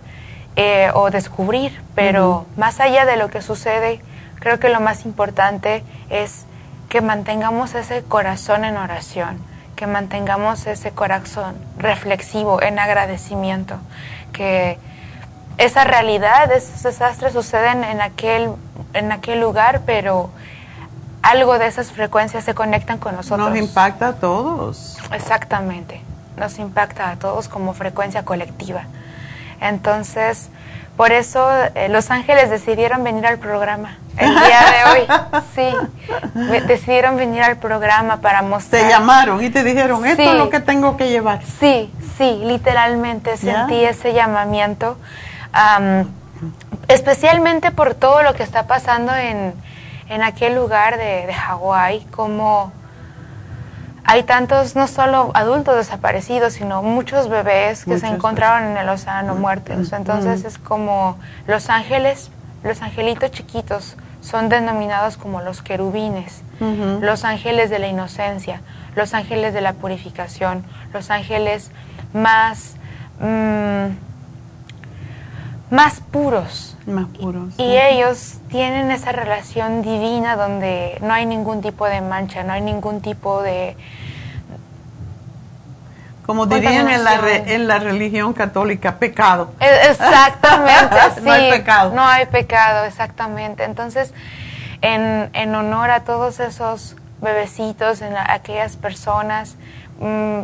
[SPEAKER 12] eh, o descubrir, pero más allá de lo que sucede, creo que lo más importante es que mantengamos ese corazón en oración, que mantengamos ese corazón reflexivo en agradecimiento, que esa realidad, esos desastres suceden en aquel, en aquel lugar, pero algo de esas frecuencias se conectan con nosotros.
[SPEAKER 2] Nos impacta a todos.
[SPEAKER 12] Exactamente, nos impacta a todos como frecuencia colectiva. Entonces, por eso eh, Los Ángeles decidieron venir al programa el día de hoy. [LAUGHS] Sí, decidieron venir al programa para mostrar.
[SPEAKER 2] Te llamaron y te dijeron, esto es lo que tengo que llevar.
[SPEAKER 12] Sí, sí, literalmente sentí ese llamamiento, especialmente por todo lo que está pasando en, en aquel lugar de, de Hawái, como hay tantos, no solo adultos desaparecidos, sino muchos bebés que se encontraron en el océano muertos. Entonces es como los ángeles, los angelitos chiquitos son denominados como los querubines, los ángeles de la inocencia, los ángeles de la purificación, los ángeles más, mm, más puros.
[SPEAKER 2] Más puros.
[SPEAKER 12] Y ellos tienen esa relación divina donde no hay ningún tipo de mancha, no hay ningún tipo de...
[SPEAKER 2] Como dirían en la, en la religión católica, pecado.
[SPEAKER 12] E, exactamente, sí. [LAUGHS]
[SPEAKER 2] no hay pecado.
[SPEAKER 12] No hay pecado, exactamente. Entonces, en, en honor a todos esos bebecitos, en aquellas personas, mm,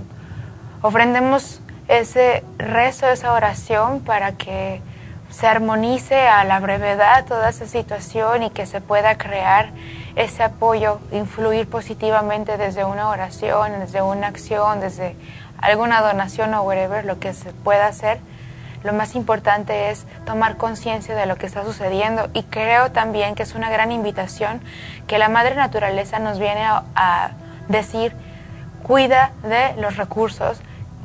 [SPEAKER 12] ofrendemos ese rezo, esa oración para que se armonice a la brevedad toda esa situación y que se pueda crear ese apoyo, influir positivamente desde una oración, desde una acción, desde alguna donación o whatever, lo que se pueda hacer. Lo más importante es tomar conciencia de lo que está sucediendo y creo también que es una gran invitación que la Madre Naturaleza nos viene a, a decir, cuida de los recursos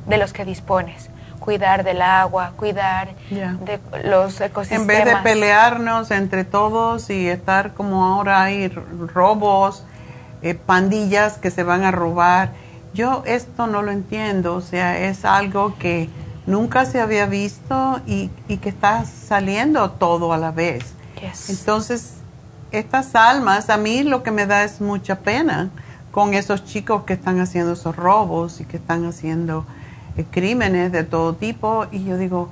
[SPEAKER 12] de los que dispones cuidar del agua, cuidar de los ecosistemas.
[SPEAKER 2] En vez de pelearnos entre todos y estar como ahora hay robos, eh, pandillas que se van a robar, yo esto no lo entiendo, o sea, es algo que nunca se había visto y, que está saliendo todo a la vez. Entonces, estas almas, a mí lo que me da es mucha pena con esos chicos que están haciendo esos robos y que están haciendo crímenes de todo tipo y yo digo,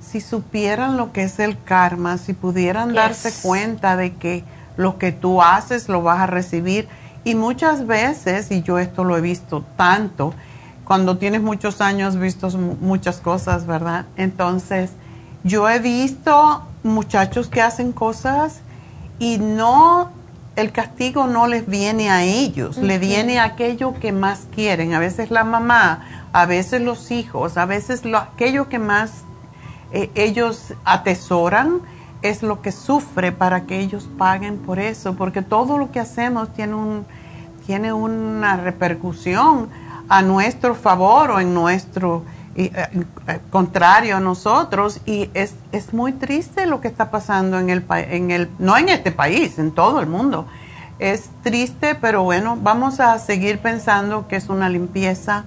[SPEAKER 2] si supieran lo que es el karma, si pudieran darse cuenta de que lo que tú haces lo vas a recibir y muchas veces, y yo esto lo he visto tanto, cuando tienes muchos años visto muchas cosas, ¿verdad? Entonces, yo he visto muchachos que hacen cosas y no, el castigo no les viene a ellos, le viene a aquello que más quieren. A veces la mamá a veces los hijos, a veces lo, aquello que más eh, ellos atesoran es lo que sufre para que ellos paguen por eso, porque todo lo que hacemos tiene, un, tiene una repercusión a nuestro favor o en nuestro eh, eh, contrario a nosotros y es, es, muy triste lo que está pasando en el, en el, no en este país, en todo el mundo. Es triste, pero bueno, vamos a seguir pensando que es una limpieza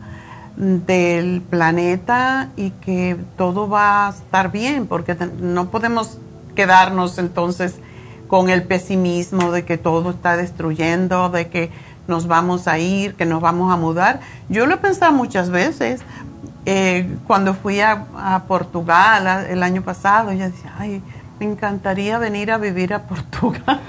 [SPEAKER 2] del planeta y que todo va a estar bien, porque no podemos quedarnos entonces con el pesimismo de que todo está destruyendo, de que nos vamos a ir, que nos vamos a mudar. Yo lo he pensado muchas veces. Eh, cuando fui a, Portugal el año pasado, yo decía, ay, me encantaría venir a vivir a [LAUGHS] Portugal.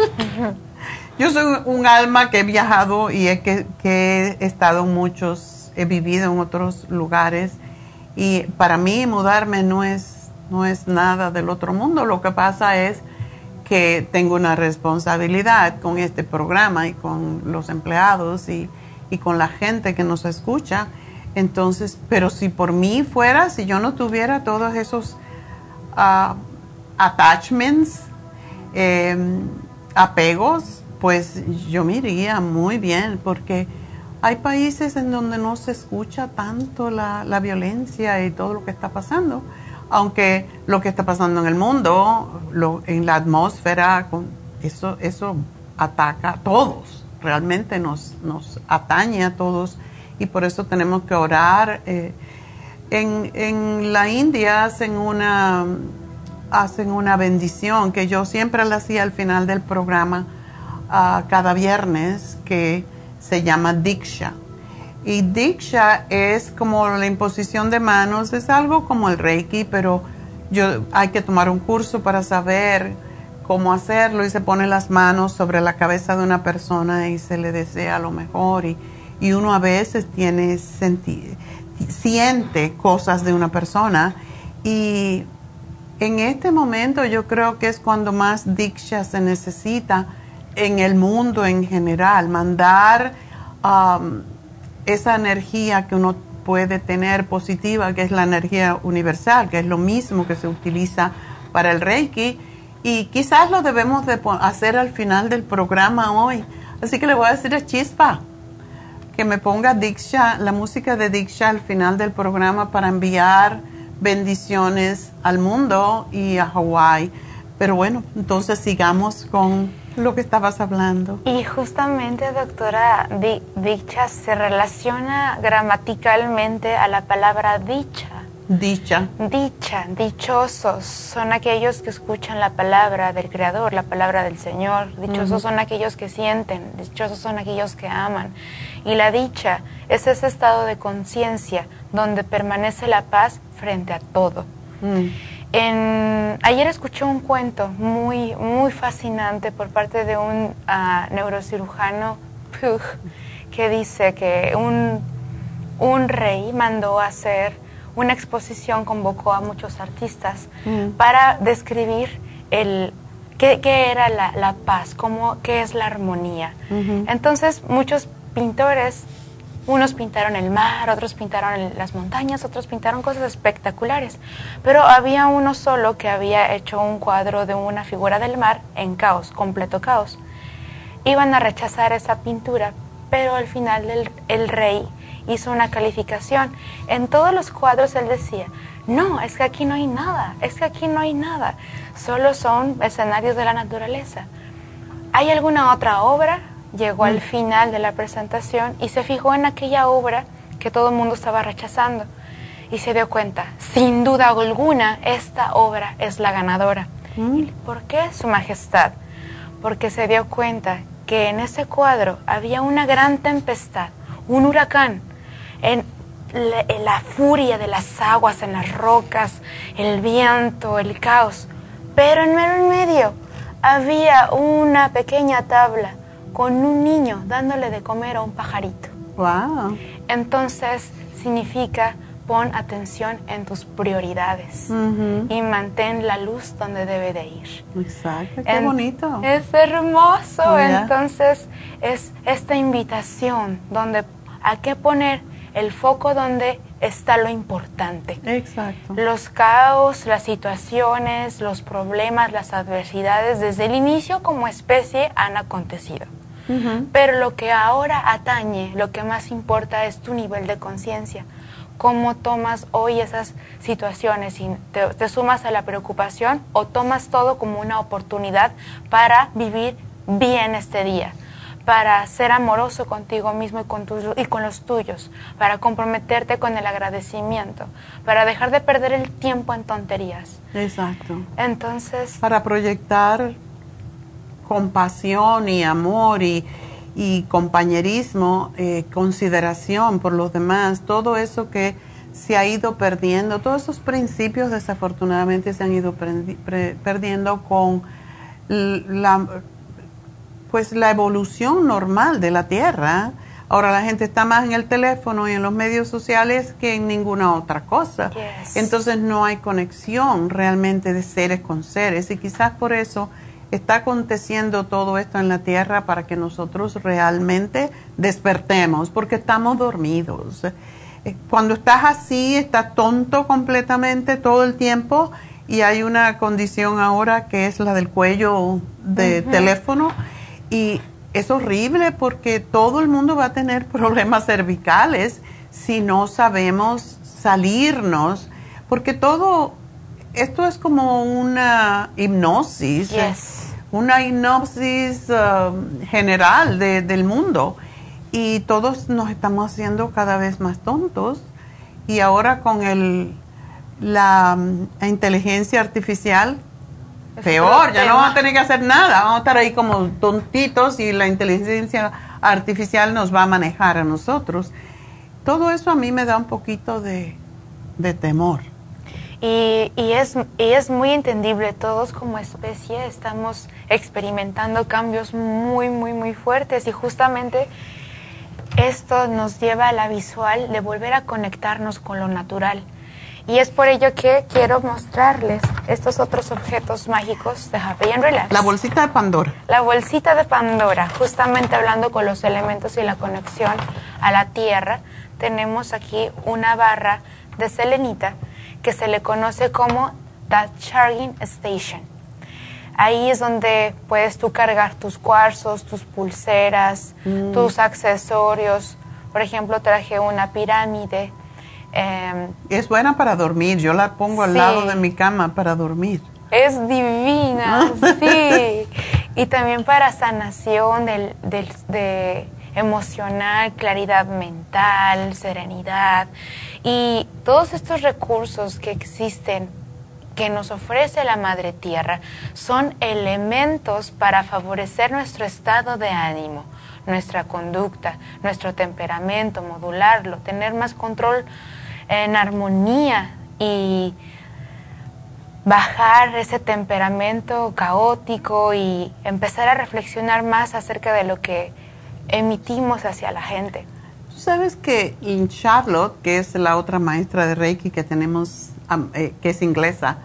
[SPEAKER 2] yo soy un alma que he viajado y que, que he estado en muchos he vivido en otros lugares y para mí mudarme no es, no es nada del otro mundo. Lo que pasa es que tengo una responsabilidad con este programa y con los empleados y, con la gente que nos escucha. Entonces, pero si por mí fuera, si yo no tuviera todos esos uh, attachments, em, apegos, pues yo me iría muy bien porque hay países en donde no se escucha tanto la, la violencia y todo lo que está pasando, aunque lo que está pasando en el mundo, lo, en la atmósfera, con eso, eso ataca a todos, realmente nos, nos atañe a todos y por eso tenemos que orar. Eh, en, en la India hacen una, hacen una bendición que yo siempre la hacía al final del programa cada viernes que se llama Diksha. Y Diksha es como la imposición de manos, es algo como el Reiki, pero yo, hay que tomar un curso para saber cómo hacerlo y se pone las manos sobre la cabeza de una persona y se le desea lo mejor y, y uno a veces tiene siente cosas de una persona y en este momento yo creo que es cuando más Diksha se necesita en el mundo en general, mandar um, esa energía que uno puede tener positiva, que es la energía universal, que es lo mismo que se utiliza para el Reiki. Y quizás lo debemos de hacer al final del programa hoy. Así que le voy a decir a Chispa que me ponga Diksha, la música de Diksha al final del programa para enviar bendiciones al mundo y a Hawái. Pero bueno, entonces sigamos con lo que estabas hablando.
[SPEAKER 12] Y justamente, doctora, dicha se relaciona gramaticalmente a la palabra dicha.
[SPEAKER 2] Dicha.
[SPEAKER 12] Dicha, dichosos son aquellos que escuchan la palabra del Creador, la palabra del Señor. Dichosos son aquellos que sienten, dichosos son aquellos que aman. Y la dicha es ese estado de conciencia donde permanece la paz frente a todo. Mm. En, ayer escuché un cuento muy, muy fascinante por parte de un ah, neurocirujano que dice que un, un, rey mandó a hacer una exposición, convocó a muchos artistas mm. para describir el, qué, qué era la, la, paz, cómo, qué es la armonía. Entonces muchos pintores unos pintaron el mar, otros pintaron las montañas, otros pintaron cosas espectaculares. Pero había uno solo que había hecho un cuadro de una figura del mar en caos, completo caos. Iban a rechazar esa pintura, pero al final el, el rey hizo una calificación. En todos los cuadros él decía, no, es que aquí no hay nada, es que aquí no hay nada, solo son escenarios de la naturaleza. ¿Hay alguna otra obra? llegó al mm. final de la presentación y se fijó en aquella obra que todo el mundo estaba rechazando y se dio cuenta, sin duda alguna, esta obra es la ganadora. Mm. ¿Por qué, Su Majestad? Porque se dio cuenta que en ese cuadro había una gran tempestad, un huracán, en la furia de las aguas, en las rocas, el viento, el caos. Pero en medio había una pequeña tabla con un niño dándole de comer a un pajarito.
[SPEAKER 2] Wow.
[SPEAKER 12] Entonces significa pon atención en tus prioridades y mantén la luz donde debe de ir.
[SPEAKER 2] Exacto, qué bonito.
[SPEAKER 12] Es hermoso. Oh, Entonces es esta invitación donde hay que poner el foco donde está lo importante.
[SPEAKER 2] Exacto.
[SPEAKER 12] Los caos, las situaciones, los problemas, las adversidades desde el inicio como especie han acontecido. Pero lo que ahora atañe, lo que más importa es tu nivel de conciencia. ¿Cómo tomas hoy esas situaciones? y te, sumas a la preocupación o tomas todo como una oportunidad para vivir bien este día? Para ser amoroso contigo mismo y con, y con los tuyos, para comprometerte con el agradecimiento, para dejar de perder el tiempo en tonterías.
[SPEAKER 2] Exacto.
[SPEAKER 12] Entonces...
[SPEAKER 2] Para proyectar compasión y amor y, compañerismo, eh, consideración por los demás, todo eso que se ha ido perdiendo, todos esos principios desafortunadamente se han ido perdiendo con la, pues la evolución normal de la Tierra. Ahora la gente está más en el teléfono y en los medios sociales que en ninguna otra cosa. Entonces no hay conexión realmente de seres con seres y quizás por eso está aconteciendo todo esto en la tierra para que nosotros realmente despertemos, porque estamos dormidos. Eh, cuando estás así, estás tonto completamente todo el tiempo y hay una condición ahora que es la del cuello de teléfono Y es horrible porque todo el mundo va a tener [LAUGHS] problemas cervicales si no sabemos salirnos, porque todo, esto es como una hipnosis, una hipnosis um, general del mundo. Y todos nos estamos haciendo cada vez más tontos. Y ahora con el, la, la inteligencia artificial peor, ya no vamos a tener que hacer nada, vamos a estar ahí como tontitos y la inteligencia artificial nos va a manejar a nosotros. Todo eso a mí me da un poquito de, temor.
[SPEAKER 12] Y, y, es, y es muy entendible, todos como especie estamos experimentando cambios muy, muy, muy fuertes y justamente esto nos lleva a la visual de volver a conectarnos con lo natural y es por ello que quiero mostrarles estos otros objetos mágicos de Happy and Relax.
[SPEAKER 2] La bolsita de Pandora.
[SPEAKER 12] La bolsita de Pandora, justamente hablando con los elementos y la conexión a la Tierra, tenemos aquí una barra de selenita que se le conoce como The Charging Station. Ahí es donde puedes tú cargar tus cuarzos, tus pulseras, mm. tus accesorios. Por ejemplo, traje una pirámide
[SPEAKER 2] Em, es buena para dormir, yo la pongo al lado de mi cama para dormir.
[SPEAKER 12] Es divina, sí. [LAUGHS] Y también para sanación del, de emocional, claridad mental, serenidad. Y todos estos recursos que existen que nos ofrece la Madre Tierra son elementos para favorecer nuestro estado de ánimo, nuestra conducta, nuestro temperamento, modularlo, tener más control en armonía y bajar ese temperamento caótico y empezar a reflexionar más acerca de lo que emitimos hacia la gente.
[SPEAKER 2] Tú sabes que en Charlotte, que es la otra maestra de Reiki que tenemos, eh, que es inglesa,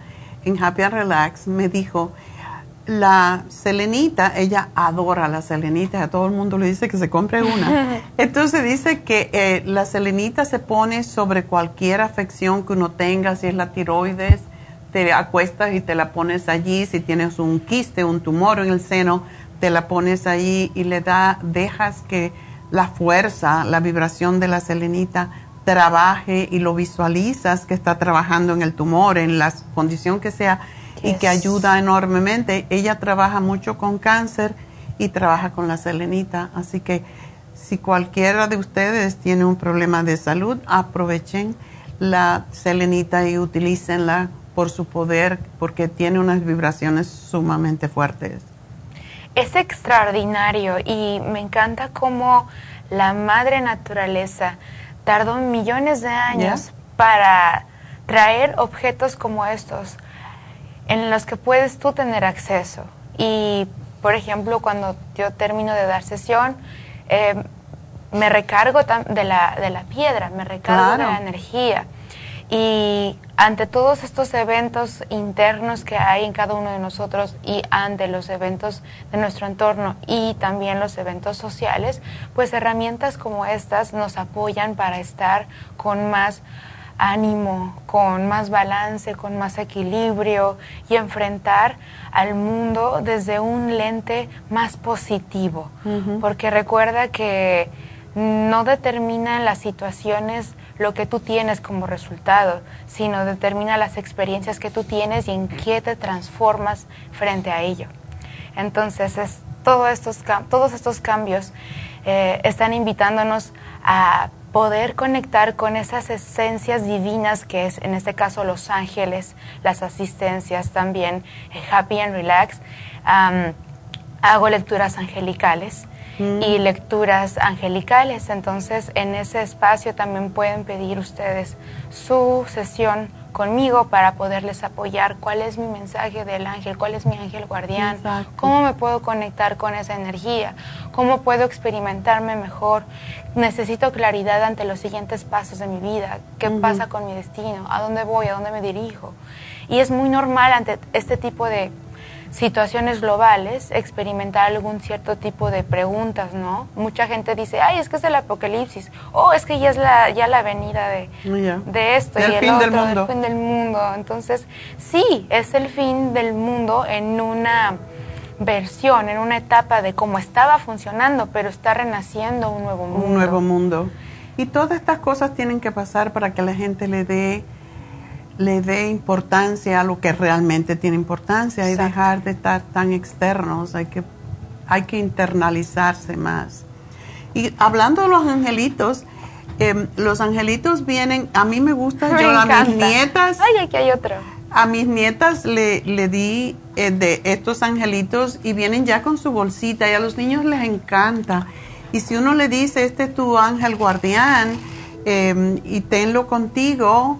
[SPEAKER 2] en Happy and Relax, me dijo la selenita, ella adora la selenita, a todo el mundo le dice que se compre una. [LAUGHS] Entonces dice que eh, la selenita se pone sobre cualquier afección que uno tenga, si es la tiroides, te acuestas y te la pones allí, si tienes un quiste, un tumor en el seno, te la pones allí y le da, dejas que la fuerza, la vibración de la selenita trabaje y lo visualizas que está trabajando en el tumor, en la condición que sea y que ayuda enormemente. Ella trabaja mucho con cáncer y trabaja con la selenita, así que si cualquiera de ustedes tiene un problema de salud, aprovechen la selenita y utilícenla por su poder porque tiene unas vibraciones sumamente fuertes.
[SPEAKER 12] Es extraordinario y me encanta cómo la madre naturaleza tardó millones de años para traer objetos como estos en los que puedes tú tener acceso. Y, por ejemplo, cuando yo termino de dar sesión, eh, me recargo de la, de la piedra, me recargo de la energía. Y ante todos estos eventos internos que hay en cada uno de nosotros y ante los eventos de nuestro entorno y también los eventos sociales, pues herramientas como estas nos apoyan para estar con más ánimo, con más balance, con más equilibrio y enfrentar al mundo desde un lente más positivo. Porque recuerda que no determina las situaciones lo que tú tienes como resultado, sino determina las experiencias que tú tienes y en qué te transformas frente a ello. Entonces, es, estos, todos estos cambios eh, están invitándonos a poder conectar con esas esencias divinas que es en este caso los ángeles, las asistencias también, Happy and Relax. hago lecturas angelicales y mm. lecturas angelicales, entonces en ese espacio también pueden pedir ustedes su sesión conmigo para poderles apoyar cuál es mi mensaje del ángel, cuál es mi ángel guardián, cómo me puedo conectar con esa energía, cómo puedo experimentarme mejor. Necesito claridad ante los siguientes pasos de mi vida, qué pasa con mi destino, a dónde voy, a dónde me dirijo. Y es muy normal ante este tipo de situaciones globales, experimentar algún cierto tipo de preguntas, ¿no? Mucha gente dice, ay, es que es el apocalipsis, o es que ya es la, ya la venida de, de esto y el fin otro, del mundo. fin del mundo. Entonces, sí, es el fin del mundo en una versión, en una etapa de cómo estaba funcionando, pero está renaciendo un nuevo mundo.
[SPEAKER 2] Un nuevo mundo. Y todas estas cosas tienen que pasar para que la gente le dé le dé importancia a lo que realmente tiene importancia y dejar de estar tan externos, hay que hay que internalizarse más. Y hablando de los angelitos, em, los angelitos vienen, a mí me gusta, yo a mis nietas.
[SPEAKER 12] Ay, aquí hay otro.
[SPEAKER 2] A mis nietas le, le di eh, de estos angelitos y vienen ya con su bolsita y a los niños les encanta. Y si uno le dice, este es tu ángel guardián em, y tenlo contigo,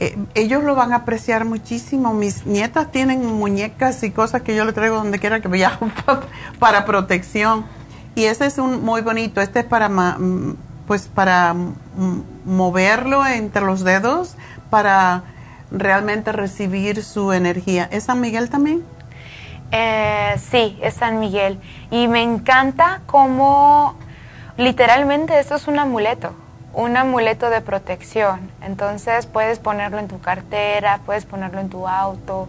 [SPEAKER 2] eh, ellos lo van a apreciar muchísimo. Mis nietas tienen muñecas y cosas que yo le traigo donde quiera que viajo [LAUGHS] para protección. Y ese es un muy bonito. Este es para, pues para moverlo entre los dedos para realmente recibir su energía. ¿Es San Miguel también?
[SPEAKER 12] Eh, sí, es San Miguel. Y me encanta cómo literalmente esto es un amuleto un amuleto de protección. Entonces puedes ponerlo en tu cartera, puedes ponerlo en tu auto.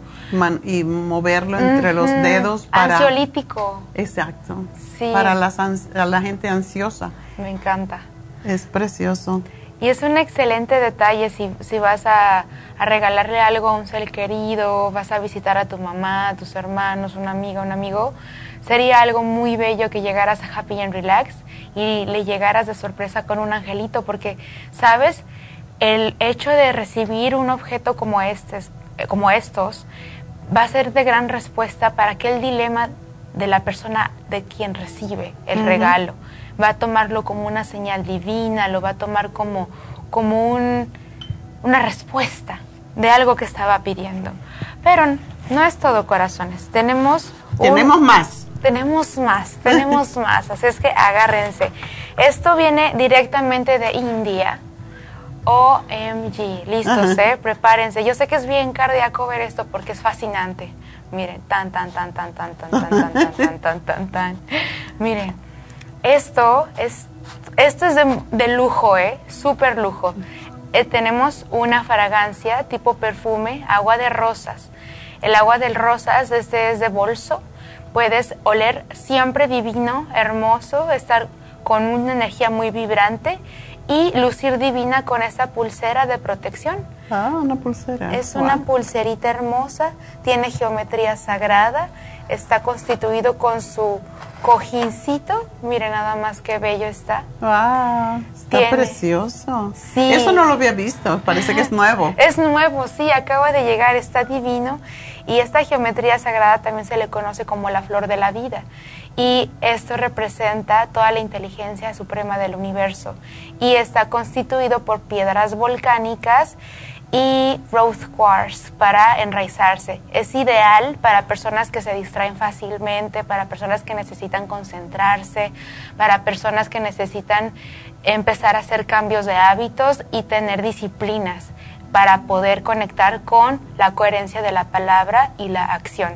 [SPEAKER 2] y moverlo entre los dedos para...
[SPEAKER 12] Ansiolítico.
[SPEAKER 2] Exacto. Sí. Para la gente ansiosa.
[SPEAKER 12] Me encanta.
[SPEAKER 2] Es precioso.
[SPEAKER 12] Y es un excelente detalle si, si vas a, a, regalarle algo a un ser querido, vas a visitar a tu mamá, a tus hermanos, una amiga, un amigo. Sería algo muy bello que llegaras a Happy and Relax y le llegaras de sorpresa con un angelito, porque, ¿sabes? El hecho de recibir un objeto como, este, como estos va a ser de gran respuesta para aquel dilema de la persona de quien recibe el regalo. Va a tomarlo como una señal divina, lo va a tomar como, como un, una respuesta de algo que estaba pidiendo. Pero no es todo, corazones. Tenemos...
[SPEAKER 2] Tenemos más
[SPEAKER 12] tenemos más, tenemos más, así es que agárrense. Esto viene directamente de India. OMG, listos, ¿eh? Prepárense. Yo sé que es bien cardíaco ver esto porque es fascinante. Miren, tan, tan, tan, tan, tan, tan, tan, tan, tan, tan, tan, tan, tan. Miren, esto es, esto es de, de lujo, ¿eh? Súper lujo. Eh, tenemos una fragancia tipo perfume, agua de rosas. El agua de rosas este es de bolso puedes oler siempre divino, hermoso, estar con una energía muy vibrante y lucir divina con esta pulsera de protección.
[SPEAKER 2] Ah, una pulsera.
[SPEAKER 12] Es una pulserita hermosa, tiene geometría sagrada, está constituido con su cojincito. Mire nada más qué bello está.
[SPEAKER 2] Wow, está precioso. Sí. Eso no lo había visto, parece que es nuevo.
[SPEAKER 12] Es nuevo, sí, acaba de llegar, está divino. Y esta geometría sagrada también se le conoce como la flor de la vida. Y esto representa toda la inteligencia suprema del universo. Y está constituido por piedras volcánicas y rose quartz para enraizarse. Es ideal para personas que se distraen fácilmente, para personas que necesitan concentrarse, para personas que necesitan empezar a hacer cambios de hábitos y tener disciplinas para poder conectar con la coherencia de la palabra y la acción.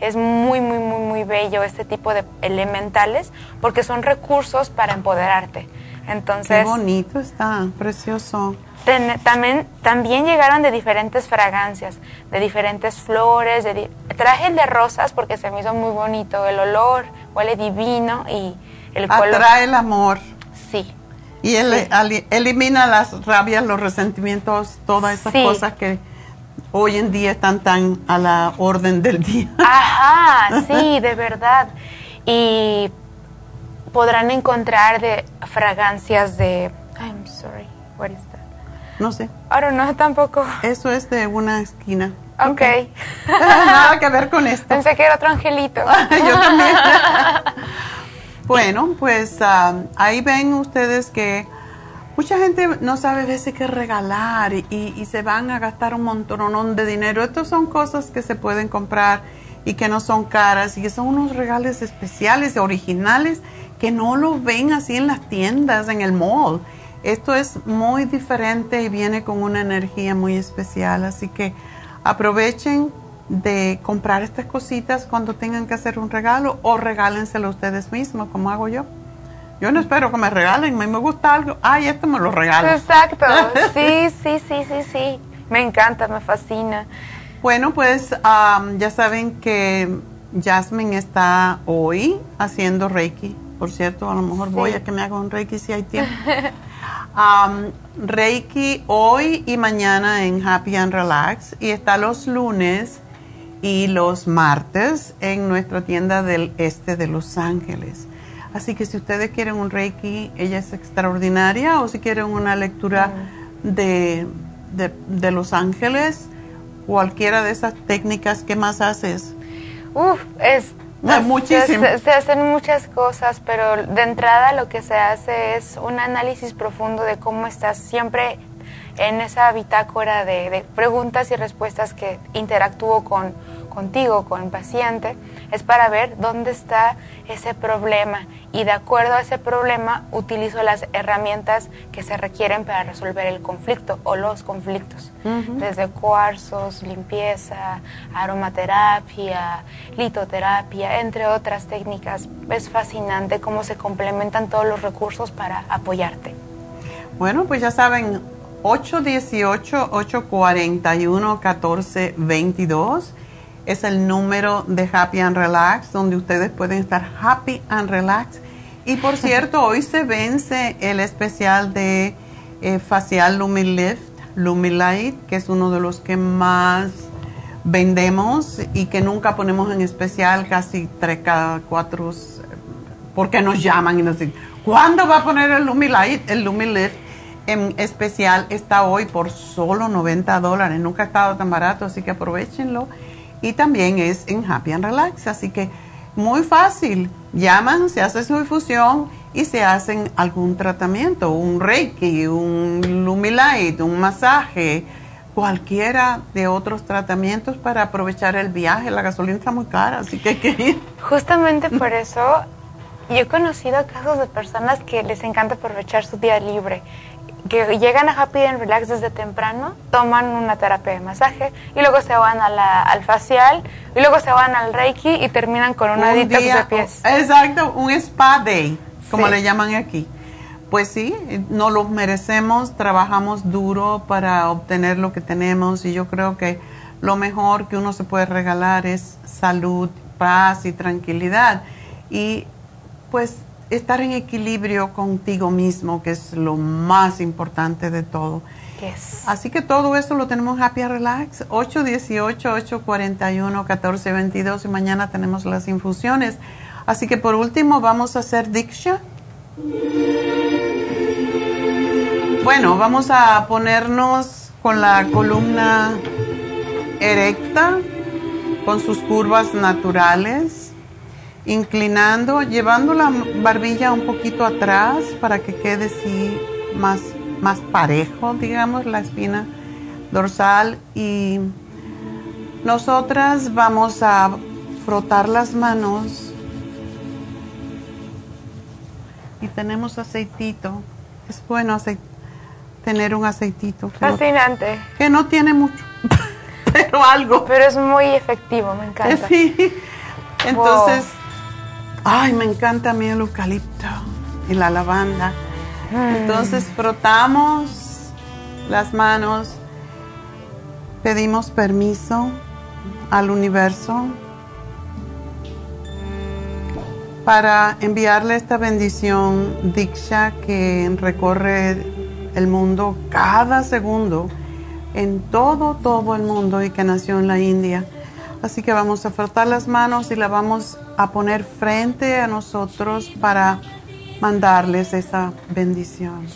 [SPEAKER 12] Es muy, muy, muy, muy bello este tipo de elementales porque son recursos para empoderarte. Entonces,
[SPEAKER 2] Qué bonito está, precioso.
[SPEAKER 12] también, también llegaron de diferentes fragancias, de diferentes flores. De traje el de rosas porque se me hizo muy bonito. El olor huele divino y el
[SPEAKER 2] color. Atrae el amor.
[SPEAKER 12] Sí.
[SPEAKER 2] Y él elimina las rabias, los resentimientos, todas esas cosas que hoy en día están tan a la orden del día. [LAUGHS]
[SPEAKER 12] Ajá, sí, [LAUGHS] de verdad. Y podrán encontrar de fragancias de I'm sorry, what is that?
[SPEAKER 2] No sé.
[SPEAKER 12] Ahora no tampoco.
[SPEAKER 2] Eso es de una esquina.
[SPEAKER 12] Ok. okay. [LAUGHS]
[SPEAKER 2] Nada que ver con esto.
[SPEAKER 12] Pensé que era otro angelito.
[SPEAKER 2] Yo también. Bueno, pues ah, ahí ven ustedes que mucha gente no sabe a veces qué regalar y, se van a gastar un montón de dinero. Estas son cosas que se pueden comprar y que no son caras y que son unos regalos especiales, originales, que no lo ven así en las tiendas, en el mall. Esto es muy diferente y viene con una energía muy especial, así que aprovechen de comprar estas cositas cuando tengan que hacer un regalo o regálenselo ustedes mismos, como hago yo. Yo no espero que me regalen, me, me gusta algo, ay, esto me lo regalo.
[SPEAKER 12] Exacto, [LAUGHS] sí, sí, sí, sí, sí, me encanta, me fascina.
[SPEAKER 2] Bueno, pues ya saben que Jasmine está hoy haciendo Reiki. Por cierto, a lo mejor voy a que me haga un Reiki si hay tiempo. [LAUGHS] Reiki hoy y mañana en Happy and Relax y está los lunes y los martes en nuestra tienda del este de Los Ángeles. Así que si ustedes quieren un Reiki, ella es extraordinaria, o si quieren una lectura de, de, Los Ángeles, cualquiera de esas técnicas, ¿qué más haces?
[SPEAKER 12] Uf, es... muchísimo. se, hacen muchas cosas, pero de entrada lo que se hace es un análisis profundo de cómo estás siempre en esa bitácora de, preguntas y respuestas que interactúo con, contigo, con el paciente, es para ver dónde está ese problema y de acuerdo a ese problema utilizo las herramientas que se requieren para resolver el conflicto o los conflictos, desde cuarzos, limpieza, aromaterapia, litoterapia, entre otras técnicas. Es fascinante cómo se complementan todos los recursos para apoyarte.
[SPEAKER 2] Bueno, pues ya saben, 818-841-1422 es el número de Happy and Relax, donde ustedes pueden estar happy and relax. Y por [LAUGHS] cierto, hoy se vence el especial de eh, facial Lumilift, Lumilight, que es uno de los que más vendemos y que nunca ponemos en especial, casi tres cada cuatro, porque nos llaman y nos dicen, ¿cuándo va a poner el Lumilight, el Lumilift? en especial está hoy por solo 90 dólares. Nunca ha estado tan barato, así que aprovechenlo. Y también es en Happy and Relax, así que muy fácil. Llaman, se hace su difusión y se hacen algún tratamiento, un Reiki, un Lumilight, un masaje, cualquiera de otros tratamientos para aprovechar el viaje. La gasolina está muy cara, así que hay que ir.
[SPEAKER 12] Justamente [LAUGHS] por eso yo he conocido casos de personas que les encanta aprovechar su día libre que llegan a Happy and Relax desde temprano, toman una terapia de masaje y luego se van a la, al facial y luego se van al Reiki y terminan con una un detox de pies.
[SPEAKER 2] Exacto, un spa day, como le llaman aquí. Pues sí, no lo merecemos, trabajamos duro para obtener lo que tenemos y yo creo que lo mejor que uno se puede regalar es salud, paz y tranquilidad. Y pues estar en equilibrio contigo mismo, que es lo más importante de todo. Así que todo esto lo tenemos Happy Relax, 818-841-1422 y mañana tenemos las infusiones. Así que por último vamos a hacer Diksha. Bueno, vamos a ponernos con la columna erecta, con sus curvas naturales inclinando, llevando la barbilla un poquito atrás para que quede así más, más parejo, digamos, la espina dorsal y nosotras vamos a frotar las manos y tenemos aceitito. Es bueno tener un aceitito.
[SPEAKER 12] Fascinante.
[SPEAKER 2] que no tiene mucho, [LAUGHS] pero algo.
[SPEAKER 12] Pero es muy efectivo, me encanta.
[SPEAKER 2] Sí. Entonces, Ay, me encanta a mí el eucalipto y la lavanda. Entonces frotamos las manos, pedimos permiso al universo para enviarle esta bendición Diksha que recorre el mundo cada segundo, en todo, todo el mundo y que nació en la India. Así que vamos a frotar las manos y la vamos a poner frente a nosotros para mandarles esa bendición.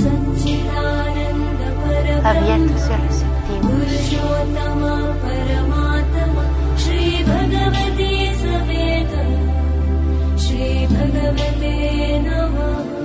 [SPEAKER 2] Satchitananda Abiertos भगवते श्रीभगवते नमः।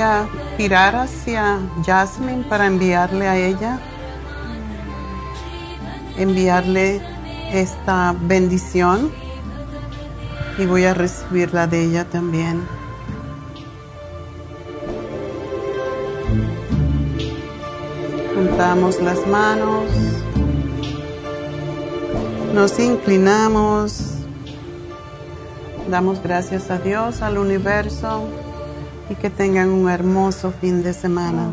[SPEAKER 2] A girar hacia Jasmine para enviarle a ella, enviarle esta bendición. Y voy a recibirla de ella también. Juntamos las manos, nos inclinamos, damos gracias a Dios, al universo y que tengan un hermoso fin de semana.